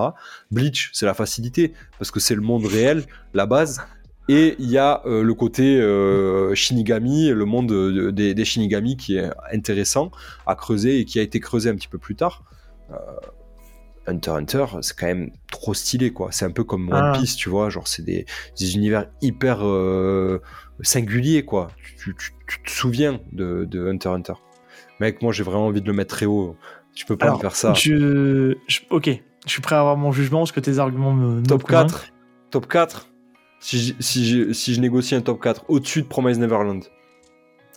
Bleach, c'est la facilité parce que c'est le monde réel, la base. Et il y a le côté Shinigami, le monde des, Shinigami qui est intéressant à creuser et qui a été creusé un petit peu plus tard. Hunter x Hunter, c'est quand même trop stylé, quoi. C'est un peu comme One Ah. Piece, tu vois, genre c'est des, des univers hyper euh, singuliers, quoi. Tu, tu- tu- tu te souviens de, de Hunter x Hunter. Mec, moi j'ai vraiment envie de le mettre très haut. Tu peux pas Alors, me faire ça. Je, je- ok, je suis prêt à avoir mon jugement parce que tes arguments me. Top convainquent. 4 Top 4 si, je- si je négocie un top 4 au-dessus de Promise Neverland.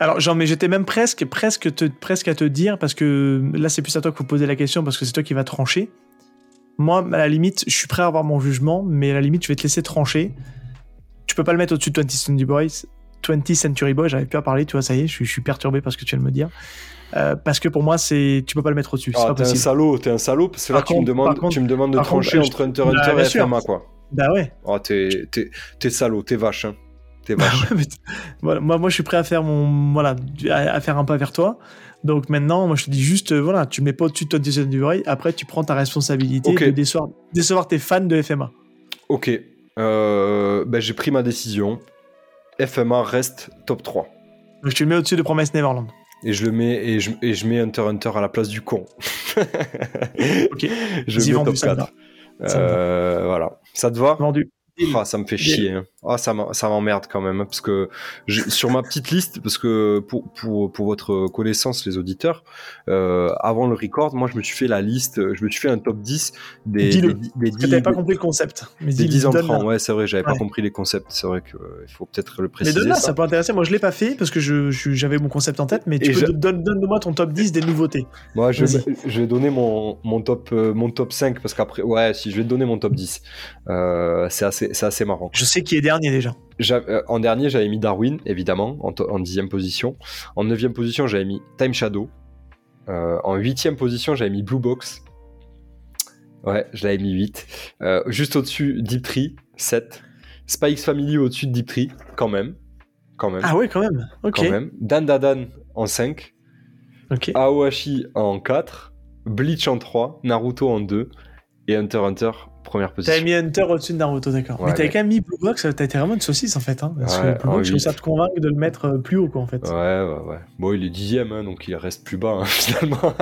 Alors, genre, mais j'étais même presque, presque, te, presque à te dire, parce que là, c'est plus à toi qu'il faut poser la question, parce que c'est toi qui vas trancher. Moi, à la limite, je suis prêt à avoir mon jugement, mais à la limite, je vais te laisser trancher. Tu peux pas le mettre au-dessus de 20 Century Boys. 20 Century Boys, j'avais plus à parler, tu vois, ça y est, je suis, je suis perturbé par ce que tu viens de me dire. Euh, parce que pour moi, c'est, tu peux pas le mettre au-dessus, Ah, t'es un salaud, t'es un salaud, parce que là Par tu, contre- me demandes, contre- tu me demandes de contre, trancher euh, entre Hunter bah, Hunter bien et. FMA quoi. Bah ouais. Oh, t'es, t'es, t'es salaud, t'es vache. Hein. T'es vache. T- voilà, moi, moi, je suis prêt à faire mon, voilà, à, à faire un pas vers toi. Donc maintenant, moi, je te dis juste, euh, voilà, tu mets pas au-dessus de 20 Century Boys. Après, tu prends ta responsabilité Ok. de décevoir, décevoir tes fans de FMA. ok, euh, ben, j'ai pris ma décision. FMA reste top 3. Donc tu le mets au-dessus de Promise Neverland. Et je le mets et je, et je mets Hunter Hunter à la place du con. [LAUGHS] Ok. [LAUGHS] Je mets top ça me 4. Ça. Euh, voilà. Ça te va? Vendu. Ah, ça me fait chier. hein. Ah, ça m'emmerde quand même. hein, Parce que sur ma petite liste, parce que pour, pour, pour votre connaissance, les auditeurs, euh, avant le record, moi, je me suis fait la liste, je me suis fait un top 10 des, Dis-le, des, des Parce que 10, t'avais pas compris le concept. Mais des dis- 10 donne-la. entrants. Ouais, c'est vrai, j'avais pas Ouais. compris les concepts. C'est vrai qu'il faut peut-être le Mais préciser. donne-la, ça. ça peut intéresser. Moi, je l'ai pas fait parce que je- j'avais mon concept en tête, mais tu peux donne, donne-moi ton top 10 des nouveautés. Moi, je, vais donner mon, mon, top, euh, mon top 5 parce qu'après, ouais, si je vais te donner mon top 10, euh, c'est assez, assez marrant. Je sais qui est dernier déjà. Euh, en dernier, j'avais mis Darwin, évidemment, en, en dixième position. En neuvième position, j'avais mis Time Shadow. Euh, en huitième position, j'avais mis Blue Box. Ouais, je l'avais mis 8. Euh, juste au-dessus, Deep Tree, 7. Spy X Family au-dessus de Deep Tree, quand même. Quand même. Ah ouais, quand même. Ok. Quand même. Dan Dadan en 5. Ok. Aohashi en 4. Bleach en 3. Naruto en 2. Et Hunter Hunter, première position. T'avais mis Hunter au-dessus de Naruto, d'accord. Ouais, mais t'avais mais- quand même mis Blue Box, t'as été vraiment une saucisse en fait. Hein, parce Ouais, que Blue Box, huit. réussi à te convaincre de le mettre euh, plus haut, quoi, en fait. Ouais, ouais, ouais. Bon, il est dixième, hein, donc il reste plus bas, hein, [LAUGHS] finalement.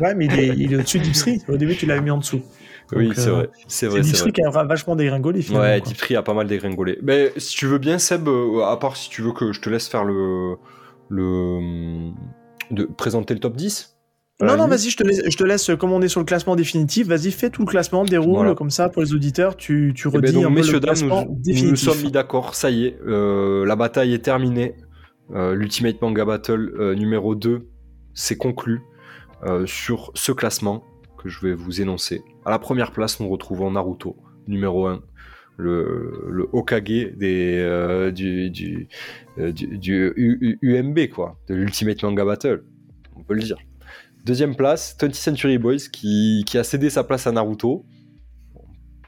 Ouais, mais il est, il est au-dessus Tree. Au début, tu l'avais mis en dessous. oui, c'est euh, vrai. C'est vrai, c'est vrai. qui a vachement dégringolé finalement. Ouais, Tree a pas mal dégringolé. Mais si tu veux bien, Seb, euh, à part si tu veux que je te laisse faire le. le de présenter le top 10 à la Non, non, vas-y, je te laisse, je te laisse, comme on est sur le classement définitif, vas-y, fais tout le classement, déroule, Voilà. comme ça, pour les auditeurs, tu, tu Eh ben redis donc, un peu messieurs, le dames, nous, classement nous nous définitif. sommes mis d'accord, ça y est, euh, la bataille est terminée. Euh, L'Ultimate Manga Battle euh, numéro 2, c'est conclu euh, sur ce classement que je vais vous énoncer. À la première place, nous retrouvons Naruto, numéro 1, le, le Hokage des, euh, du, du, euh, du, du UMB, quoi, de l'Ultimate Manga Battle, on peut le dire. Deuxième place, 20th Century Boys qui, a cédé sa place à Naruto.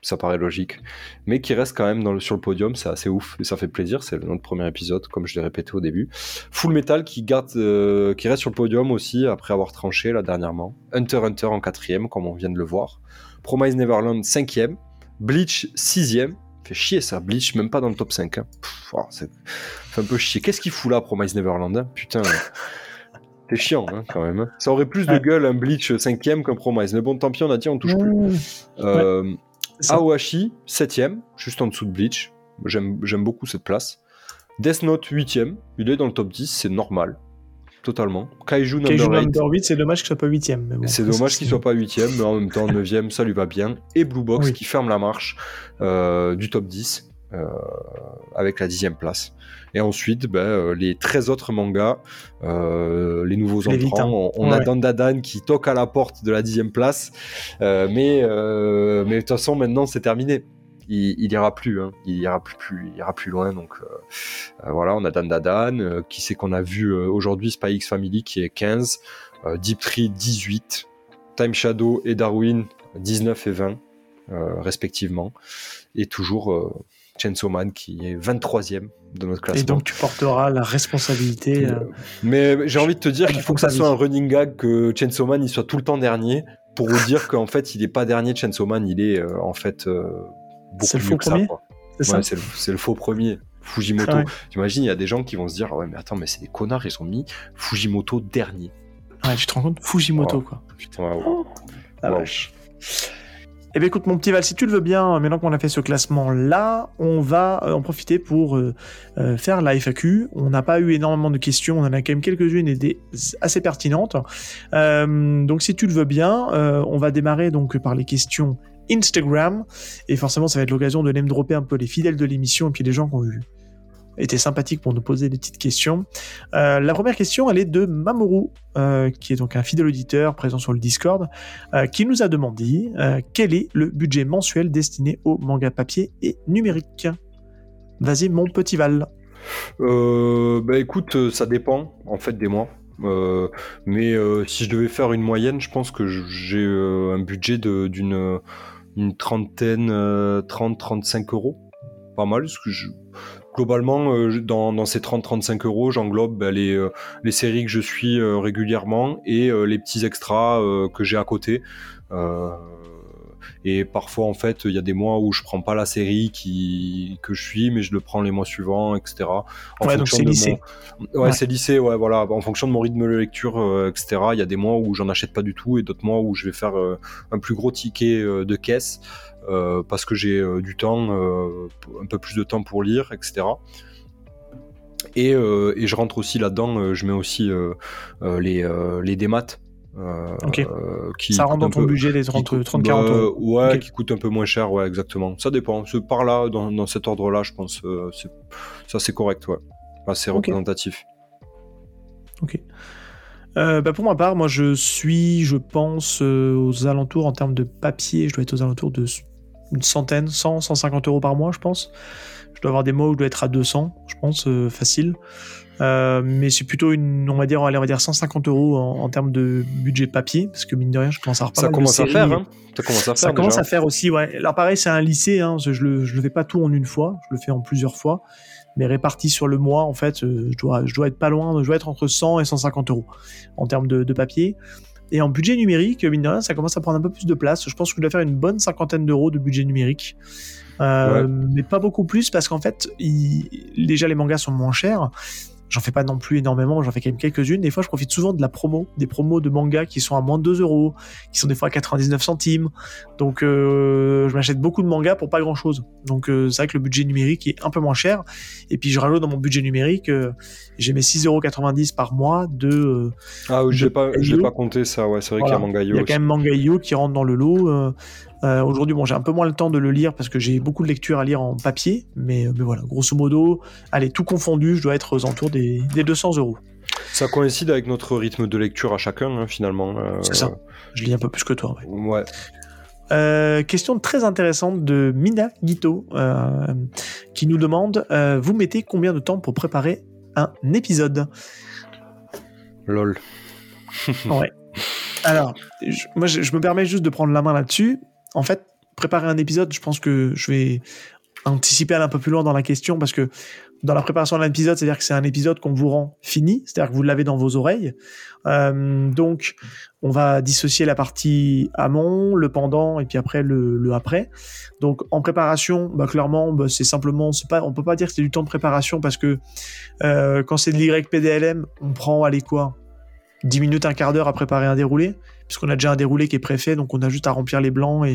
Ça paraît logique mais qui reste quand même sur le podium, c'est assez ouf et ça fait plaisir. C'est notre premier épisode, comme je l'ai répété au début. Full Metal qui euh, reste sur le podium aussi après avoir tranché là dernièrement. Hunter Hunter en quatrième, comme on vient de le voir. Promise Neverland cinquième. Bleach sixième. Fait chier ça, Bleach même pas dans le top 5. hein. Fait un peu chier. Qu'est-ce qu'il fout là, Promise Neverland hein? Putain. [LAUGHS] C'est chiant hein, quand même. hein. Ça aurait plus de gueule un Bleach cinquième qu'un Promise. Mais bon, tant pis, on a dit on touche plus. Mmh, Euh. Aohashi, 7ème, juste en dessous de Bleach. J'aime j'aime beaucoup cette place. Death Note, 8ème. Il est dans le top 10, c'est normal. Totalement. Kaiju Kaiju Number 8. Number 8, c'est dommage qu'il soit pas 8ème. mais bon, C'est dommage qu'il soit pas 8ème, mais en même temps, 9ème, ça lui va bien. Et Blue Box Oui. qui ferme la marche euh, du top 10 euh, avec la 10ème place. Et ensuite, ben, euh, les 13 autres mangas, euh, les nouveaux Les vite, entrants. hein. On, on a Ouais. Dandadan qui toque à la porte de la 10ème place. Euh, mais euh, mais de toute façon, maintenant, c'est terminé. Il, il ira plus, hein. il ira plus, plus, il ira plus loin. Donc euh, voilà, on a Dan Dadan, euh, qui c'est qu'on a vu aujourd'hui, Spy X Family qui est 15, euh, Deep Tree 18, Time Shadow et Darwin 19 et 20 euh, respectivement, et toujours euh, Chainsaw Man qui est 23e de notre Et classement. donc, tu porteras la responsabilité. euh, Mais j'ai envie de te dire La qu'il faut que ça soit un running gag que Chainsaw Man il soit tout le temps dernier pour vous dire qu'en fait il est pas dernier Chainsaw Man, il est euh, en fait euh, beaucoup C'est le mieux faux que ça. C'est Ouais, le, c'est le faux premier. Fujimoto. Ouais. T'imagines, il y a des gens qui vont se dire, ouais, mais attends, mais c'est des connards, ils ont mis Fujimoto dernier. Ouais, tu te rends compte? Fujimoto, Wow. quoi. La Wow. vache. Eh bien, écoute, mon petit Val, si tu le veux bien, maintenant qu'on a fait ce classement-là, on va euh, en profiter pour euh, euh, faire la FAQ. On n'a pas eu énormément de questions, on en a quand même quelques-unes et des assez pertinentes. donc, si tu le veux bien, on va démarrer donc par les questions Instagram. Et forcément, ça va être l'occasion de name dropper un peu les fidèles de l'émission et puis les gens qui ont eu était sympathique pour nous poser des petites questions. Euh, la première question, elle est de Mamoru, euh, qui est donc un fidèle auditeur présent sur le Discord, euh, qui nous a demandé quel est le budget mensuel destiné au manga papier et numérique? Vas-y, mon petit Val. bah écoute, ça dépend en fait des mois. mais si je devais faire une moyenne, je pense que j'ai un budget d'une une trentaine, 30-35 euros. Pas mal, parce que je, globalement, euh, dans, ces 30-35 euros, j'englobe bah, les, euh, les, séries que je suis euh, régulièrement et les petits extras que j'ai à côté. Et parfois, en fait, il y a des mois où je prends pas la série qui, que je suis, mais je le prends les mois suivants, etc. En ouais, donc c'est lycée. Ouais, c'est lycée, ouais, voilà. En fonction de mon rythme de lecture, etc. Il y a des mois où j'en achète pas du tout et d'autres mois où je vais faire un plus gros ticket de caisse. Euh, parce que j'ai euh, du temps, euh, un peu plus de temps pour lire, etc. Et, et, je rentre aussi là-dedans, je mets aussi les, les Qui ça rentre dans ton budget les 30-40 euros. Ouais, qui coûte un peu moins cher, ouais, exactement. Ça dépend. Par là, dans, dans cet ordre-là, je pense, ça c'est correct, ouais. C'est représentatif. Ok. bah pour ma part, moi je suis, je pense, aux alentours en termes de papier, je dois être aux alentours de une centaine, 100, 150 euros par mois, je pense. Je dois avoir des mois où je dois être à 200, je pense, euh, facile. Euh, mais c'est plutôt une, on va dire, on va dire 150 euros en, termes de budget papier, parce que mine de rien, je commence à Ça commence à faire, hein Ça commence à faire. Ça commence à faire aussi, ouais. Alors pareil, c'est un lycée, hein, je le, je le fais pas tout en une fois, je le fais en plusieurs fois, mais réparti sur le mois, en fait, euh, je dois, je dois être pas loin, je dois être entre 100 et 150 euros en termes de, de papier. Et en budget numérique, mine de rien, ça commence à prendre un peu plus de place. Je pense que je dois faire une bonne cinquantaine d'euros de budget numérique. Euh, mais pas beaucoup plus parce qu'en fait, déjà les mangas sont moins chers J'en fais pas non plus énormément, j'en fais quand même quelques-unes. Des fois, je profite souvent de la promo, des promos de manga qui sont à moins de 2 euros, qui sont des fois à 99 centimes. Donc, euh, je m'achète beaucoup de mangas pour pas grand-chose. Donc, euh, c'est vrai que le budget numérique est un peu moins cher. Et puis, je rajoute dans mon budget numérique, euh, j'ai mes 6,90 euros par mois de. ah oui, je pas, pas compté ça. Ouais, c'est vrai qu'il y a Mangayo. Il y a quand même Mangayo qui rentre dans le lot. Euh, aujourd'hui, bon, j'ai un peu moins le temps de le lire parce que j'ai beaucoup de lectures à lire en papier, mais, mais voilà, grosso modo, allez, tout confondu, je dois être aux alentours des, 200 euros. Ça coïncide avec notre rythme de lecture à chacun, hein, finalement. Euh, C'est ça. Je lis un peu plus que toi. Ouais. Euh, question très intéressante de Mina Guito qui nous demande Vous mettez combien de temps pour préparer un épisode? Lol. ouais. Alors, moi, je, me permets juste de prendre la main là-dessus en fait, préparer un épisode, je pense que je vais anticiper un peu plus loin dans la question parce que dans la préparation d'un épisode, c'est-à-dire que c'est un épisode qu'on vous rend fini, c'est-à-dire que vous l'avez dans vos oreilles. Euh, donc, on va dissocier la partie amont, le pendant et puis après le, après. Donc, en préparation, bah, clairement, bah, c'est simplement, c'est pas, on peut pas dire que c'est du temps de préparation parce que euh, quand c'est de l'YPDLM, on prend, allez quoi, 10 minutes, un quart d'heure à préparer un déroulé puisqu'on a déjà un déroulé qui est préfet, donc on a juste à remplir les blancs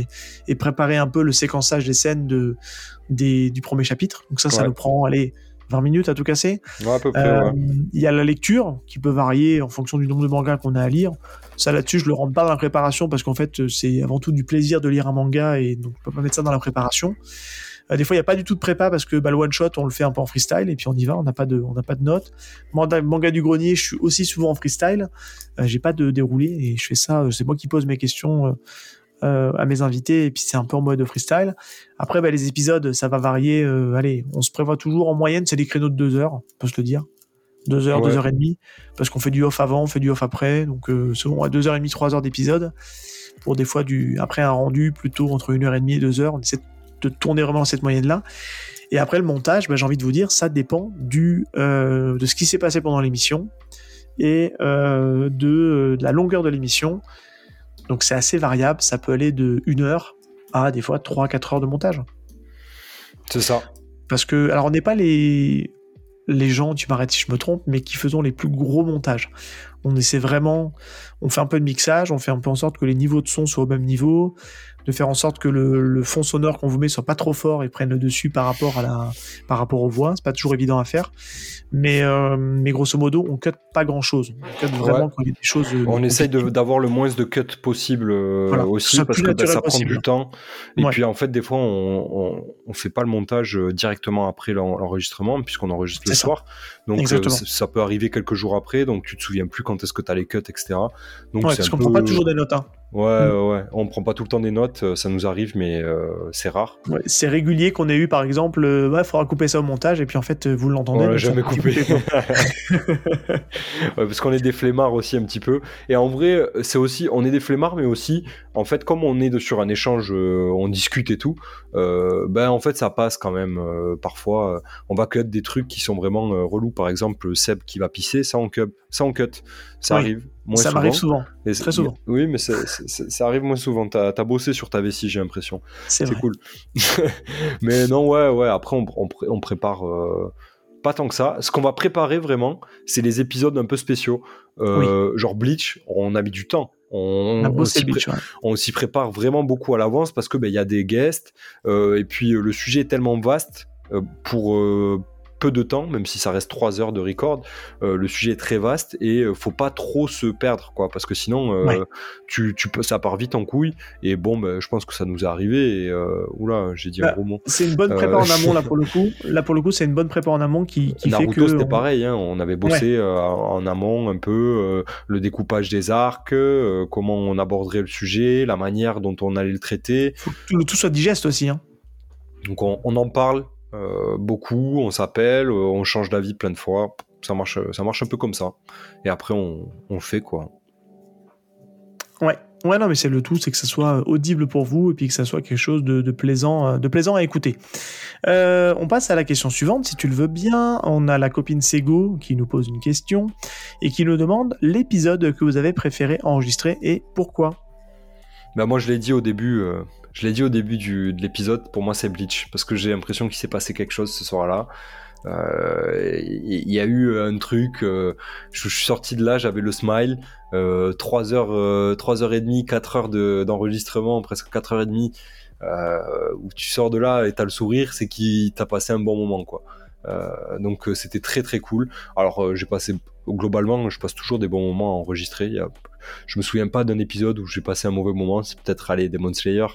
et, préparer un peu le séquençage des scènes de, du premier chapitre. Donc ça, ça nous prend, allez, 20 minutes à tout casser. Ouais, euh, Il y a la lecture qui peut varier en fonction du nombre de mangas qu'on a à lire. Ça là-dessus, je le rentre pas dans la préparation parce qu'en fait, c'est avant tout du plaisir de lire un manga et donc on peut pas mettre ça dans la préparation. Euh, des fois, il n'y a pas du tout de prépa parce que bah, le one shot, on le fait un peu en freestyle et puis on y va. On n'a pas de, on n'a pas de notes. Manga, manga du grenier, je suis aussi souvent en freestyle. Euh, j'ai pas de déroulé et je fais ça. Euh, c'est moi qui pose mes questions. à mes invités et puis c'est un peu en mode freestyle. Après, bah, les épisodes, ça va varier. allez, on se prévoit toujours en moyenne, c'est des créneaux de deux heures, on peut se le dire. Deux heures, deux heures et demie, parce qu'on fait du off avant, on fait du off après, donc souvent à deux heures et demie, trois heures d'épisode. Pour des fois du après un rendu plutôt entre une heure et demie et deux heures, on essaie de tourner vraiment cette moyenne-là. Et après le montage, bah, j'ai envie de vous dire, ça dépend du, euh, de ce qui s'est passé pendant l'émission et euh, de, euh, de, la longueur de l'émission. Donc c'est assez variable, ça peut aller de 1 heure à des fois 3-4 heures de montage. C'est ça. Parce que, alors on n'est pas les, les gens, tu m'arrêtes si je me trompe, mais qui faisons les plus gros montages. On essaie vraiment, on fait un peu de mixage, on fait un peu en sorte que les niveaux de son soient au même niveau, de faire en sorte que le, fond sonore qu'on vous met soit pas trop fort et prenne le dessus par rapport à la, par rapport aux voix. C'est pas toujours évident à faire, mais euh, mais grosso modo, on cut pas grand chose. On cut vraiment quand il y a des choses. Euh, on essaye d'avoir le moins de cuts possible euh, aussi parce que bah, ça prend du temps. Et puis en fait, des fois, on, on, on, fait pas le montage directement après l'enregistrement puisqu'on enregistre le soir. Donc ça peut arriver quelques jours après, donc tu te souviens plus quand est-ce que tu as les cuts, etc. Donc ouais, parce qu'on prend pas toujours des notes. Hein. Ouais, mm. ouais, on prend pas tout le temps des notes, euh, ça nous arrive, mais euh, c'est rare. c'est régulier qu'on ait eu, par exemple, euh, ouais, faudra couper ça au montage, et puis en fait, vous l'entendez. On l'a jamais coupé. [LAUGHS] parce qu'on est des flemmards aussi un petit peu. Et en vrai, c'est aussi, on est des flemmards, mais aussi, en fait, comme on est sur un échange, on discute et tout, ben en fait, ça passe quand même. parfois, on va cut des trucs qui sont vraiment relous. Par exemple, Seb qui va pisser, ça on cut. Ça, on cut. ça arrive ça m'arrive souvent. très souvent. Oui, mais ça, arrive moins souvent. T'as as bossé sur ta vessie, j'ai l'impression. C'est cool. [LAUGHS] mais non, ouais, ouais. Après, on, on, prépare euh, pas tant que ça. Ce qu'on va préparer vraiment, c'est les épisodes un peu spéciaux. Euh, genre Bleach, on a mis du temps. On, on s'y prépare vraiment beaucoup à l'avance parce que ben, il y a des guests euh, et puis le sujet est tellement vaste pour peu de temps, même si ça reste 3 heures de record. Euh, le sujet est très vaste et euh, faut pas trop se perdre, quoi, parce que sinon, euh, tu, tu, ça part vite en couille. Et bon, bah, je pense que ça nous est arrivé. Et oula, j'ai dit un bah, gros mot. C'est une bonne prépa en [LAUGHS] amont là pour le coup. Là pour le coup, c'est une bonne prépa en amont qui, qui fait que. c'était pareil. Hein, on avait bossé en amont un peu le découpage des arcs, comment on aborderait le sujet, la manière dont on allait le traiter. Faut que tout, tout soit digeste aussi. Hein. Donc on, on en parle euh, beaucoup, on s'appelle, euh, on change d'avis plein de fois. Ça marche, ça marche un peu comme ça. Et après, on, on fait quoi. Ouais, ouais, non, mais c'est le tout, c'est que ça soit audible pour vous et puis que ça soit quelque chose de, plaisant, euh, de plaisant à écouter. on passe à la question suivante, si tu le veux bien. On a la copine Sego qui nous pose une question et qui nous demande l'épisode que vous avez préféré enregistrer et pourquoi. Bah moi, je l'ai dit au début, je l'ai dit au début du, de l'épisode, pour moi c'est Bleach, parce que j'ai l'impression qu'il s'est passé quelque chose ce soir-là. Euh, il y, a eu un truc, euh, je, suis sorti de là, j'avais le smile, euh, 3 heures, euh, 3 heures et demie, 4 heures d'enregistrement, presque 4 heures et demie, euh, où tu sors de là et t'as le sourire, c'est qu'il t'a passé un bon moment, quoi. Euh, donc c'était très très cool. Alors j'ai passé globalement, je passe toujours des bons moments à enregistrer. Y je me souviens pas d'un épisode où j'ai passé un mauvais moment. C'est peut-être aller Demon Slayer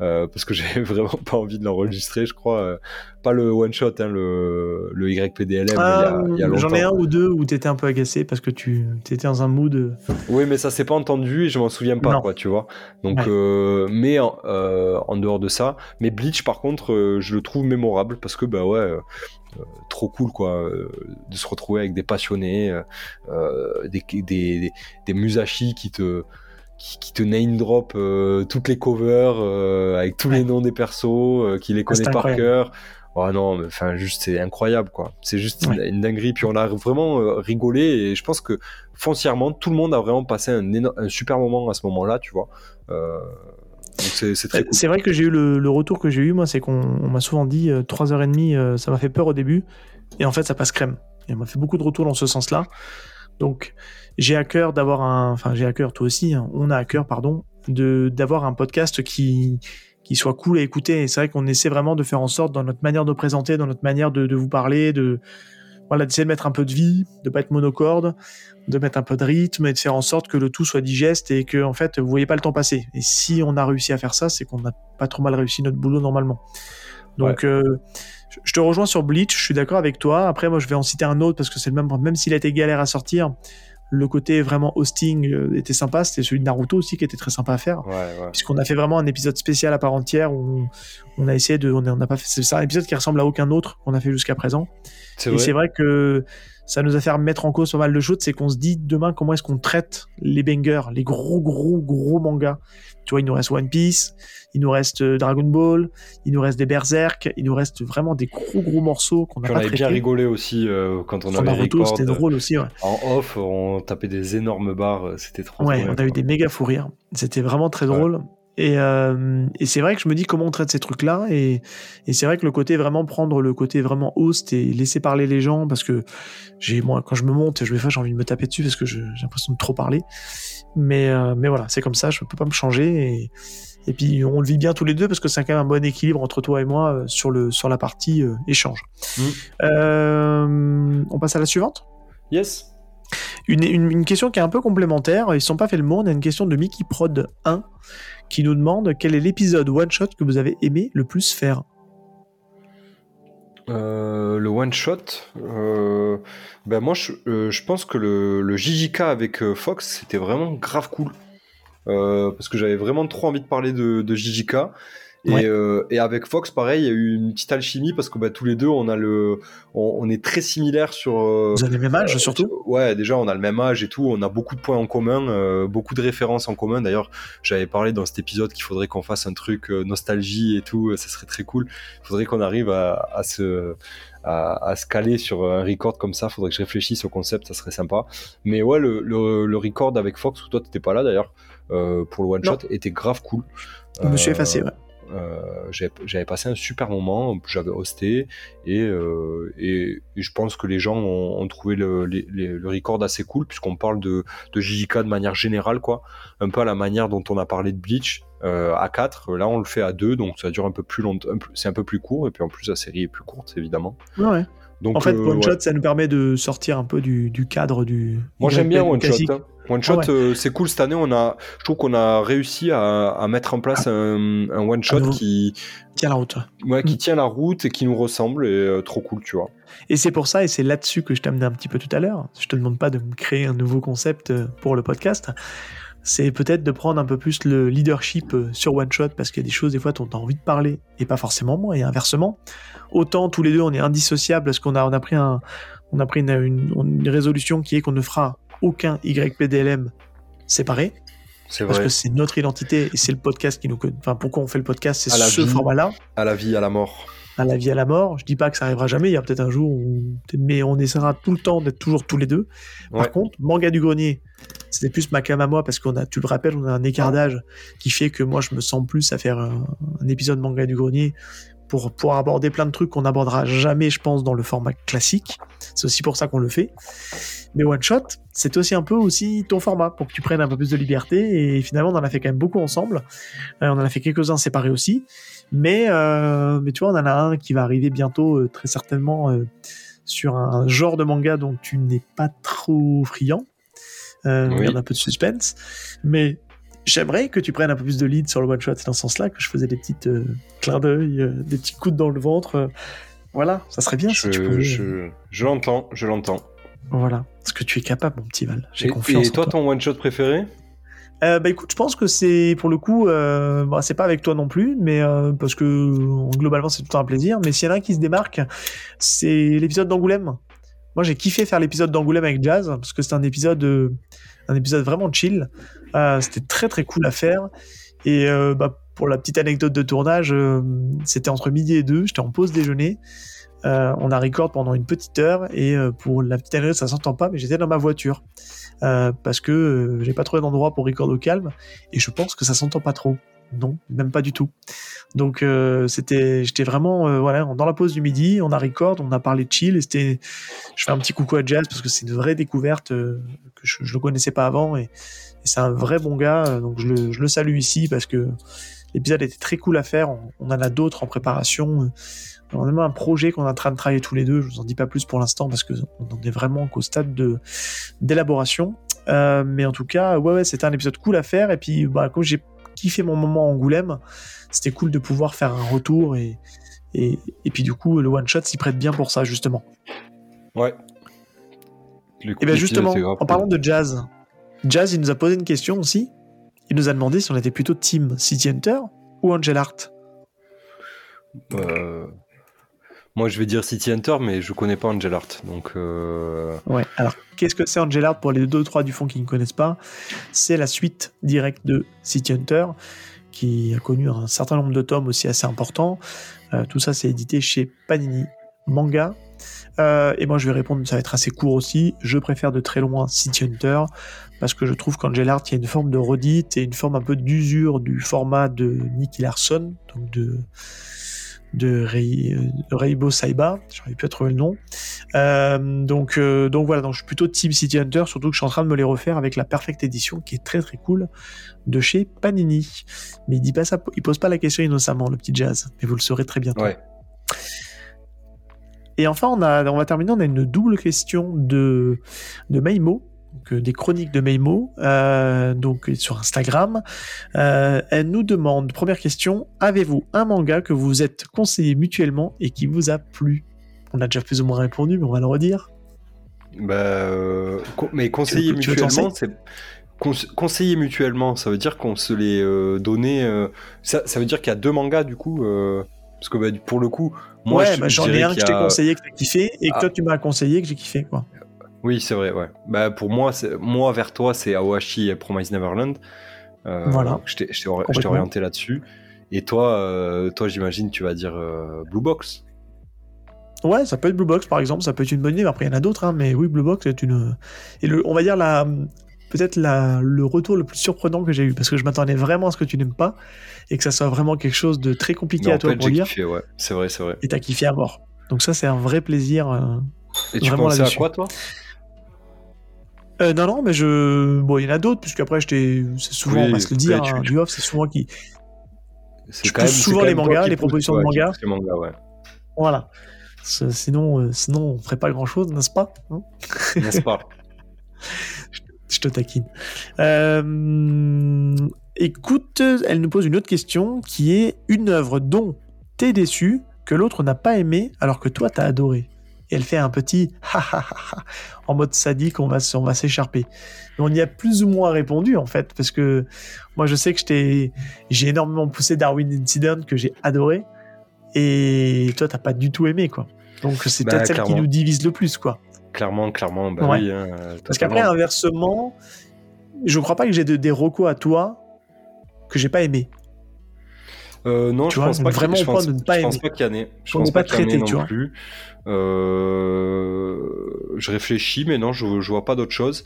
euh, parce que [LAUGHS] j'ai vraiment pas envie de l'enregistrer. Je crois euh, pas le one shot, hein, le, le YPDLM. Ah, J'en ai un ou deux où t'étais un peu agacé parce que tu étais dans un mood. Euh, oui, mais ça s'est pas entendu et je m'en souviens pas, quoi, tu vois. Donc, mais en, en, dehors de ça, mais Bleach par contre, je le trouve mémorable parce que bah ouais. Trop cool quoi de se retrouver avec des passionnés des, des, des, Musashi qui te qui, te name drop euh, toutes les covers euh, avec tous les noms des persos, euh, qui les connaît par cœur. Oh non, enfin juste c'est incroyable quoi. C'est juste une, dinguerie. Puis on a vraiment rigolé et je pense que foncièrement tout le monde a vraiment passé un, super moment à ce moment-là, tu vois. C'est vrai que j'ai eu le, retour que j'ai eu moi, c'est qu'on m'a souvent dit 3h30, ça m'a fait peur au début et en fait ça passe crème. Et on m'a fait beaucoup de retours dans ce sens-là. Donc j'ai à cœur d'avoir un, enfin j'ai à cœur toi aussi, hein. on a à cœur pardon, d'avoir un podcast qui qui soit cool à écouter. Et c'est vrai qu'on essaie vraiment de faire en sorte dans notre manière de présenter, dans notre manière de, de vous parler, de voilà d'essayer de mettre un peu de vie, de pas être monocorde, de mettre un peu de rythme et de faire en sorte que le tout soit digeste et que en fait vous voyez pas le temps passer. Et si on a réussi à faire ça, c'est qu'on n'a pas trop mal réussi notre boulot normalement. Donc euh, je te rejoins sur Bleach, je suis d'accord avec toi. Après moi je vais en citer un autre parce que c'est le même même s'il a été galère à sortir, le côté vraiment hosting euh, était sympa. C'était celui de Naruto aussi qui était très sympa à faire. Puisqu'on a fait vraiment un épisode spécial à part entière où on, a essayé de. On n'a pas fait. C'est un épisode qui ressemble à aucun autre qu'on a fait jusqu'à présent. Et c'est vrai que ça nous a fait mettre en cause pas mal de choses. C'est qu'on se dit demain comment est-ce qu'on traite les bangers, les gros, gros, gros mangas? Tu vois, il nous reste One Piece, il nous reste euh, Dragon Ball, il nous reste des Berserk, il nous reste vraiment des gros gros morceaux qu'on a pas avait bien rigolé aussi euh, quand on avait Naruto, c'était drôle aussi. Ouais. En off, on tapait des énormes barres, euh, c'était trop. Ouais, on a eu des méga fous rires. C'était vraiment très drôle. Et, et c'est vrai que je me dis comment on traite ces trucs-là. Et, et c'est vrai que le côté vraiment prendre le côté vraiment host et laisser parler les gens, parce que j'ai moi quand je me monte, je me fais j'ai envie de me taper dessus parce que j'ai l'impression de trop parler. Mais mais voilà, c'est comme ça, je peux pas me changer. Et, Et puis on le vit bien tous les deux parce que c'est quand même un bon équilibre entre toi et moi euh, sur, le, sur la partie euh, échange. Mm. Euh, on passe à la suivante Yes. une, une- une question qui est un peu complémentaire. Ils ne sont pas fait le. Il y a une question de Mickey Prod 1 qui nous demande quel est l'épisode one shot que vous avez aimé le plus faire. Euh, le one shot, euh, ben moi je, euh, je pense que le, le JJK avec Fox c'était vraiment grave cool parce que j'avais vraiment trop envie de parler de, de JJK et, Ouais. euh, et avec Fox pareil il y a eu une petite alchimie parce que bah, tous les deux on a le on, on est très similaires sur euh, Vous avez le même âge euh, surtout? Ouais, déjà on a le même âge et tout, on a beaucoup de points en commun, beaucoup de références en commun. D'ailleurs, j'avais parlé dans cet épisode qu'il faudrait qu'on fasse un truc nostalgie et tout, ça serait très cool. Il faudrait qu'on arrive à, à se à, à se caler sur un record comme ça. Faudrait que je réfléchisse au concept, ça serait sympa. Mais ouais, le, le, le record avec Fox, où toi t'étais pas là d'ailleurs euh, pour le one Non. shot, était grave cool. Je me suis effacé. ouais. Euh, j'avais passé un super moment, j'avais hosté et, euh, et, et je pense que les gens ont, ont trouvé le, record assez cool puisqu'on parle de, de JJK de manière générale, quoi. Un peu à la manière dont on a parlé de Bleach euh, à 4. Là, on le fait à 2, donc ça dure un peu plus longtemps, c'est un peu plus court et puis en plus la série est plus courte, évidemment. Ouais. Donc, En fait, euh, one ouais. shot, ça nous permet de sortir un peu du, du cadre du. Moi j'aime bien One Shot. hein. One Shot, Ah ouais. euh, c'est cool cette année. On a, je trouve qu'on a réussi à, à mettre en place un, un One Shot nouveau. qui, Tiens la route. ouais, qui Mm. tient la route et qui nous ressemble et euh, trop cool, tu vois. Et c'est pour ça, et c'est là-dessus que je amené un petit peu tout à l'heure. Je te demande pas de me créer un nouveau concept euh, pour le podcast. C'est peut-être de prendre un peu plus le leadership sur One Shot parce qu'il y a des choses des fois dont tu as envie de parler et pas forcément moi et inversement. Autant tous les deux on est indissociables parce qu'on a, on a pris, un, on a pris une, une- une résolution qui est qu'on ne fera aucun YPDLM séparé C'est parce vrai. que c'est notre identité et c'est le podcast qui nous. con- Enfin, pourquoi on fait le podcast C'est ce vie. format-là À la vie, à la mort. à la vie à la mort. Je dis pas que ça arrivera jamais, il y a peut-être un jour où... Mais on essaiera tout le temps d'être toujours tous les deux. Par Ouais. contre, Manga du Grenier, c'était plus ma cam à moi parce qu'on a, tu le rappelles, on a un écart d'âge qui fait que moi je me sens plus à faire un, un épisode Manga du Grenier pour, pour aborder plein de trucs qu'on n'abordera jamais, je pense, dans le format classique. C'est aussi pour ça qu'on le fait. Mais One Shot, c'est aussi un peu aussi ton format pour que tu prennes un peu plus de liberté. Et finalement, on en a fait quand même beaucoup ensemble. Euh, on en a fait quelques-uns séparés aussi. Mais, euh, mais tu vois, on en a un qui va arriver bientôt, euh, très certainement, sur un genre de manga dont tu n'es pas trop friand. Euh, Oui. Il y a un peu de suspense. Mais j'aimerais que tu prennes un peu plus de lead sur le one shot. C'est dans ce sens-là que je faisais des petites euh, clins d'œil, euh, des petits coups dans le ventre. euh. voilà, ça serait bien si tu Je, pouvais. je, je l'entends, je l'entends. Voilà, parce que tu es capable, mon petit Val. J'ai confiance. et en toi, toi. ton one shot préféré? Euh, bah écoute, je pense que c'est pour le coup, euh, bah, c'est pas avec toi non plus, mais euh, parce que globalement c'est tout un plaisir. Mais s'il y en a un qui se démarque, c'est l'épisode d'Angoulême. Moi j'ai kiffé faire l'épisode d'Angoulême avec Jazz parce que c'était un épisode, un épisode vraiment chill. Euh, c'était très très cool à faire. Et euh, bah, pour la petite anecdote de tournage, euh, c'était entre midi et deux. J'étais en pause déjeuner. Euh, on a record pendant une petite heure et pour la petite anecdote, ça s'entend pas, mais j'étais dans ma voiture parce que j'ai pas trouvé d'endroit pour record au calme et je pense que ça s'entend pas trop. Non, même pas du tout. Donc c'était, j'étais vraiment voilà dans la pause du midi, on a record, on a parlé de chill et c'était, je fais un petit coucou à Jazz parce que c'est une vraie découverte que je, le connaissais pas avant et c'est un vrai bon gars euh, donc je le, je le salue ici parce que l'épisode était très cool à faire. On, on en a d'autres en préparation. euh, on a même un projet qu'on est en train de travailler tous les deux. Je vous en dis pas plus pour l'instant parce que on en est vraiment qu'au stade de d'élaboration. Euh, mais en tout cas, ouais, ouais, c'était un épisode cool à faire. Et puis, bah, comme j'ai kiffé mon moment à Angoulême, c'était cool de pouvoir faire un retour et et, et puis du coup, le one shot s'y prête bien pour ça justement. Ouais. Coup Et bien justement, en parlant de jazz, jazz, il nous a posé une question aussi. Il nous a demandé si on était plutôt team City Hunter ou Angel Art. Euh, Moi, je vais dire City Hunter, mais je connais pas Angel Art, donc. euh, Ouais. Alors, qu'est-ce que c'est Angel Art pour les deux trois du fond qui ne connaissent pas? C'est la suite directe de City Hunter, qui a connu un certain nombre de tomes aussi assez importants. Euh, tout ça, c'est édité chez Panini Manga. Euh, et moi, je vais répondre, ça va être assez court aussi. Je préfère de très loin City Hunter parce que je trouve qu'Angel Art, il y a une forme de redite et une forme un peu d'usure du format de Nicky Larson, donc de de Reibo Saiba, j'aurais pu trouver le nom. Euh, donc, euh, donc voilà, donc je suis plutôt Team City Hunter, surtout que je suis en train de me les refaire avec la Perfect Edition qui est très très cool de chez Panini. Mais il dit pas ça, il pose pas la question innocemment, le petit jazz, mais vous le saurez très bientôt. Et enfin, on, a, on va terminer, on a une double question de, de Maimo, donc, euh, des chroniques de Meimo, euh, donc sur Instagram. Euh, elle nous demande, première question, avez-vous un manga que vous êtes conseillé mutuellement et qui vous a plu? On a déjà plus ou moins répondu, mais on va le redire. Bah, mais conseiller mutuellement, c'est conseiller mutuellement, ça veut dire qu'on se les donnait. Ça, ça, veut dire qu'il y a deux mangas du coup. Parce que bah, pour le coup, moi, ouais, bah, j'en ai un que je t'ai conseillé que t'as kiffé et que ah. toi tu m'as conseillé que j'ai kiffé quoi. Oui, c'est vrai, ouais. Bah, pour moi, moi vers toi, c'est Awashi et Promise Neverland. Euh, voilà. Je t'ai orienté là-dessus. Et toi, euh, toi j'imagine, tu vas dire euh, Blue Box. Ouais, ça peut être Blue Box par exemple, ça peut être une bonne idée. Après, il y en a d'autres, hein, mais oui, Blue Box est une. Et le, on va dire la, peut-être le retour le plus surprenant que j'ai eu, parce que je m'attendais vraiment à ce que tu n'aimes pas et que ça soit vraiment quelque chose de très compliqué à toi pour lire. Kiffé, ouais. C'est vrai, c'est vrai. Et t'as kiffé à mort. Donc ça, c'est un vrai plaisir. et tu pensais à quoi, toi? Euh, non, non, mais je. Bon, il y en a d'autres, puisqu'après, c'est souvent, on va se le dire, hein, du off, c'est souvent qui. Je pousse souvent les mangas, les propositions de mangas. ouais. Voilà. Sinon, euh, sinon, on ferait pas grand chose, n'est-ce pas hein? N'est-ce pas? [LAUGHS] Je, te taquine. Euh, écoute, elle nous pose une autre question qui est une œuvre dont t'es déçu, que l'autre n'a pas aimé, alors que toi t'as adoré et elle fait un petit ha ha ha en mode sadique, on va, on va s'écharper. On y a plus ou moins répondu en fait, parce que moi je sais que j'ai énormément poussé Darwin Incident que j'ai adoré, et toi t'as pas du tout aimé quoi. Donc c'est bah, peut-être celle qui nous divise le plus quoi. Clairement, clairement, bah oui. Hein, parce qu'après inversement, je crois pas que j'ai des recos à toi que j'ai pas aimé. Euh, non, je pense pas vraiment je pense, de ne pas je pense pas qu'il y en ait. Je pense pas, qu'il y en ait non plus. Euh, je réfléchis, mais non, je, je vois pas d'autre chose.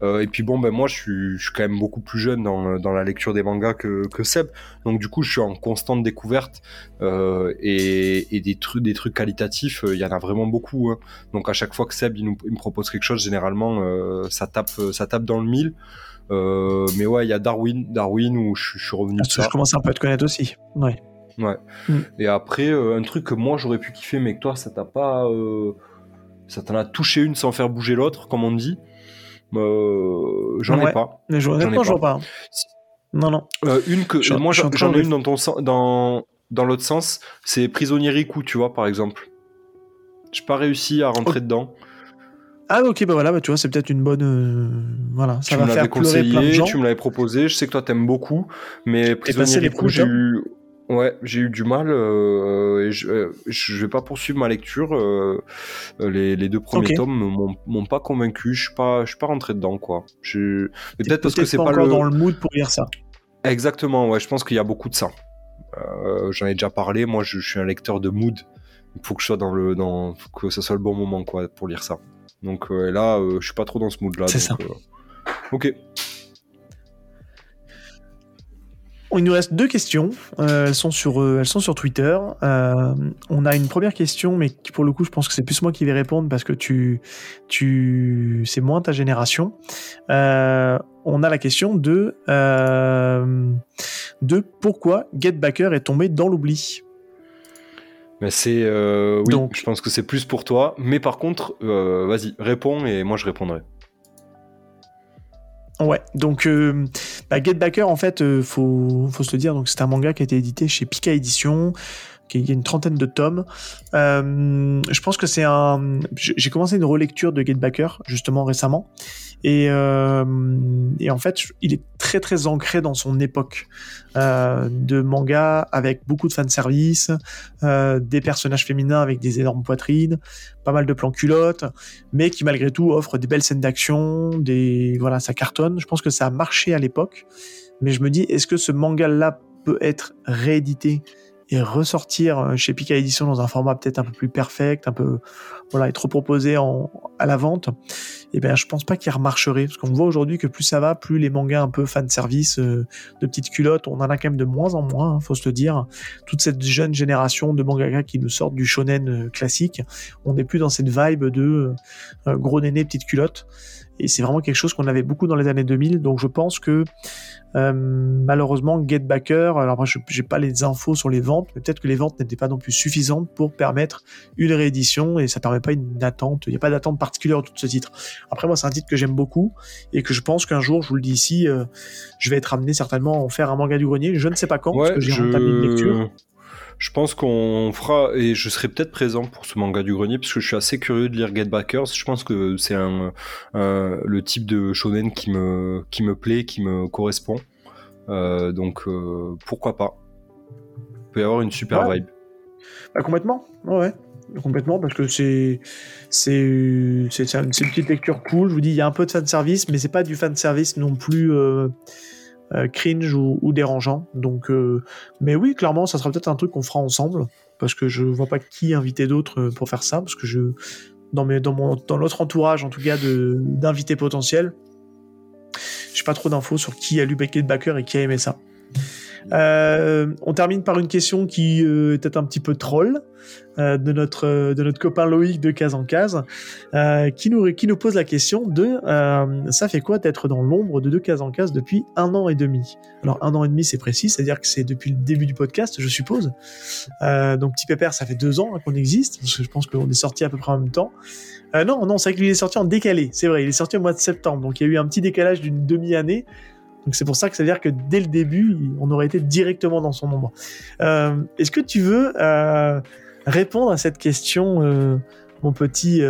Euh, et puis bon, ben moi, je suis, je suis, quand même beaucoup plus jeune dans, dans la lecture des mangas que, que, Seb. Donc du coup, je suis en constante découverte euh, et, et, des trucs, des trucs qualitatifs, il y en a vraiment beaucoup. Hein. Donc à chaque fois que Seb il, nous, il me propose quelque chose, généralement, ça tape, ça tape dans le mille. Euh, mais ouais, il y a Darwin, Darwin où je, suis revenu. Parce que je commence un peu à te connaître aussi. Ouais. Ouais. Mm. Et après, euh, un truc que moi j'aurais pu kiffer, mais que toi ça t'a pas. Euh, ça t'en a touché une sans faire bouger l'autre, comme on dit. j'en ai pas. Mais j'en ai pas. pas. Non, non. une que. moi j'en ai une dans, ton, dans, dans l'autre sens, c'est Prisonnier Riku, tu vois, par exemple. J'ai pas réussi à rentrer dedans. Ah ok bah voilà bah, tu vois c'est peut-être une bonne euh, voilà ça tu va faire conseillé, plein de gens. Tu me l'avais proposé, je sais que toi t'aimes beaucoup, mais Prisonnier les coups j'ai eu ouais j'ai eu du mal euh, et je, euh, je vais pas poursuivre ma lecture. les, les, deux premiers tomes m'ont pas convaincu, je suis pas je suis pas rentré dedans quoi. Peut-être parce que c'est pas, le... dans le mood pour lire ça. Exactement ouais je pense qu'il y a beaucoup de ça. J'en ai déjà parlé, moi je, je, suis un lecteur de mood. Il faut que je sois dans le dans que ce soit le bon moment quoi pour lire ça. Donc euh, là, euh, je suis pas trop dans ce mood-là. C'est ça. Euh, ok. Il nous reste deux questions. elles, sont sur, elles sont sur Twitter. on a une première question, mais qui, pour le coup, je pense que c'est plus moi qui vais répondre parce que tu, tu, c'est moins ta génération. on a la question de, de pourquoi Get Backer est tombé dans l'oubli. Mais c'est euh, oui, Donc, je pense que c'est plus pour toi. Mais par contre, euh, vas-y, réponds et moi je répondrai. Ouais, donc euh, bah, Get Backer, en fait, faut, faut se le dire, donc c'est un manga qui a été édité chez Pika Édition, qui y a une trentaine de tomes. je pense que c'est un. J'ai commencé une relecture de Get Backer justement récemment, et, euh, et, en fait, il est très très ancré dans son époque euh, de manga avec beaucoup de fanservice, euh, des personnages féminins avec des énormes poitrines, pas mal de plans culottes, mais qui malgré tout offre des belles scènes d'action, des voilà, ça cartonne. Je pense que ça a marché à l'époque, mais je me dis, est-ce que ce manga-là peut être réédité? Et ressortir euh, chez Pika Edition dans un format peut-être un peu plus perfect, un peu voilà, être proposé en, à la vente. eh ben je pense pas qu'il remarcherait parce qu'on voit aujourd'hui que plus ça va, plus les mangas un peu fan service euh, de petites culottes, on en a quand même de moins en moins, hein, faut se le dire. Toute cette jeune génération de mangaka qui nous sortent du shonen euh, classique, on n'est plus dans cette vibe de euh, gros néné petites culottes. Et c'est vraiment quelque chose qu'on avait beaucoup dans les années 2000. Donc je pense que euh, malheureusement, Get Backer, alors moi je n'ai pas les infos sur les ventes, mais peut-être que les ventes n'étaient pas non plus suffisantes pour permettre une réédition et ça permet pas une attente. Il n'y a pas d'attente particulière autour de ce titre. Après moi c'est un titre que j'aime beaucoup et que je pense qu'un jour, je vous le dis ici, euh, je vais être amené certainement à en faire un manga du grenier. Je ne sais pas quand parce que j'ai je... entamé une lecture. Je pense qu'on fera, et je serai peut-être présent pour ce manga du grenier, parce que je suis assez curieux de lire Get Backers. Je pense que c'est un, le type de shonen qui me, qui me plaît, qui me correspond. Euh, donc euh, pourquoi pas Il peut y avoir une super vibe. Bah, complètement, ouais. Complètement, parce que c'est c'est c'est une, petite lecture cool. Je vous dis, il y a un peu de fan service, mais c'est pas du fan service non plus euh, cringe ou, dérangeant. Donc, mais oui, clairement, ça sera peut-être un truc qu'on fera ensemble, parce que je vois pas qui inviter d'autres pour faire ça, parce que je dans mes dans mon dans notre entourage en tout cas de d'invités potentiels, j'ai pas trop d'infos sur qui a lu Beckett Backer et qui a aimé ça. Euh, on termine par une question qui euh, est peut-être un petit peu troll euh, de notre de notre copain Loïc de case en case, qui nous qui nous pose la question de ça fait quoi d'être dans l'ombre de deux cases en case depuis un an et demi? Alors un an et demi c'est précis, c'est-à-dire que c'est depuis le début du podcast, je suppose. donc Petit Pépère, ça fait deux ans hein, qu'on existe. Parce que je pense qu'on est sorti à peu près en même temps. non, non, c'est vrai qu'il est sorti en décalé. C'est vrai, il est sorti au mois de septembre, donc il y a eu un petit décalage d'une demi-année. Donc c'est pour ça que ça veut dire que dès le début, on aurait été directement dans son ombre. Euh, Est-ce que tu veux euh, répondre à cette question, euh, mon petit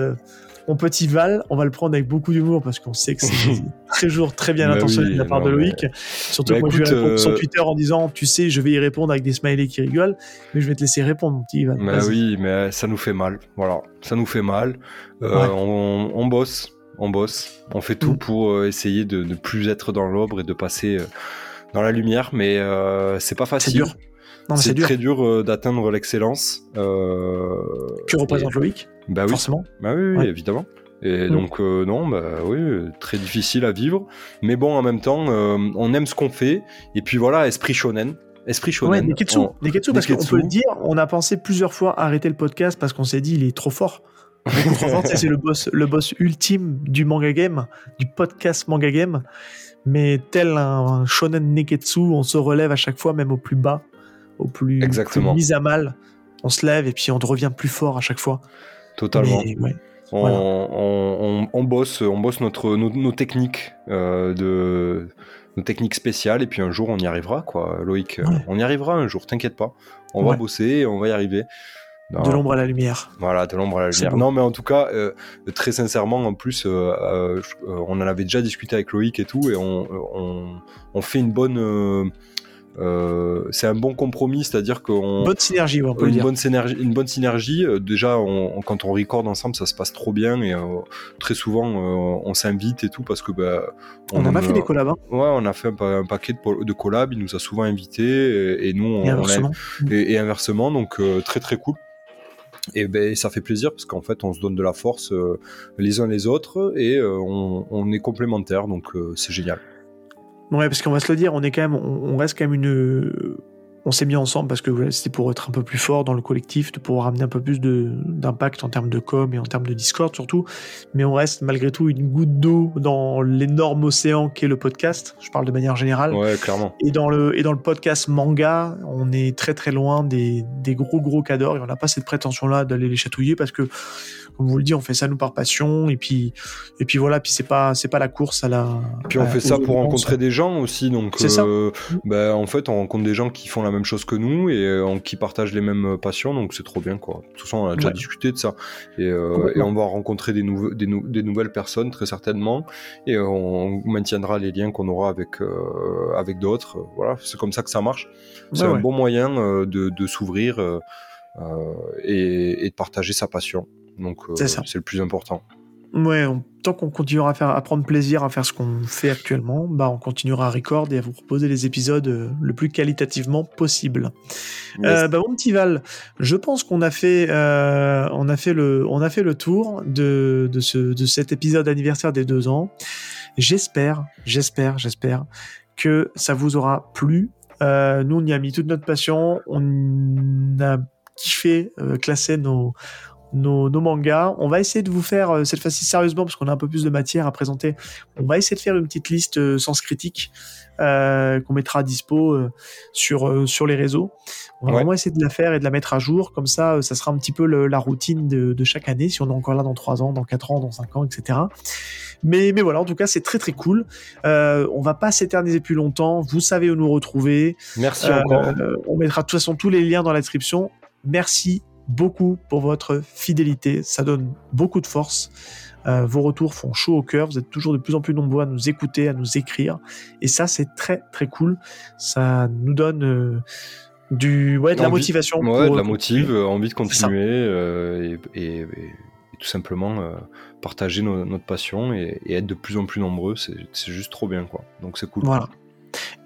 mon petit Val, on va le prendre avec beaucoup d'humour parce qu'on sait que c'est [LAUGHS] toujours très bien bah intentionné de la part de Loïc. Surtout bah, quand je lui sur Twitter en disant Tu sais, je vais y répondre avec des smileys qui rigolent, mais je vais te laisser répondre, mon petit Val. Bah oui, mais ça nous fait mal. Voilà, ça nous fait mal. on, on bosse on bosse, on fait tout mm. pour euh, essayer de ne plus être dans l'ombre et de passer euh, dans la lumière, mais euh, c'est pas facile. C'est dur. C'est très dur d'atteindre l'excellence. que représente Loïc Bah oui. Forcément. Bah oui, évidemment. Et mm. donc non, bah oui, très difficile à vivre. Mais bon, en même temps, on aime ce qu'on fait. Et puis voilà, esprit shonen. Esprit shonen. Ouais, Neketsu. Neketsu, parce qu'on peut le dire, on a pensé plusieurs fois arrêter le podcast parce qu'on s'est dit il est trop fort c'est le boss, le boss ultime du manga game, du podcast manga game. Mais tel un, shonen neketsu, on se relève à chaque fois, même au plus bas, au plus, Exactement. mis à mal. On se lève et puis on revient plus fort à chaque fois. Totalement. on, bosse, on bosse notre, nos, techniques euh, de nos techniques spéciales et puis un jour on y arrivera quoi, Loïc. On y arrivera un jour, t'inquiète pas. On va bosser, on va y arriver. De l'ombre à la lumière. Voilà, de l'ombre à la lumière. Non, mais en tout cas, euh, très sincèrement, en plus, euh, euh, on en avait déjà discuté avec Loïc et tout, et on, on, fait une bonne. c'est un bon compromis, c'est-à-dire qu'on. Bonne synergie, on peut une dire. Bonne synergie, une bonne synergie. Déjà, quand on record ensemble, ça se passe trop bien, et très souvent, on s'invite et tout, parce que. Bah, on, en a fait des collabs. Hein. Ouais, on a fait un, paquet de, de, collabs, il nous a souvent invités, et, nous, on, et inversement. et, inversement, donc très très cool. Et ben ça fait plaisir parce qu'en fait on se donne de la force euh, les uns les autres et euh, on, est complémentaires donc euh, c'est génial. Ouais parce qu'on va se le dire on est quand même on reste quand même une on s'est mis ensemble parce que c'était pour être un peu plus fort dans le collectif, de pouvoir amener un peu plus d'impact en termes de com et en termes de Discord surtout. Mais on reste malgré tout une goutte d'eau dans l'énorme océan qu'est le podcast. Je parle de manière générale. Ouais, clairement. Et dans le, et dans le podcast manga, on est très très loin des, des gros gros cadors et on n'a pas cette prétention-là d'aller les chatouiller parce que comme vous le dit, on fait ça nous par passion et puis et puis voilà, puis c'est pas c'est pas la course à la. puis on fait ça pour rencontrer des gens aussi, donc c'est euh, bah, en fait on rencontre des gens qui font la même chose que nous et euh, qui partagent les mêmes passions, donc c'est trop bien quoi. De toute façon, on a déjà discuté de ça et, euh, et, on va rencontrer des, des, des, nouvelles personnes très certainement et on maintiendra les liens qu'on aura avec avec d'autres. Voilà, c'est comme ça que ça marche. C'est un bon moyen de, de s'ouvrir. et, et, de partager sa passion. Donc, euh, c'est le plus important. Ouais, tant qu'on continuera à, faire, à prendre plaisir à faire ce qu'on fait actuellement, bah on continuera à record et à vous proposer les épisodes euh, le plus qualitativement possible. Euh, bah, mon petit Val, je pense qu'on a fait, euh, on a fait le, on a fait le tour de, de, ce, de cet épisode anniversaire des deux ans. J'espère, j'espère, j'espère que ça vous aura plu. Euh, nous, on y a mis toute notre passion. On a kiffé euh, classer nos, nos, mangas. On va essayer de vous faire, euh, cette fois-ci sérieusement, parce qu'on a un peu plus de matière à présenter, on va essayer de faire une petite liste euh, sans critique euh, qu'on mettra à dispo sur, sur les réseaux. On va vraiment essayer de la faire et de la mettre à jour. Comme ça, ça sera un petit peu la routine de, chaque année, si on est encore là dans 3 ans, dans 4 ans, dans 5 ans, etc. Mais, mais voilà, en tout cas, c'est très très cool. on va pas s'éterniser plus longtemps. Vous savez où nous retrouver. Merci encore. on mettra de toute façon tous les liens dans la description. Merci beaucoup pour votre fidélité. Ça donne beaucoup de force. Euh, vos retours font chaud au cœur. Vous êtes toujours de plus en plus nombreux à nous écouter, à nous écrire. Et ça, c'est très, très cool. Ça nous donne euh, du, ouais, de la motivation. Ouais, de la motive, euh, envie de continuer et, tout simplement partager notre passion et, être de plus en plus nombreux. C'est juste trop bien, quoi. Donc c'est cool. Voilà.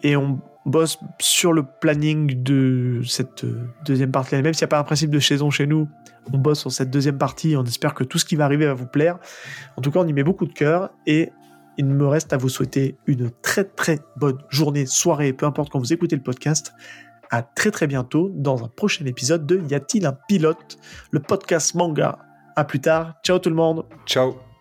Et on, bosse sur le planning de cette deuxième partie. Même s'il n'y a pas un principe de saison chez nous, on bosse sur cette deuxième partie. On espère que tout ce qui va arriver va vous plaire. En tout cas, on y met beaucoup de cœur et il me reste à vous souhaiter une très très bonne journée, soirée, peu importe quand vous écoutez le podcast. À très très bientôt dans un prochain épisode de Y a-t-il un pilote Le podcast manga. À plus tard. Ciao tout le monde. Ciao.